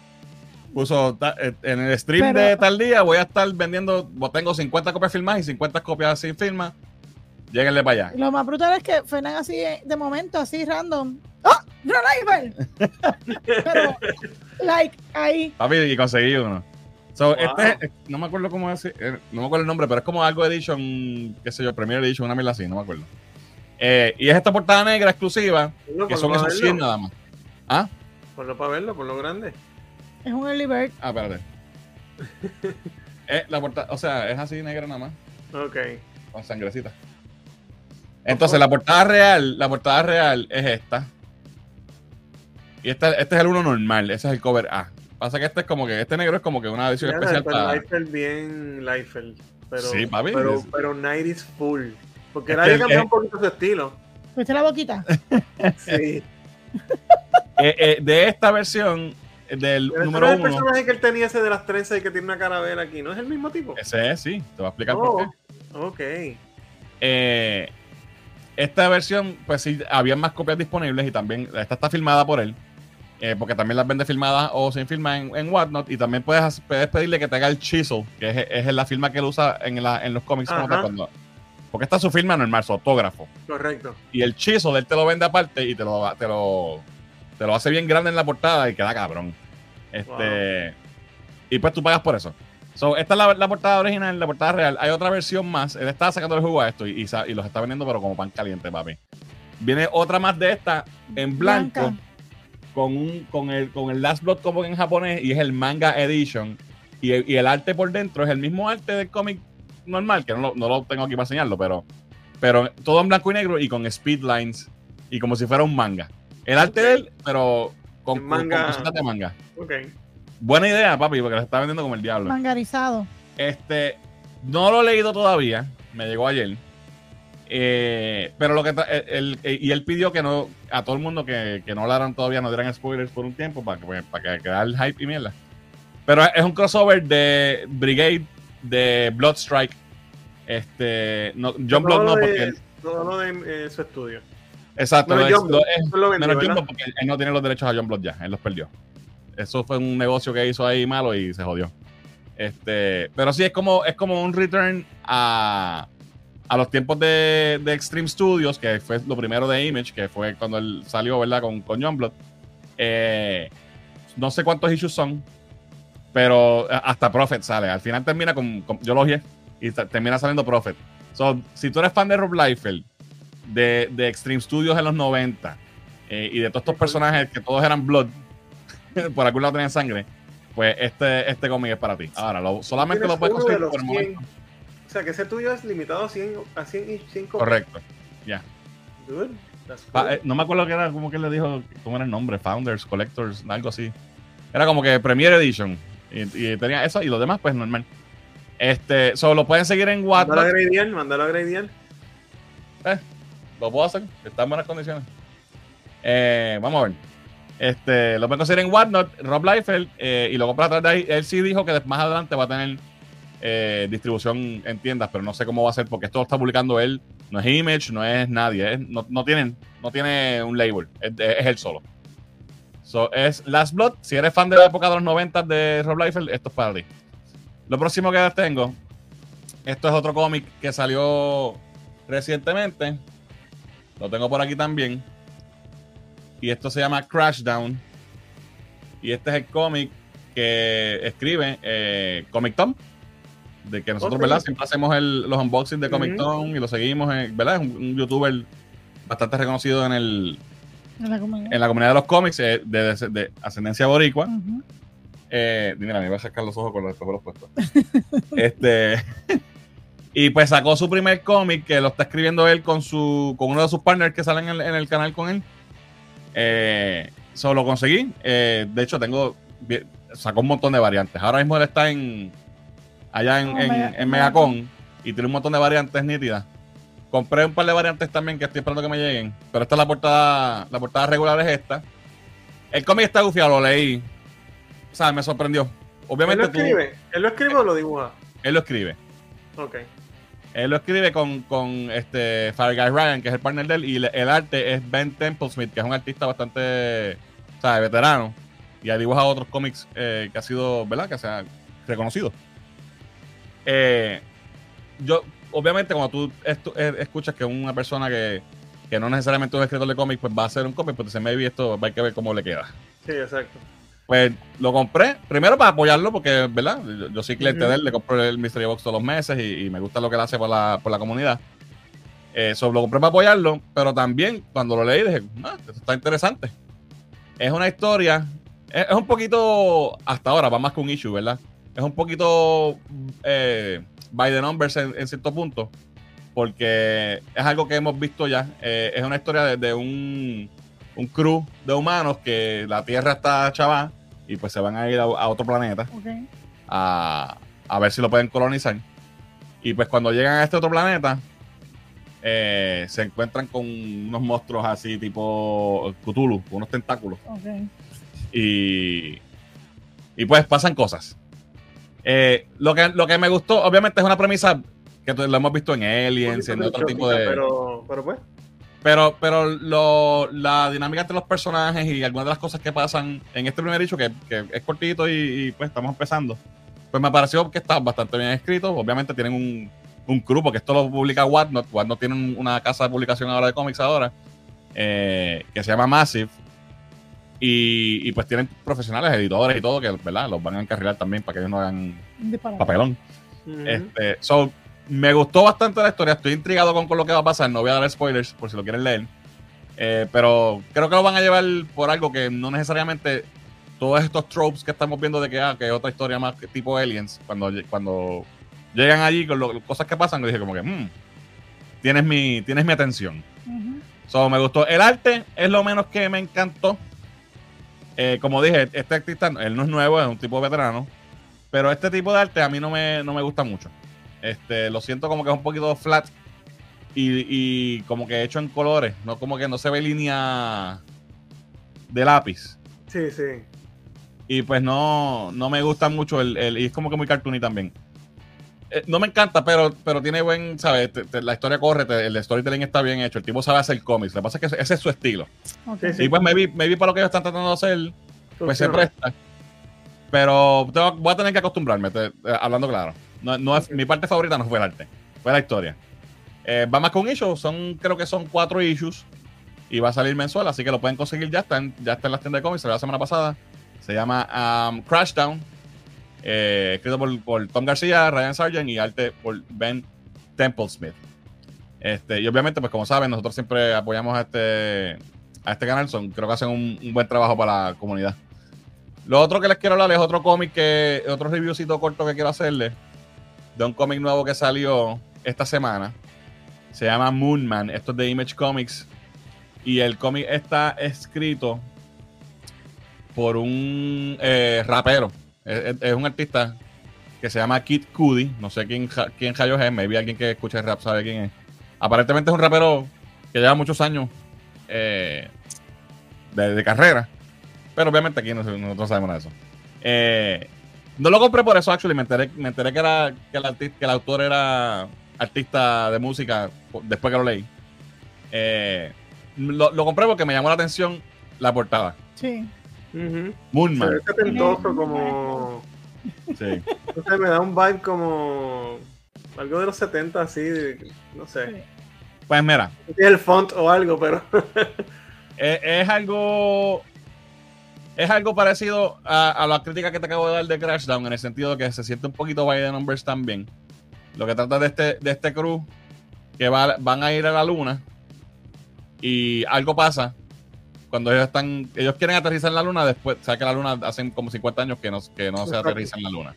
Puso ta- eh, en el stream Pero- de tal día. Voy a estar vendiendo. Tengo 50 copias firmadas y 50 copias sin firma. Lléguenle para allá. Lo más brutal es que Fernan así eh, de momento, así random. ¡Ah! ¡Reliable! Pero, like, ahí. Papi, y conseguí uno. So, Wow. este, es- no me acuerdo cómo es, eh, no me acuerdo el nombre, pero es como algo Edition, qué sé yo, Premier Edition, una mierda así, no me acuerdo. Eh, y es esta portada negra exclusiva, Ponlo, que son esos 100 verlo. nada más. ¿Ah? Ponlo para verlo, por lo grande. Es un early bird. Ah, espérate. Eh, la portada, o sea, es así negra nada más, Ok. con sangrecita. Entonces, la portada real, la portada real es esta. Y esta, este es el uno normal, ese es el cover A. Pasa que este es como que, este negro es como que una edición especial pero para... Liefeld bien Liefeld. Pero, Sí, papi. Pero, pero 90s full. Porque Es nadie cambió es- un poquito su estilo. ¿Viste la boquita? Sí. Eh, eh, de esta versión, del Pero ese número no es el uno... personaje que él tenía ese de las trenzas y que tiene una caravera aquí. ¿No es el mismo tipo? Ese es, sí, te voy a explicar Oh, por qué. ok. Eh, esta versión, pues sí, había más copias disponibles y también esta está filmada por él, eh, porque también las vende filmadas o sin firma en, en Whatnot y también puedes, puedes pedirle que te haga el chisel, que es, es la firma que él usa en, la- en los cómics. como tal, cuando- porque esta es su firma normal, su autógrafo. Correcto. Y el chisel, él te lo vende aparte y te lo, te lo, te lo hace bien grande en la portada y queda cabrón. Este, Y pues tú pagas por eso. So, esta es la, la portada original, la portada real. Hay otra versión más. Él está sacando el jugo a esto y, y los está vendiendo, pero como pan caliente, papi. Viene otra más de esta en blanco Blanca. Con, un, con, el, con el Last Blood como en japonés y es el manga edition. Y el, y el arte por dentro es el mismo arte del cómic normal, que no lo, no lo tengo aquí para enseñarlo, pero, pero todo en blanco y negro y con speed lines y como si fuera un manga. El arte de él, pero con, manga. con de manga. Ok. Buena idea, papi, porque lo está vendiendo como el diablo. Mangarizado. Este, no lo he leído todavía, me llegó ayer. Eh, pero lo que tra- el- el- y él pidió que no a todo el mundo que, que no hablaran todavía, no dieran spoilers por un tiempo para que pues, para que quedara el hype y mierda. Pero es un crossover de Brigade de Bloodstrike. Este, no, John Blood no, porque él- Todo lo de eh, su estudio. exacto, Menos John lo- Blood, es- lo vendió, menos John ¿verdad? Blood porque él no tiene los derechos a John Blood ya, él los perdió. Eso fue un negocio que hizo ahí malo y se jodió. Este, pero sí es como es como un return a, a los tiempos de, de Extreme Studios, que fue lo primero de Image, que fue cuando él salió, ¿verdad? Con, con John Blood. Eh, no sé cuántos issues son, pero hasta Prophet sale. Al final termina con, con- yo lo oí y termina saliendo Prophet. So, si tú eres fan de Rob Liefeld, de, de Extreme Studios en los 90 eh, y de todos estos personajes que todos eran Blood, por algún lado tenían sangre, pues este, este cómic es para ti. Ahora, lo- solamente lo puedes conseguir por el 100. momento. O sea, que ese tuyo es limitado a 100, a 100 y 5. Correcto. Ya. Eh, no me acuerdo qué era, como que le dijo, cómo era el nombre, Founders, Collectors, algo así. Era como que Premier Edition. Y, y tenía eso y lo demás, pues normal. Este, solo lo pueden seguir en Mándalo a gradear, mándalo a gradear. Lo puedo hacer, está en buenas condiciones. Eh, vamos a ver. Este, lo pueden conseguir en Whatnot, Rob Liefeld, eh, y luego para atrás de ahí, él sí dijo que más adelante va a tener eh, distribución en tiendas, pero no sé cómo va a ser, porque esto lo está publicando él, no es Image, no es nadie, no, no tienen, no tiene un label, es, es él solo. So, es Last Blood, si eres fan de la época de los 90 de Rob Liefeld, esto es para ti. Lo próximo que tengo, esto es otro cómic que salió recientemente. Lo tengo por aquí también. Y esto se llama Crashdown. Y este es el cómic que escribe eh, Comic Tom. De que nosotros. ¿verdad? Siempre hacemos el- los unboxings de Comic. Tom y lo seguimos, en- ¿verdad? Es un, un youtuber bastante reconocido en, el, En la comunidad. en la comunidad de los cómics eh, de, de- de ascendencia boricua. Ujú. Eh, mira, me iba a sacar los ojos con los espejuelos puestos. este. Y pues sacó su primer cómic que lo está escribiendo él con su con uno de sus partners que salen en el, en el canal con él. Eh, solo lo conseguí. Eh, de hecho, tengo. Sacó un montón de variantes. Ahora mismo él está en. Allá en, en- Mega- en Megacon. Y tiene un montón de variantes nítidas. Compré un par de variantes también que estoy esperando que me lleguen. Pero esta es la portada. La portada regular es esta. El cómic está gufiado, lo leí. O sea, me sorprendió. ¿Él Obviamente lo tú- escribe? ¿Él lo escribe o lo dibuja? él lo escribe. Ok. Él lo escribe con, con este Fire Guy Ryan, que es el partner de él, y le- el arte es Ben Templesmith, que es un artista bastante, o sea, veterano, y ha dibujado otros cómics eh, que ha sido, ¿verdad? Que se ha reconocido. Eh, yo, obviamente, cuando tú eh, escuchas que una persona que, que no necesariamente es un escritor de cómics, pues va a hacer un cómic, pues dice, maybe esto hay que ver cómo le queda. Sí, exacto. Pues lo compré, primero para apoyarlo, porque, ¿verdad? Yo, yo soy cliente Ujú. de él, le compro el Mystery Box todos los meses y, y me gusta lo que él hace por la, por la comunidad. Eh, so, lo compré para apoyarlo, pero también cuando lo leí dije, ah, esto está interesante. Es una historia, es, es un poquito, hasta ahora, va más que un issue, ¿verdad? Es un poquito eh, by the numbers en, en cierto punto, porque es algo que hemos visto ya. Eh, es una historia de, de un, un crew de humanos que la Tierra está chava y pues se van a ir a, a otro planeta a, a ver si lo pueden colonizar. Y pues cuando llegan a este otro planeta, eh, se encuentran con unos monstruos así tipo Cthulhu, unos tentáculos. Y, y pues pasan cosas. Eh, lo, que, lo que me gustó, obviamente, es una premisa que lo hemos visto en Aliens, en otro tipo de... Pero, pero pues. Pero, pero lo, la dinámica entre los personajes y algunas de las cosas que pasan en este primer hecho, que, que es cortito y, y, pues estamos empezando, pues me pareció que está bastante bien escrito. Obviamente tienen un, un crew, porque esto lo publica Whatnot. Whatnot tiene una casa de publicación ahora de cómics ahora, eh, que se llama Massive. Y, y pues tienen profesionales, editores y todo, que ¿verdad? los van a encarrilar también para que ellos no hagan papelón. Este, so, me gustó bastante la historia. Estoy intrigado con, con lo que va a pasar. No voy a dar spoilers por si lo quieren leer. Eh, pero creo que lo van a llevar por algo que no necesariamente todos estos tropes que estamos viendo de que, ah, que es otra historia más que tipo Aliens, cuando, cuando llegan allí con lo- cosas que pasan, yo dije como que, "Mm, tienes, mi, tienes mi atención. Ujú. So, me gustó. El arte es lo menos que me encantó. Eh, como dije, este artista, él no es nuevo, es un tipo veterano. Pero este tipo de arte a mí no me, no me gusta mucho. Este, lo siento como que es un poquito flat y, y como que hecho en colores. No como que no se ve línea de lápiz. Sí, sí. Y pues no, no me gusta mucho el, el- y es como que muy cartoony también. Eh, no me encanta, pero, pero tiene buen, ¿sabes? Te- te- la historia corre, te- el storytelling está bien hecho, el tipo sabe hacer cómics. Lo que pasa es que ese, es su estilo. Ok. Sí. Y pues maybe, maybe para lo que ellos están tratando de hacer, pues se presta. Pero tengo- voy a tener que acostumbrarme, te- eh, hablando claro. No, no es, mi parte favorita no fue el arte, fue la historia. Eh, va más con issues, son, creo que son cuatro issues. Y va a salir mensual, así que lo pueden conseguir ya. Está en, ya está en las tiendas de cómics, salió la semana pasada. Se llama um, Crashdown. Eh, escrito por, Tom García, Ryan Sargent y arte por Ben Templesmith. Este, y obviamente, pues como saben, nosotros siempre apoyamos a este, a este canal. Son, creo que hacen un, un buen trabajo para la comunidad. Lo otro que les quiero hablar es otro cómic que, otro reviewcito corto que quiero hacerle. De un cómic nuevo que salió esta semana. Se llama Moonman. Esto es de Image Comics. Y el cómic está escrito por un eh, rapero. Es, un artista que se llama Kid Cudi. No sé quién, quién rayos es. Maybe alguien que escucha el rap sabe quién es. Aparentemente es un rapero que lleva muchos años eh, de, carrera. Pero obviamente aquí no, nosotros sabemos nada de eso. Eh, no lo compré por eso, actually. Me enteré, me enteré que, era, que, el arti- que el autor era artista de música después que lo leí. Eh, lo compré porque me llamó la atención la portada. Sí. Se Moonman. ve setentoso como. Sí. No sé, me da un vibe como. Algo de los 70, así. no sé. Pues mira, es el font o algo, pero. es, es algo. Es es algo parecido a, a la crítica que te acabo de dar de Crashdown, en el sentido de que se siente un poquito by the numbers también. Lo que trata de este, de este crew, que va- van a ir a la luna y algo pasa cuando ellos están, ellos quieren aterrizar en la luna, después, o sea que la luna hacen como 50 años que no, que no se aterriza en la luna.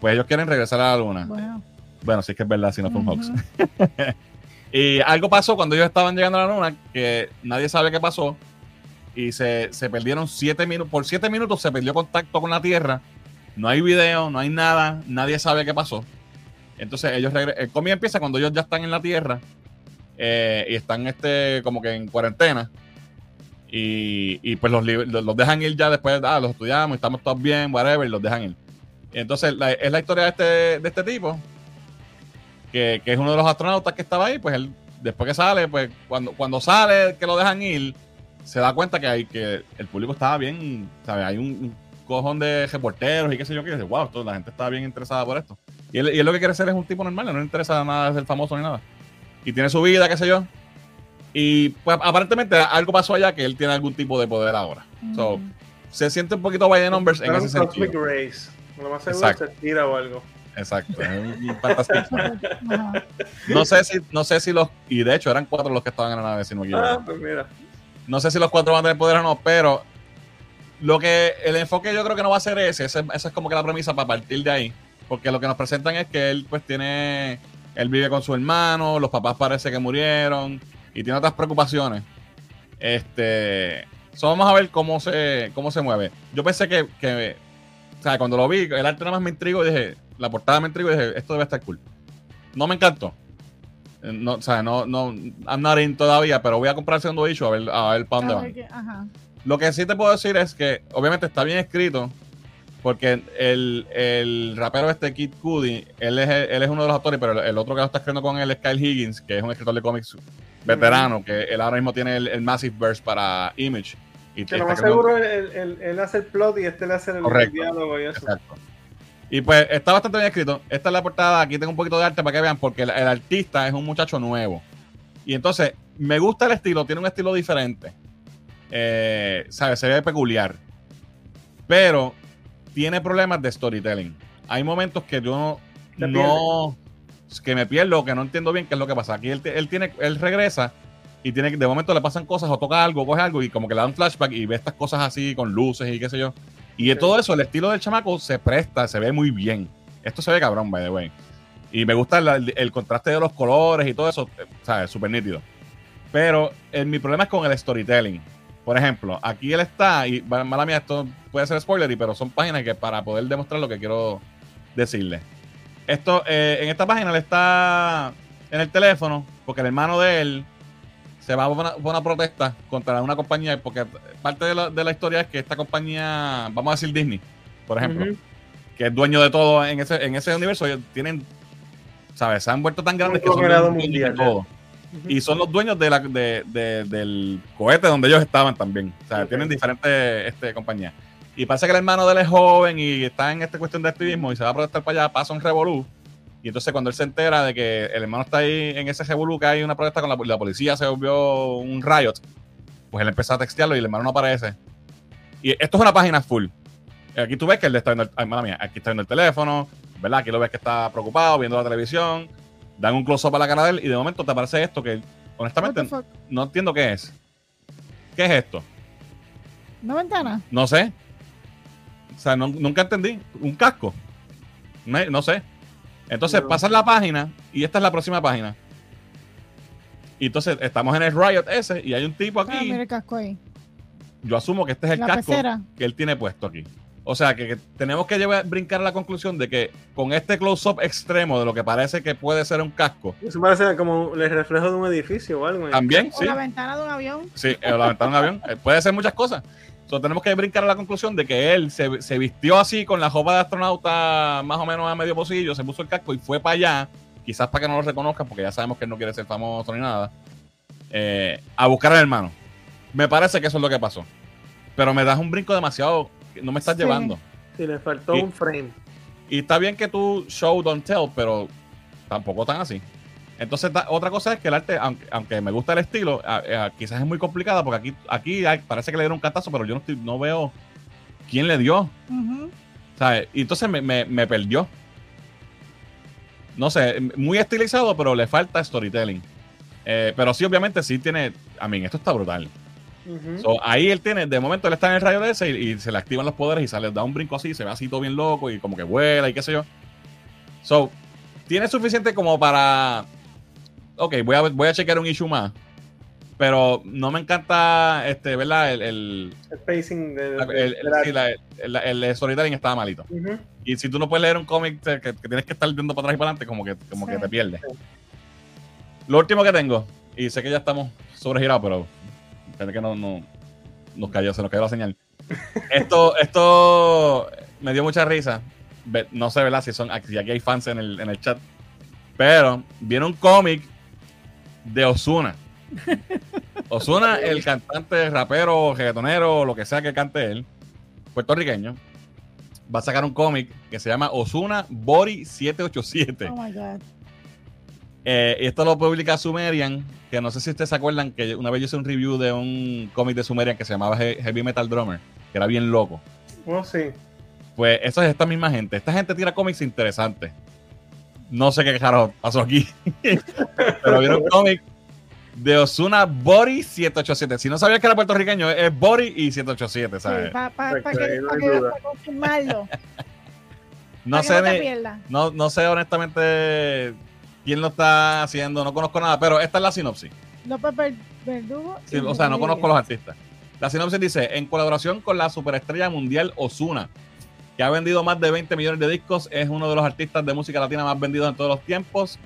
Pues ellos quieren regresar a la luna. Bueno, Bueno, sí que es verdad, si no fue un hoax. Y algo pasó cuando ellos estaban llegando a la luna que nadie sabe qué pasó. Y se, se perdieron siete minutos. Por siete minutos se perdió contacto con la Tierra. No hay video, no hay nada. Nadie sabe qué pasó. Entonces ellos. El cómic empieza cuando ellos ya están en la Tierra. eh, y están este como que en cuarentena. Y, pues los, los los dejan ir ya después. Ah, los estudiamos, estamos todos bien, whatever. Y los dejan ir. Entonces es la historia de este, de este tipo que, que es uno de los astronautas que estaba ahí, pues él, después que sale, pues cuando, cuando sale, que lo dejan ir, se da cuenta que hay que el público estaba bien, ¿sabes? Hay un, un cojón de reporteros y qué sé yo, que dice, wow, esto- la gente está bien interesada por esto. Y él, y él lo que quiere ser es un tipo normal, no le interesa nada ser famoso ni nada. Y tiene su vida, qué sé yo. Y pues aparentemente algo pasó allá que él tiene algún tipo de poder ahora. So, se siente un poquito by the numbers en ese sentido. Race. Lo más seguro Exacto. se tira o algo. Exacto. No sé si, no sé si los, y de hecho eran cuatro los que estaban en la nave, si no. Ah, pues mira. No sé si los cuatro van a tener poder o no, pero lo que el enfoque yo creo que no va a ser ese. ese esa es como que la premisa para partir de ahí. Porque lo que nos presentan es que él pues tiene, él vive con su hermano, los papás parece que murieron y tiene otras preocupaciones. Este, so vamos a ver cómo se, cómo se mueve. Yo pensé que, que, o sea, cuando lo vi, el arte nada más me intrigó y dije, la portada me intrigó y dije, esto debe estar cool. No me encantó. Eh, No, o sea, no, no, I'm not in todavía, pero voy a comprar el segundo issue a ver, a ver para dónde van. Lo que sí te puedo decir es que, obviamente, está bien escrito, porque el, el rapero este, Kid Cudi, él es, él es uno de los autores, pero el, otro que lo está escribiendo con él es Kyle Higgins, que es un escritor de cómics veterano, que él ahora mismo tiene el, el Massive Verse para Image. Y Que lo más seguro él, hace el plot y este le hace el Correcto. diálogo y eso. Exacto. Y pues está bastante bien escrito. Esta es la portada. Aquí tengo un poquito de arte para que vean, porque el, el artista es un muchacho nuevo. Y entonces, me gusta el estilo, tiene un estilo diferente. Eh, ¿Sabes? Se ve peculiar. Pero tiene problemas de storytelling. Hay momentos que yo no. que me pierdo, que no entiendo bien qué es lo que pasa. Aquí él, él tiene, él regresa y tiene que- de momento le pasan cosas o toca algo, coge algo y como que le da un flashback y ve estas cosas así con luces y qué sé yo. Y de Sí. todo eso, el estilo del chamaco se presta, se ve muy bien. Esto se ve cabrón, by the way. Y me gusta la- el, el contraste de los colores y todo eso, eh, ¿sabes? Súper nítido. Pero eh, mi problema es con el storytelling. Por ejemplo, aquí él está, y mala mía, esto puede ser spoiler, pero son páginas que para poder demostrar lo que quiero decirle. Esto, eh, en esta página él está en el teléfono, porque el hermano de él se va a una, protesta contra una compañía, porque parte de la, de la historia es que esta compañía, vamos a decir Disney, por ejemplo, que es dueño de todo en ese, en ese universo, ellos tienen, ¿sabes? Se han vuelto tan grandes que son de mundial, ya. Ujú. Y son los dueños de la, de, de- del cohete donde ellos estaban también. O sea, Ok. tienen diferentes este, compañías. Y parece que el hermano de él es joven y está en esta cuestión de activismo y se va a protestar para allá, pasa un revolú. Y entonces cuando él se entera de que el hermano está ahí en ese revolú, que hay una protesta con la, la policía, se volvió un riot, pues él empezó a textearlo y el hermano no aparece. Y esto es una página full. Aquí tú ves que él está viendo el, ay, mala mía, aquí está viendo el teléfono, ¿verdad? Aquí lo ves que está preocupado, viendo la televisión, dan un close-up a la cara de él y de momento te aparece esto que honestamente no entiendo qué es. ¿Qué es esto? ¿Una ventana? No sé. O sea, no- nunca entendí. Un casco. No, no sé. Entonces No. pasas la página y esta es la próxima página. Y entonces estamos en el Riot ese y hay un tipo Ah, aquí. mira el casco ahí. Yo asumo que este es el La casco pecera. que él tiene puesto aquí. O sea, que, que tenemos que llevar, brincar a la conclusión de que con este close-up extremo de lo que parece que puede ser un casco, Eso parece como el reflejo de un edificio o algo. también, O sí, la ventana de un avión. Sí, eh, la ventana de un avión. Eh, puede ser muchas cosas. So, tenemos que brincar a la conclusión de que él se, se vistió así con la ropa de astronauta más o menos a medio pocillo, se puso el casco y fue para allá, quizás para que no lo reconozcan, porque ya sabemos que él no quiere ser famoso ni nada, eh, a buscar al hermano. Me parece que eso es lo que pasó. Pero me das un brinco demasiado, no me estás Sí. llevando. Sí, le faltó Y- un frame. Y está bien que tú show, don't tell, pero tampoco tan así. Entonces, otra cosa es que el arte, aunque, aunque me gusta el estilo, a- a- quizás es muy complicada porque aquí, aquí hay- parece que le dieron un cantazo, pero yo no, estoy- no veo quién le dio. Y entonces me, me- me perdió. No sé, muy estilizado, pero le falta storytelling. Eh, pero sí, obviamente, sí tiene. A mí, esto está brutal. So, ahí él tiene, de momento él está en el rayo de ese y, y se le activan los poderes y sale, da un brinco así, se ve así todo bien loco y como que vuela y qué sé yo. So, tiene suficiente como para. Ok, voy a, voy a chequear un issue más. Pero no me encanta, este, ¿verdad? El, el, El pacing de, el, el- el- el storytelling estaba malito. Y si tú no puedes leer un cómic que, que tienes que estar viendo para atrás y para adelante, como que, como Sí. que te pierdes. Sí. Lo último que tengo, y sé que ya estamos sobregirados, pero espérate que no, no nos cayó, se nos cayó la señal. esto, esto me dio mucha risa. No sé, ¿verdad? Si son si aquí hay fans en el, en el chat. Pero viene un cómic de Osuna. Osuna, el cantante, rapero, reggaetonero, lo que sea que cante él, puertorriqueño, va a sacar un cómic que se llama Osuna Body 787. Oh my God. Eh, y esto lo publica Sumerian, que no sé si ustedes se acuerdan que una vez yo hice un review de un cómic de Sumerian que se llamaba He- Heavy Metal Drummer, que era bien loco. Oh, sí. Pues eso es esta misma gente. Esta gente tira cómics interesantes. No sé qué carajo pasó aquí. Pero viene un cómic de Osuna Body 787. Si no sabías que era puertorriqueño, es Body y 787, ¿sabes? para Perfecto, que, no pa' hay que- duda. pa' confirmarlo. No pa' que sé. No, no sé honestamente quién lo está haciendo, no conozco nada, pero esta es la sinopsis. López Ver- Verdugo. Sí, o sea, no conozco los artistas. La sinopsis dice, en colaboración con la superestrella mundial Osuna, que ha vendido más de 20 millones de discos, es uno de los artistas de música latina más vendidos en todos los tiempos.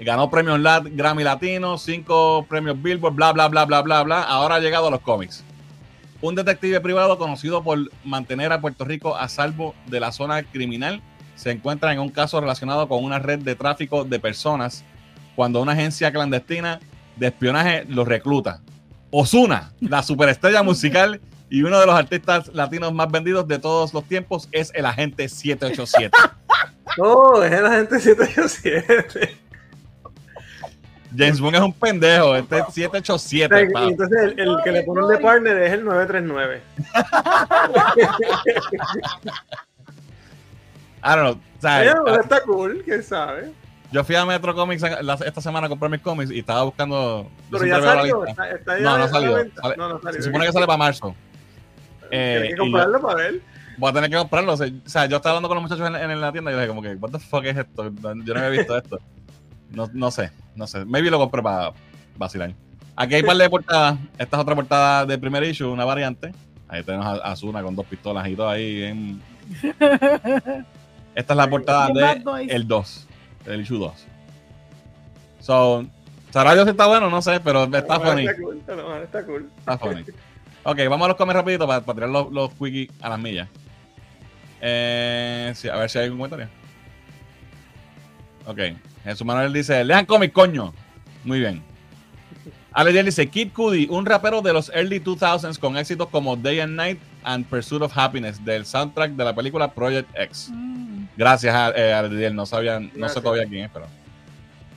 Ganó premios Lat- Grammy Latino, cinco premios Billboard, bla, bla, bla, bla, bla, bla. Ahora ha llegado a los cómics. Un detective privado conocido por mantener a Puerto Rico a salvo de la zona criminal se encuentra en un caso relacionado con una red de tráfico de personas cuando una agencia clandestina de espionaje lo recluta. Osuna, la superestrella musical y uno de los artistas latinos más vendidos de todos los tiempos, es el agente 787. Oh, es la gente 787. James Bond es un pendejo, este es 787. Y pa. entonces el, el que le ponen de partner es el 939. I don't know. o sea, está cool, quién sabe. yo fui a Metro Comics la- esta semana a comprar mis cómics y estaba buscando. Pero ya salió. Está, está ya No, no salió. Sale- No, no salió. Se supone que sale para marzo. Eh, Tienes que comprarlo para ver. voy a tener que comprarlo. O sea, yo estaba hablando con los muchachos en, en la tienda y yo dije, como que, ¿what the fuck es esto? Yo no había visto esto. No, no sé, no sé. Maybe lo compré para vacilar. Aquí hay un par de portadas. Esta es otra portada del primer issue, una variante. Ahí tenemos a Azuna con dos pistolas y todo ahí. en- Esta es la portada de el 2, el issue 2. So, ¿Sabrá Dios si está bueno? No sé, pero está No, funny. Está cool, no, está cool. Está funny. Ok, vamos a los comer rapidito para, para tirar los, los quickies a las millas. Eh, sí, a ver si hay algún comentario. Ok. Jesús Manuel dice, lean cómic, coño. Muy bien. Ale dice, Kid Cudi, un rapero de los early 2000s con éxitos como Day and Night and Pursuit of Happiness del soundtrack de la película Project X. Mm. Gracias, a- eh. No sabía, no sé todavía quién es, pero...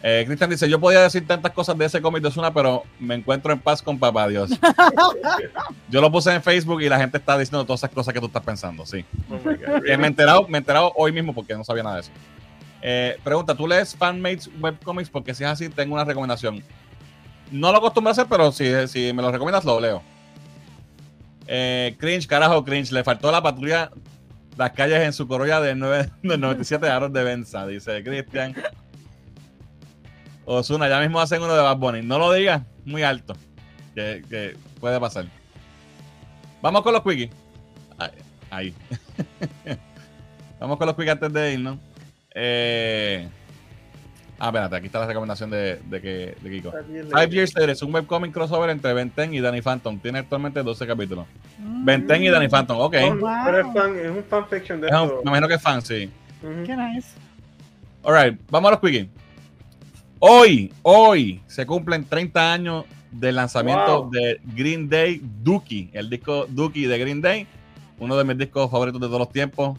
Eh, Cristian dice, yo podía decir tantas cosas de ese cómic de Osuna, pero me encuentro en paz con papá Dios. Yo lo puse en Facebook y la gente está diciendo todas esas cosas que tú estás pensando, sí. Oh. Eh, me, he enterado, me he enterado hoy mismo porque no sabía nada de eso. Eh, pregunta, ¿tú lees fanmates webcomics? Porque si es así, tengo una recomendación. No lo acostumbro a hacer, pero si, si me lo recomiendas, lo leo. Eh, cringe, carajo, cringe. Le faltó la patrulla las calles en su Corolla de, 9, de 97 aros de Benza, dice Cristian. Osuna, ya mismo hacen uno de Bad Bunny. No lo digas muy alto, que, que puede pasar. Vamos con los quickies. Ahí. Vamos con los quickies antes de irnos. Eh... Ah, espérate, aquí está la recomendación de, de, que, de Kiko. Five leído. Years Later es un webcomic crossover entre Ben 10 y Danny Phantom. Tiene actualmente 12 capítulos. Mm. Ben 10 y Danny Phantom, ok. Oh, Wow. Pero es, fan, es un fanfiction de Es un- me imagino que es fan, sí. Qué nice. Alright, vamos a los quickies. Hoy, hoy se cumplen 30 años del lanzamiento Wow. de Green Day Dookie, el disco Dookie de Green Day, uno de mis discos favoritos de todos los tiempos.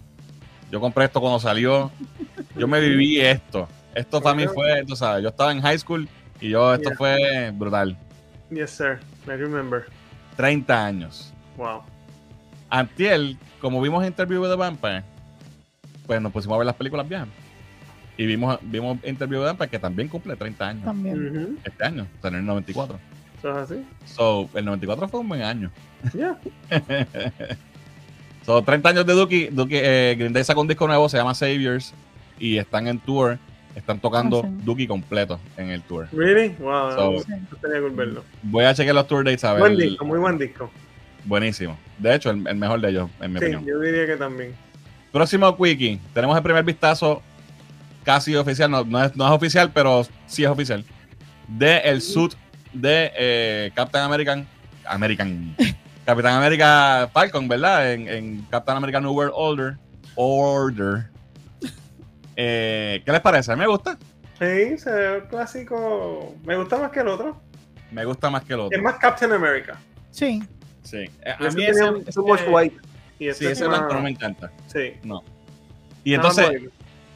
Yo compré esto cuando salió. Yo me viví esto. Esto para mí fue, tú sabes, yo estaba en high school y yo, esto Yeah. fue brutal. Yes, sir. I remember. 30 años. Wow. Antiel, como vimos Interview with the Vampire, pues nos pusimos a ver las películas viejas. Y vimos, vimos Interview with the Vampire, que también cumple 30 años También. Este año, o sea, en el 94. ¿Eso es así? So, el 94 fue un buen año. Yeah. so, 30 años de Dookie. Dookie eh, Green Day sacó un disco nuevo, se llama Saviors. Y están en tour. Están tocando Ah, sí. Dookie completo en el tour. Really? Wow. So- tenía que verlo. Voy a chequear los tour dates a ver. Buen disco, muy buen disco. Buenísimo. De hecho, el, el mejor de ellos, en mi Sí, opinión. yo diría que también. Próximo Quickie. Tenemos el primer vistazo casi oficial. No, no es, no es oficial, pero sí es oficial. De el suit de eh, Captain American. American. Capitán América Falcon, ¿verdad? En, en Captain America New World Order. Order. Eh, ¿Qué les parece? Me gusta. Sí, se ve clásico. Me gusta más que el otro. Me gusta más que el Es otro. más Captain America. Sí. Sí. Eh, A mí tenía ese, too much ese- white. Y sí, este ese es más- blanco no me encanta. Sí. Y entonces,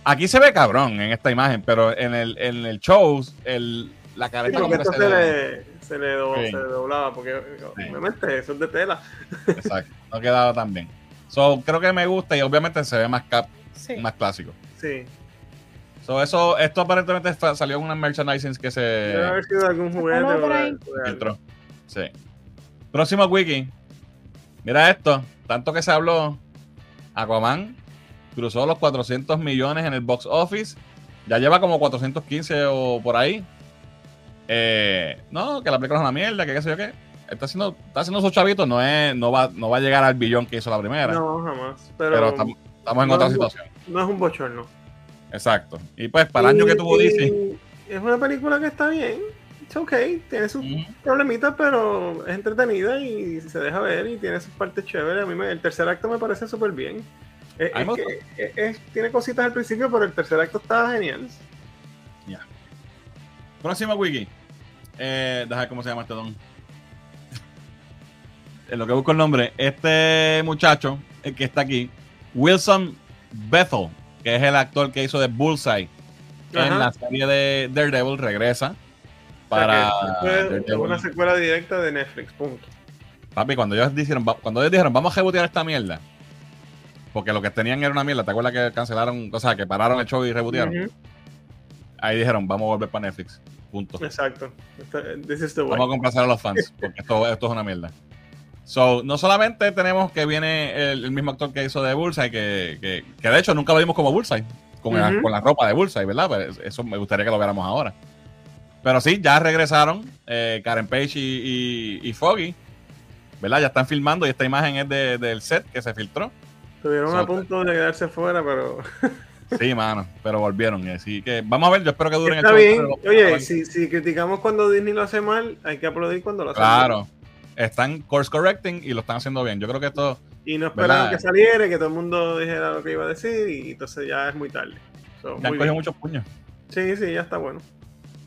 aquí se ve cabrón en esta imagen, pero en el, en el show, el, la Sí, careta que se le, se, le do- Sí. se le doblaba, porque Sí. obviamente eso es de tela. Exacto, no quedaba tan bien. So, creo que me gusta y obviamente se ve más cap, Sí. más clásico. Sí. So, eso, esto aparentemente salió en una merchandising que Debe se haber sido algún juguete. Sí. Próximo wiki. Mira esto, tanto que se habló, Aquaman cruzó los 400 millones en el box office. Ya lleva como 415 o por ahí. Eh, no, que la película es una mierda, que qué sé yo qué. Está haciendo, está haciendo sus chavitos, no, es, no, va, no va a llegar al billón que hizo la primera. No, jamás. Pero, pero estamos, estamos en no otra situación. No es un bochorno. Exacto. Y pues para el año que tuvo Y- DC. Es una película que está bien. Es ok. Tiene sus problemitas, pero es entretenida y se deja ver y tiene sus partes chéveres. A mí me- el tercer acto me parece súper bien. Es, me es que- es- es- tiene cositas al principio, pero el tercer acto está genial. Próximo wiki. Eh, deja cómo se llama este don. en lo que busco el nombre. Este muchacho, el que está aquí, Wilson Bethel, que es el actor que hizo de Bullseye en la serie de Daredevil, regresa O sea, para una secuela directa de Netflix, punto. Papi, cuando ellos dijeron, cuando ellos dijeron, vamos a rebotear esta mierda, porque lo que tenían era una mierda, ¿te acuerdas que cancelaron, o sea, que pararon el show y rebotearon? Ahí dijeron, vamos a volver para Netflix. Punto. Exacto. Esta- This is the way. Vamos a complacer a los fans, porque esto, esto es una mierda. So, no solamente tenemos que viene el, el mismo actor que hizo de Bullseye, que, que, que de hecho nunca lo vimos como Bullseye, con, la, con la ropa de Bullseye, ¿verdad? Pues eso me gustaría que lo viéramos ahora. Pero sí, ya regresaron eh, Karen Page y, y- y Foggy, ¿verdad? Ya están filmando y esta imagen es de- del set que se filtró. Estuvieron So- a punto de quedarse fuera, pero Sí, mano, pero volvieron. Así que vamos a ver, yo espero que duren está show, bien. pero- Oye, si, si criticamos cuando Disney lo hace mal, hay que aplaudir cuando lo hace Claro, están course correcting y lo están haciendo bien. Yo creo que esto. Y no ¿Verdad? que saliera, que todo el mundo dijera lo que iba a decir, y entonces ya es muy tarde. So, ya muy han cogido muchos puños. Sí, sí, ya está bueno.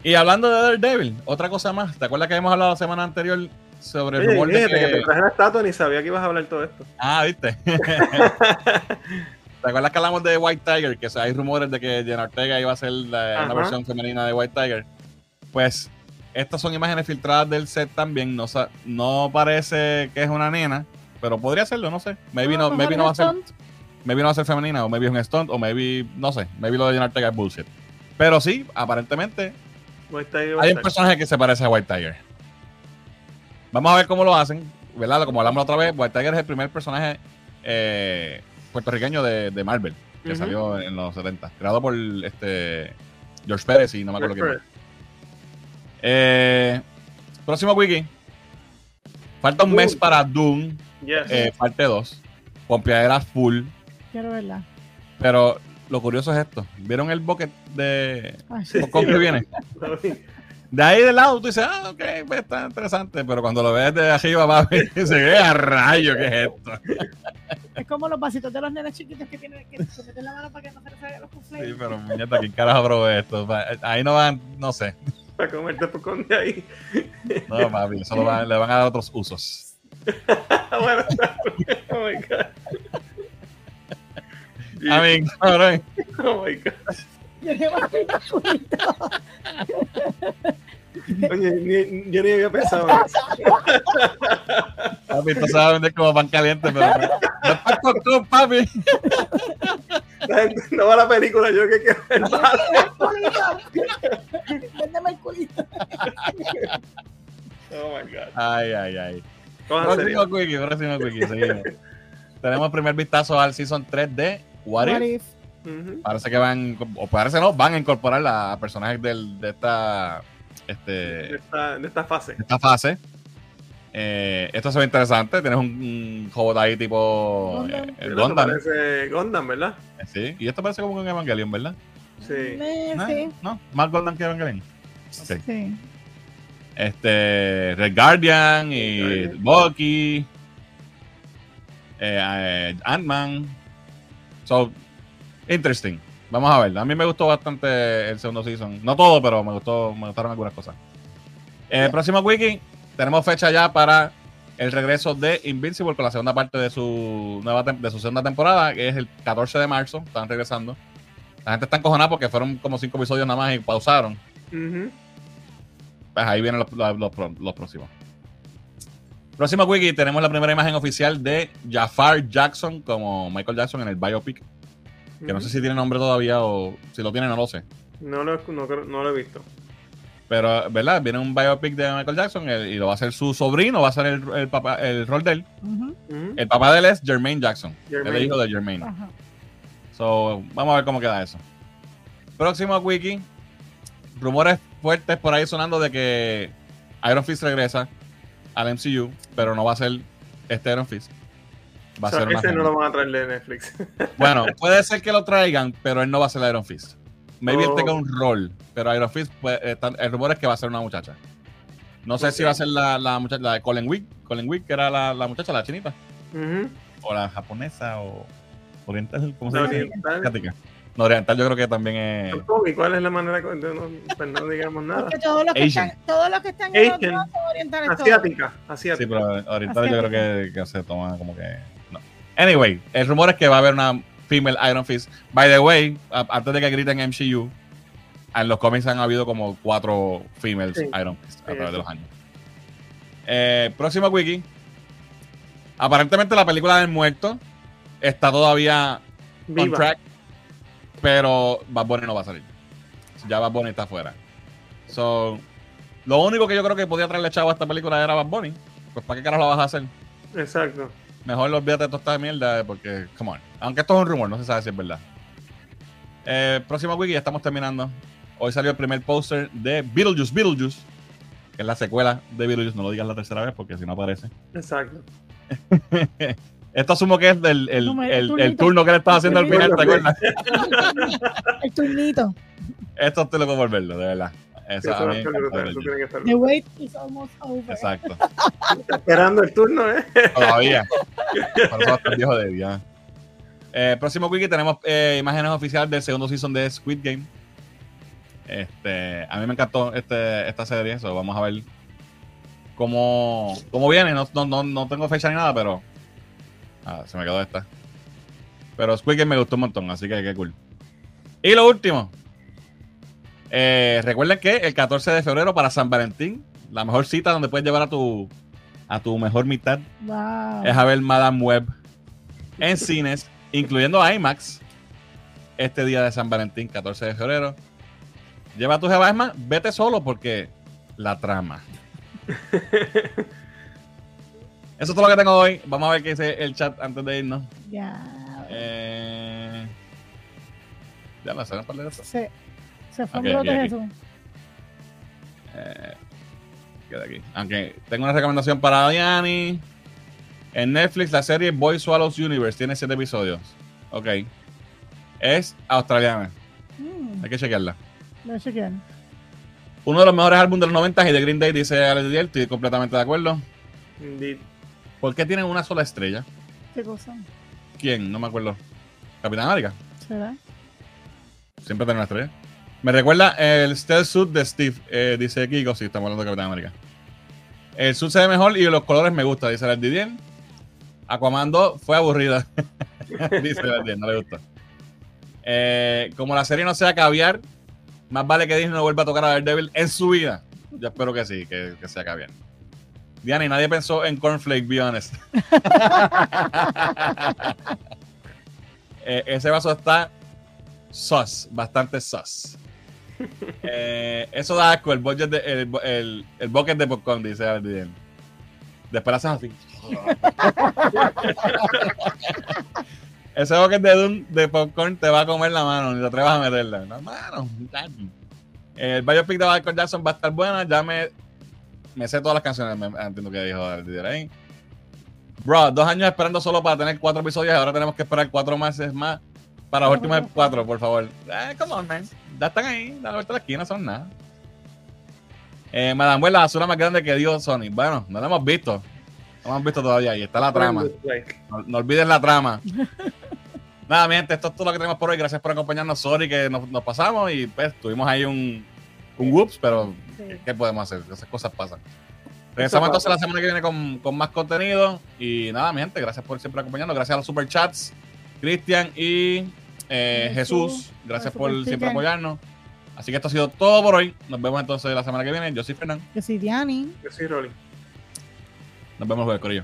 Y hablando de Daredevil, otra cosa más. ¿Te acuerdas que habíamos hablado la semana anterior sobre el rumor de que... que... te traje la estatua ni sabía que ibas a hablar todo esto. Ah, ¿viste? ¿Te acuerdas que hablamos de White Tiger? Que hay rumores de que Jenna Ortega iba a ser la- una versión femenina de White Tiger. Pues estas son imágenes filtradas del set también. No, no parece que es una nena, pero podría serlo, no sé. Maybe, Ah, no, mejor maybe, no va a ser, maybe no va a ser femenina, o maybe es un stunt, o maybe, no sé. Maybe lo de Jenna Ortega es bullshit. Pero sí, aparentemente White Tiger, hay un personaje que se parece a White Tiger. Vamos a ver cómo lo hacen, ¿verdad? Como hablamos la otra vez, White Tiger es el primer personaje eh, puertorriqueño de, de Marvel que salió en los 70, creado por este George Pérez y no me acuerdo quién más. Eh, próximo wiki. Falta un Doom. mes para Doom, Yes. eh, parte 2. Pompeadera full. Quiero verla. Pero lo curioso es esto. ¿Vieron el bucket de Ay, Sí. con que viene? De ahí del lado tú dices, ah, ok, pues está interesante, pero cuando lo ves de arriba, papi, se ve a rayo, ¿qué es esto? Es como los vasitos de los nenes chiquitos que tienen que se meten la mano para que no se les salgan los Sí, conflays. pero muñeca, ¿quién carajo probé esto? Ahí no van, no sé. Para comerte popcorn de ahí. No, papi, eso lo van- le van a dar otros usos. bueno, oh my god. I mean, cabrón. Oh my god. Yo llevo el culito. Oye, ni- yo ni había pensado en eso. Papi, tú sabes vender como pan caliente, pero no, no papi. La gente no va a la película, yo que quiero ver. Véndeme el culito. Oh my god. Ay, ay, ay. Próximo quickie, próximo quickie, seguimos. Tenemos primer vistazo al Season 3 de What, What If. if? Ujú. Parece que van, o parece no, van a incorporar a personajes del, de esta, este, De esta, de esta fase. esta fase. Eh, esto se ve interesante. Tienes un, un robot ahí tipo Gundam. eh. Parece Gundam, ¿verdad? Sí, y esto parece como un Evangelion, ¿verdad? Sí. Eh, ¿No? sí, ¿No? Más Gundam que Evangelion. Sí. Este, Red Guardian y Guardian. Bucky, eh, eh, Ant-Man. So, interesting. Vamos a ver. A mí me gustó bastante el segundo season. No todo, pero me gustó, me gustaron algunas cosas. El próximo wiki, tenemos fecha ya para el regreso de Invincible con la segunda parte de su nueva de su segunda temporada, que es el 14 de marzo. Están regresando. La gente está encojonada porque fueron como cinco episodios nada más y pausaron. Pues ahí vienen los, los- los próximos. Próximo wiki, tenemos la primera imagen oficial de Jafar Jackson como Michael Jackson en el biopic. Que no sé si tiene nombre todavía o si lo tiene, no lo sé. No lo, no, no lo he visto. Pero, ¿verdad? Viene un biopic de Michael Jackson el- y lo va a hacer su sobrino, va a ser el, el papá, el rol de él. El papá de él es Jermaine Jackson, Jermaine. el hijo de Jermaine. ajá. So, vamos a ver cómo queda eso. Próximo wiki. Rumores fuertes por ahí sonando de que Iron Fist regresa al MCU, pero no va a ser este Iron Fist. Va O a ser más ese no lo van a traer de Netflix. Bueno, puede ser que lo traigan, pero él no va a ser Iron Fist. Maybe él Oh. tenga un rol, pero Iron Fist, pues, está- el rumor es que va a ser una muchacha. No sé si va a ser la, la muchacha, la de Colin Wick, Colin Wick, que era la, la muchacha, la chinita, o la japonesa, o oriental, ¿cómo se dice? oriental. Asiática. No, oriental yo creo que también es... ¿Y cuál es la manera de de no, pues no digamos nada? Porque todos los que Asian. están, todos los que están en los dos son orientales todos. Asiática, Sí, asiática. pero oriental yo Asiática. creo que, que se toma como que. Anyway, el rumor es que va a haber una female Iron Fist. By the way, antes de que griten MCU, en los cómics han habido como cuatro females Sí. Iron Fist a Sí, través de los años. Eh, próximo wiki. Aparentemente la película del muerto está todavía on track, pero Bad Bunny no va a salir. Ya Bad Bunny está afuera. So, lo único que yo creo que podía traerle chavo a esta película era Bad Bunny. Pues ¿para qué carajo la vas a hacer? Exacto. Mejor olvídate de toda esta mierda porque, come on. Aunque esto es un rumor, no se sabe si es verdad. Eh, próximo wiki, ya estamos terminando. Hoy salió el primer póster de Beetlejuice, Beetlejuice, que es la secuela de Beetlejuice. No lo digas la tercera vez porque si no aparece. Exacto. Esto asumo que es del el, No, el- el turno que le estaba haciendo al final, ¿te acuerdas? El turnito. Esto estoy loco por verlo, de verdad. Eso, Eso a va mí a me ser encanta brutal, ver eso el tiene que estar The wait is almost over. Exacto. Está esperando el turno, ¿eh? Todavía. Por eso va a estar viejo de ya. Eh, próximo wiki tenemos eh, imágenes oficiales del segundo season de Squid Game. Este, a mí me encantó este, esta serie, eso vamos a ver cómo, cómo viene. No, no, no, no tengo fecha ni nada, pero ah, se me quedó esta. Pero Squid Game me gustó un montón, así que qué cool. Y lo último. Eh, recuerden que el 14 de febrero para San Valentín, la mejor cita donde puedes llevar a tu a tu mejor mitad Wow. es a ver Madame Web en cines, incluyendo IMAX, este día de San Valentín, 14 de febrero. Lleva a tu jeva, vete solo porque la trama. Eso es todo lo que tengo hoy. Vamos a ver qué dice el chat antes de irnos. Ya. Eh, ya la sé, un par de cosas. Se, fue Ok, un brote aquí, aquí. Jesús. Eh, queda aquí. Aunque tengo una recomendación para Diani. En Netflix, la serie Boy Swallows Universe tiene 7 episodios. Ok. Es australiana. Mm, Hay que chequearla. voy a chequear. Uno de los mejores álbumes de los 90 y de Green Day, dice Alex Diel. Estoy completamente de acuerdo. Indeed. ¿Por qué tienen una sola estrella? ¿Qué cosa? ¿Quién? No me acuerdo. Capitán América. ¿Será? Siempre tiene una estrella. Me recuerda el stealth suit de Steve, eh, dice Kiko. Sí, estamos hablando de Capitán América. El suit se ve mejor y los colores me gustan, dice el Didier. Aquaman 2 fue aburrida. dice el Didier, no le gustó. Eh, como la serie no sea caviar, más vale que Disney no vuelva a tocar a Daredevil en su vida. Yo espero que sí, que, que sea caviar. Diana, y nadie pensó en Cornflake, be honest. Eh, ese vaso está sus, bastante sus. Eh, eso da asco, el budget de, el, el, el bucket de popcorn, dice Aldiel. Después lo haces así. Ese bucket de, de popcorn te va a comer la mano, ni te atrevas a meterla. No, mano. El biopic de Michael Jackson va a estar buena. Ya me, me sé todas las canciones. Me, entiendo que dijo ahí. Bro, dos años esperando solo para tener cuatro episodios y ahora tenemos que esperar cuatro meses más para los últimos cuatro, por favor. Eh, come on, man. Ya están ahí, la vuelta de la esquina, son nada. Eh, Madame Web, la basura más grande que dio Sony. Bueno, no la hemos visto. No la hemos visto todavía. Ahí está la trama. No, no olvides la trama. Nada, mi gente, esto es todo lo que tenemos por hoy. Gracias por acompañarnos. Sorry que nos, nos pasamos y pues tuvimos ahí un, un whoops, pero Sí. ¿qué podemos hacer? Esas cosas pasan. Regresamos entonces la semana que viene con, con más contenido. Y nada, mi gente, gracias por siempre acompañarnos. Gracias a los superchats, Cristian y eh, Jesús, Jesús. Gracias por super siempre apoyarnos. Así que esto ha sido todo por hoy. Nos vemos entonces la semana que viene. Yo soy Fernando. Yo soy Diani. Yo soy Rolly. Nos vemos luego, Corillo.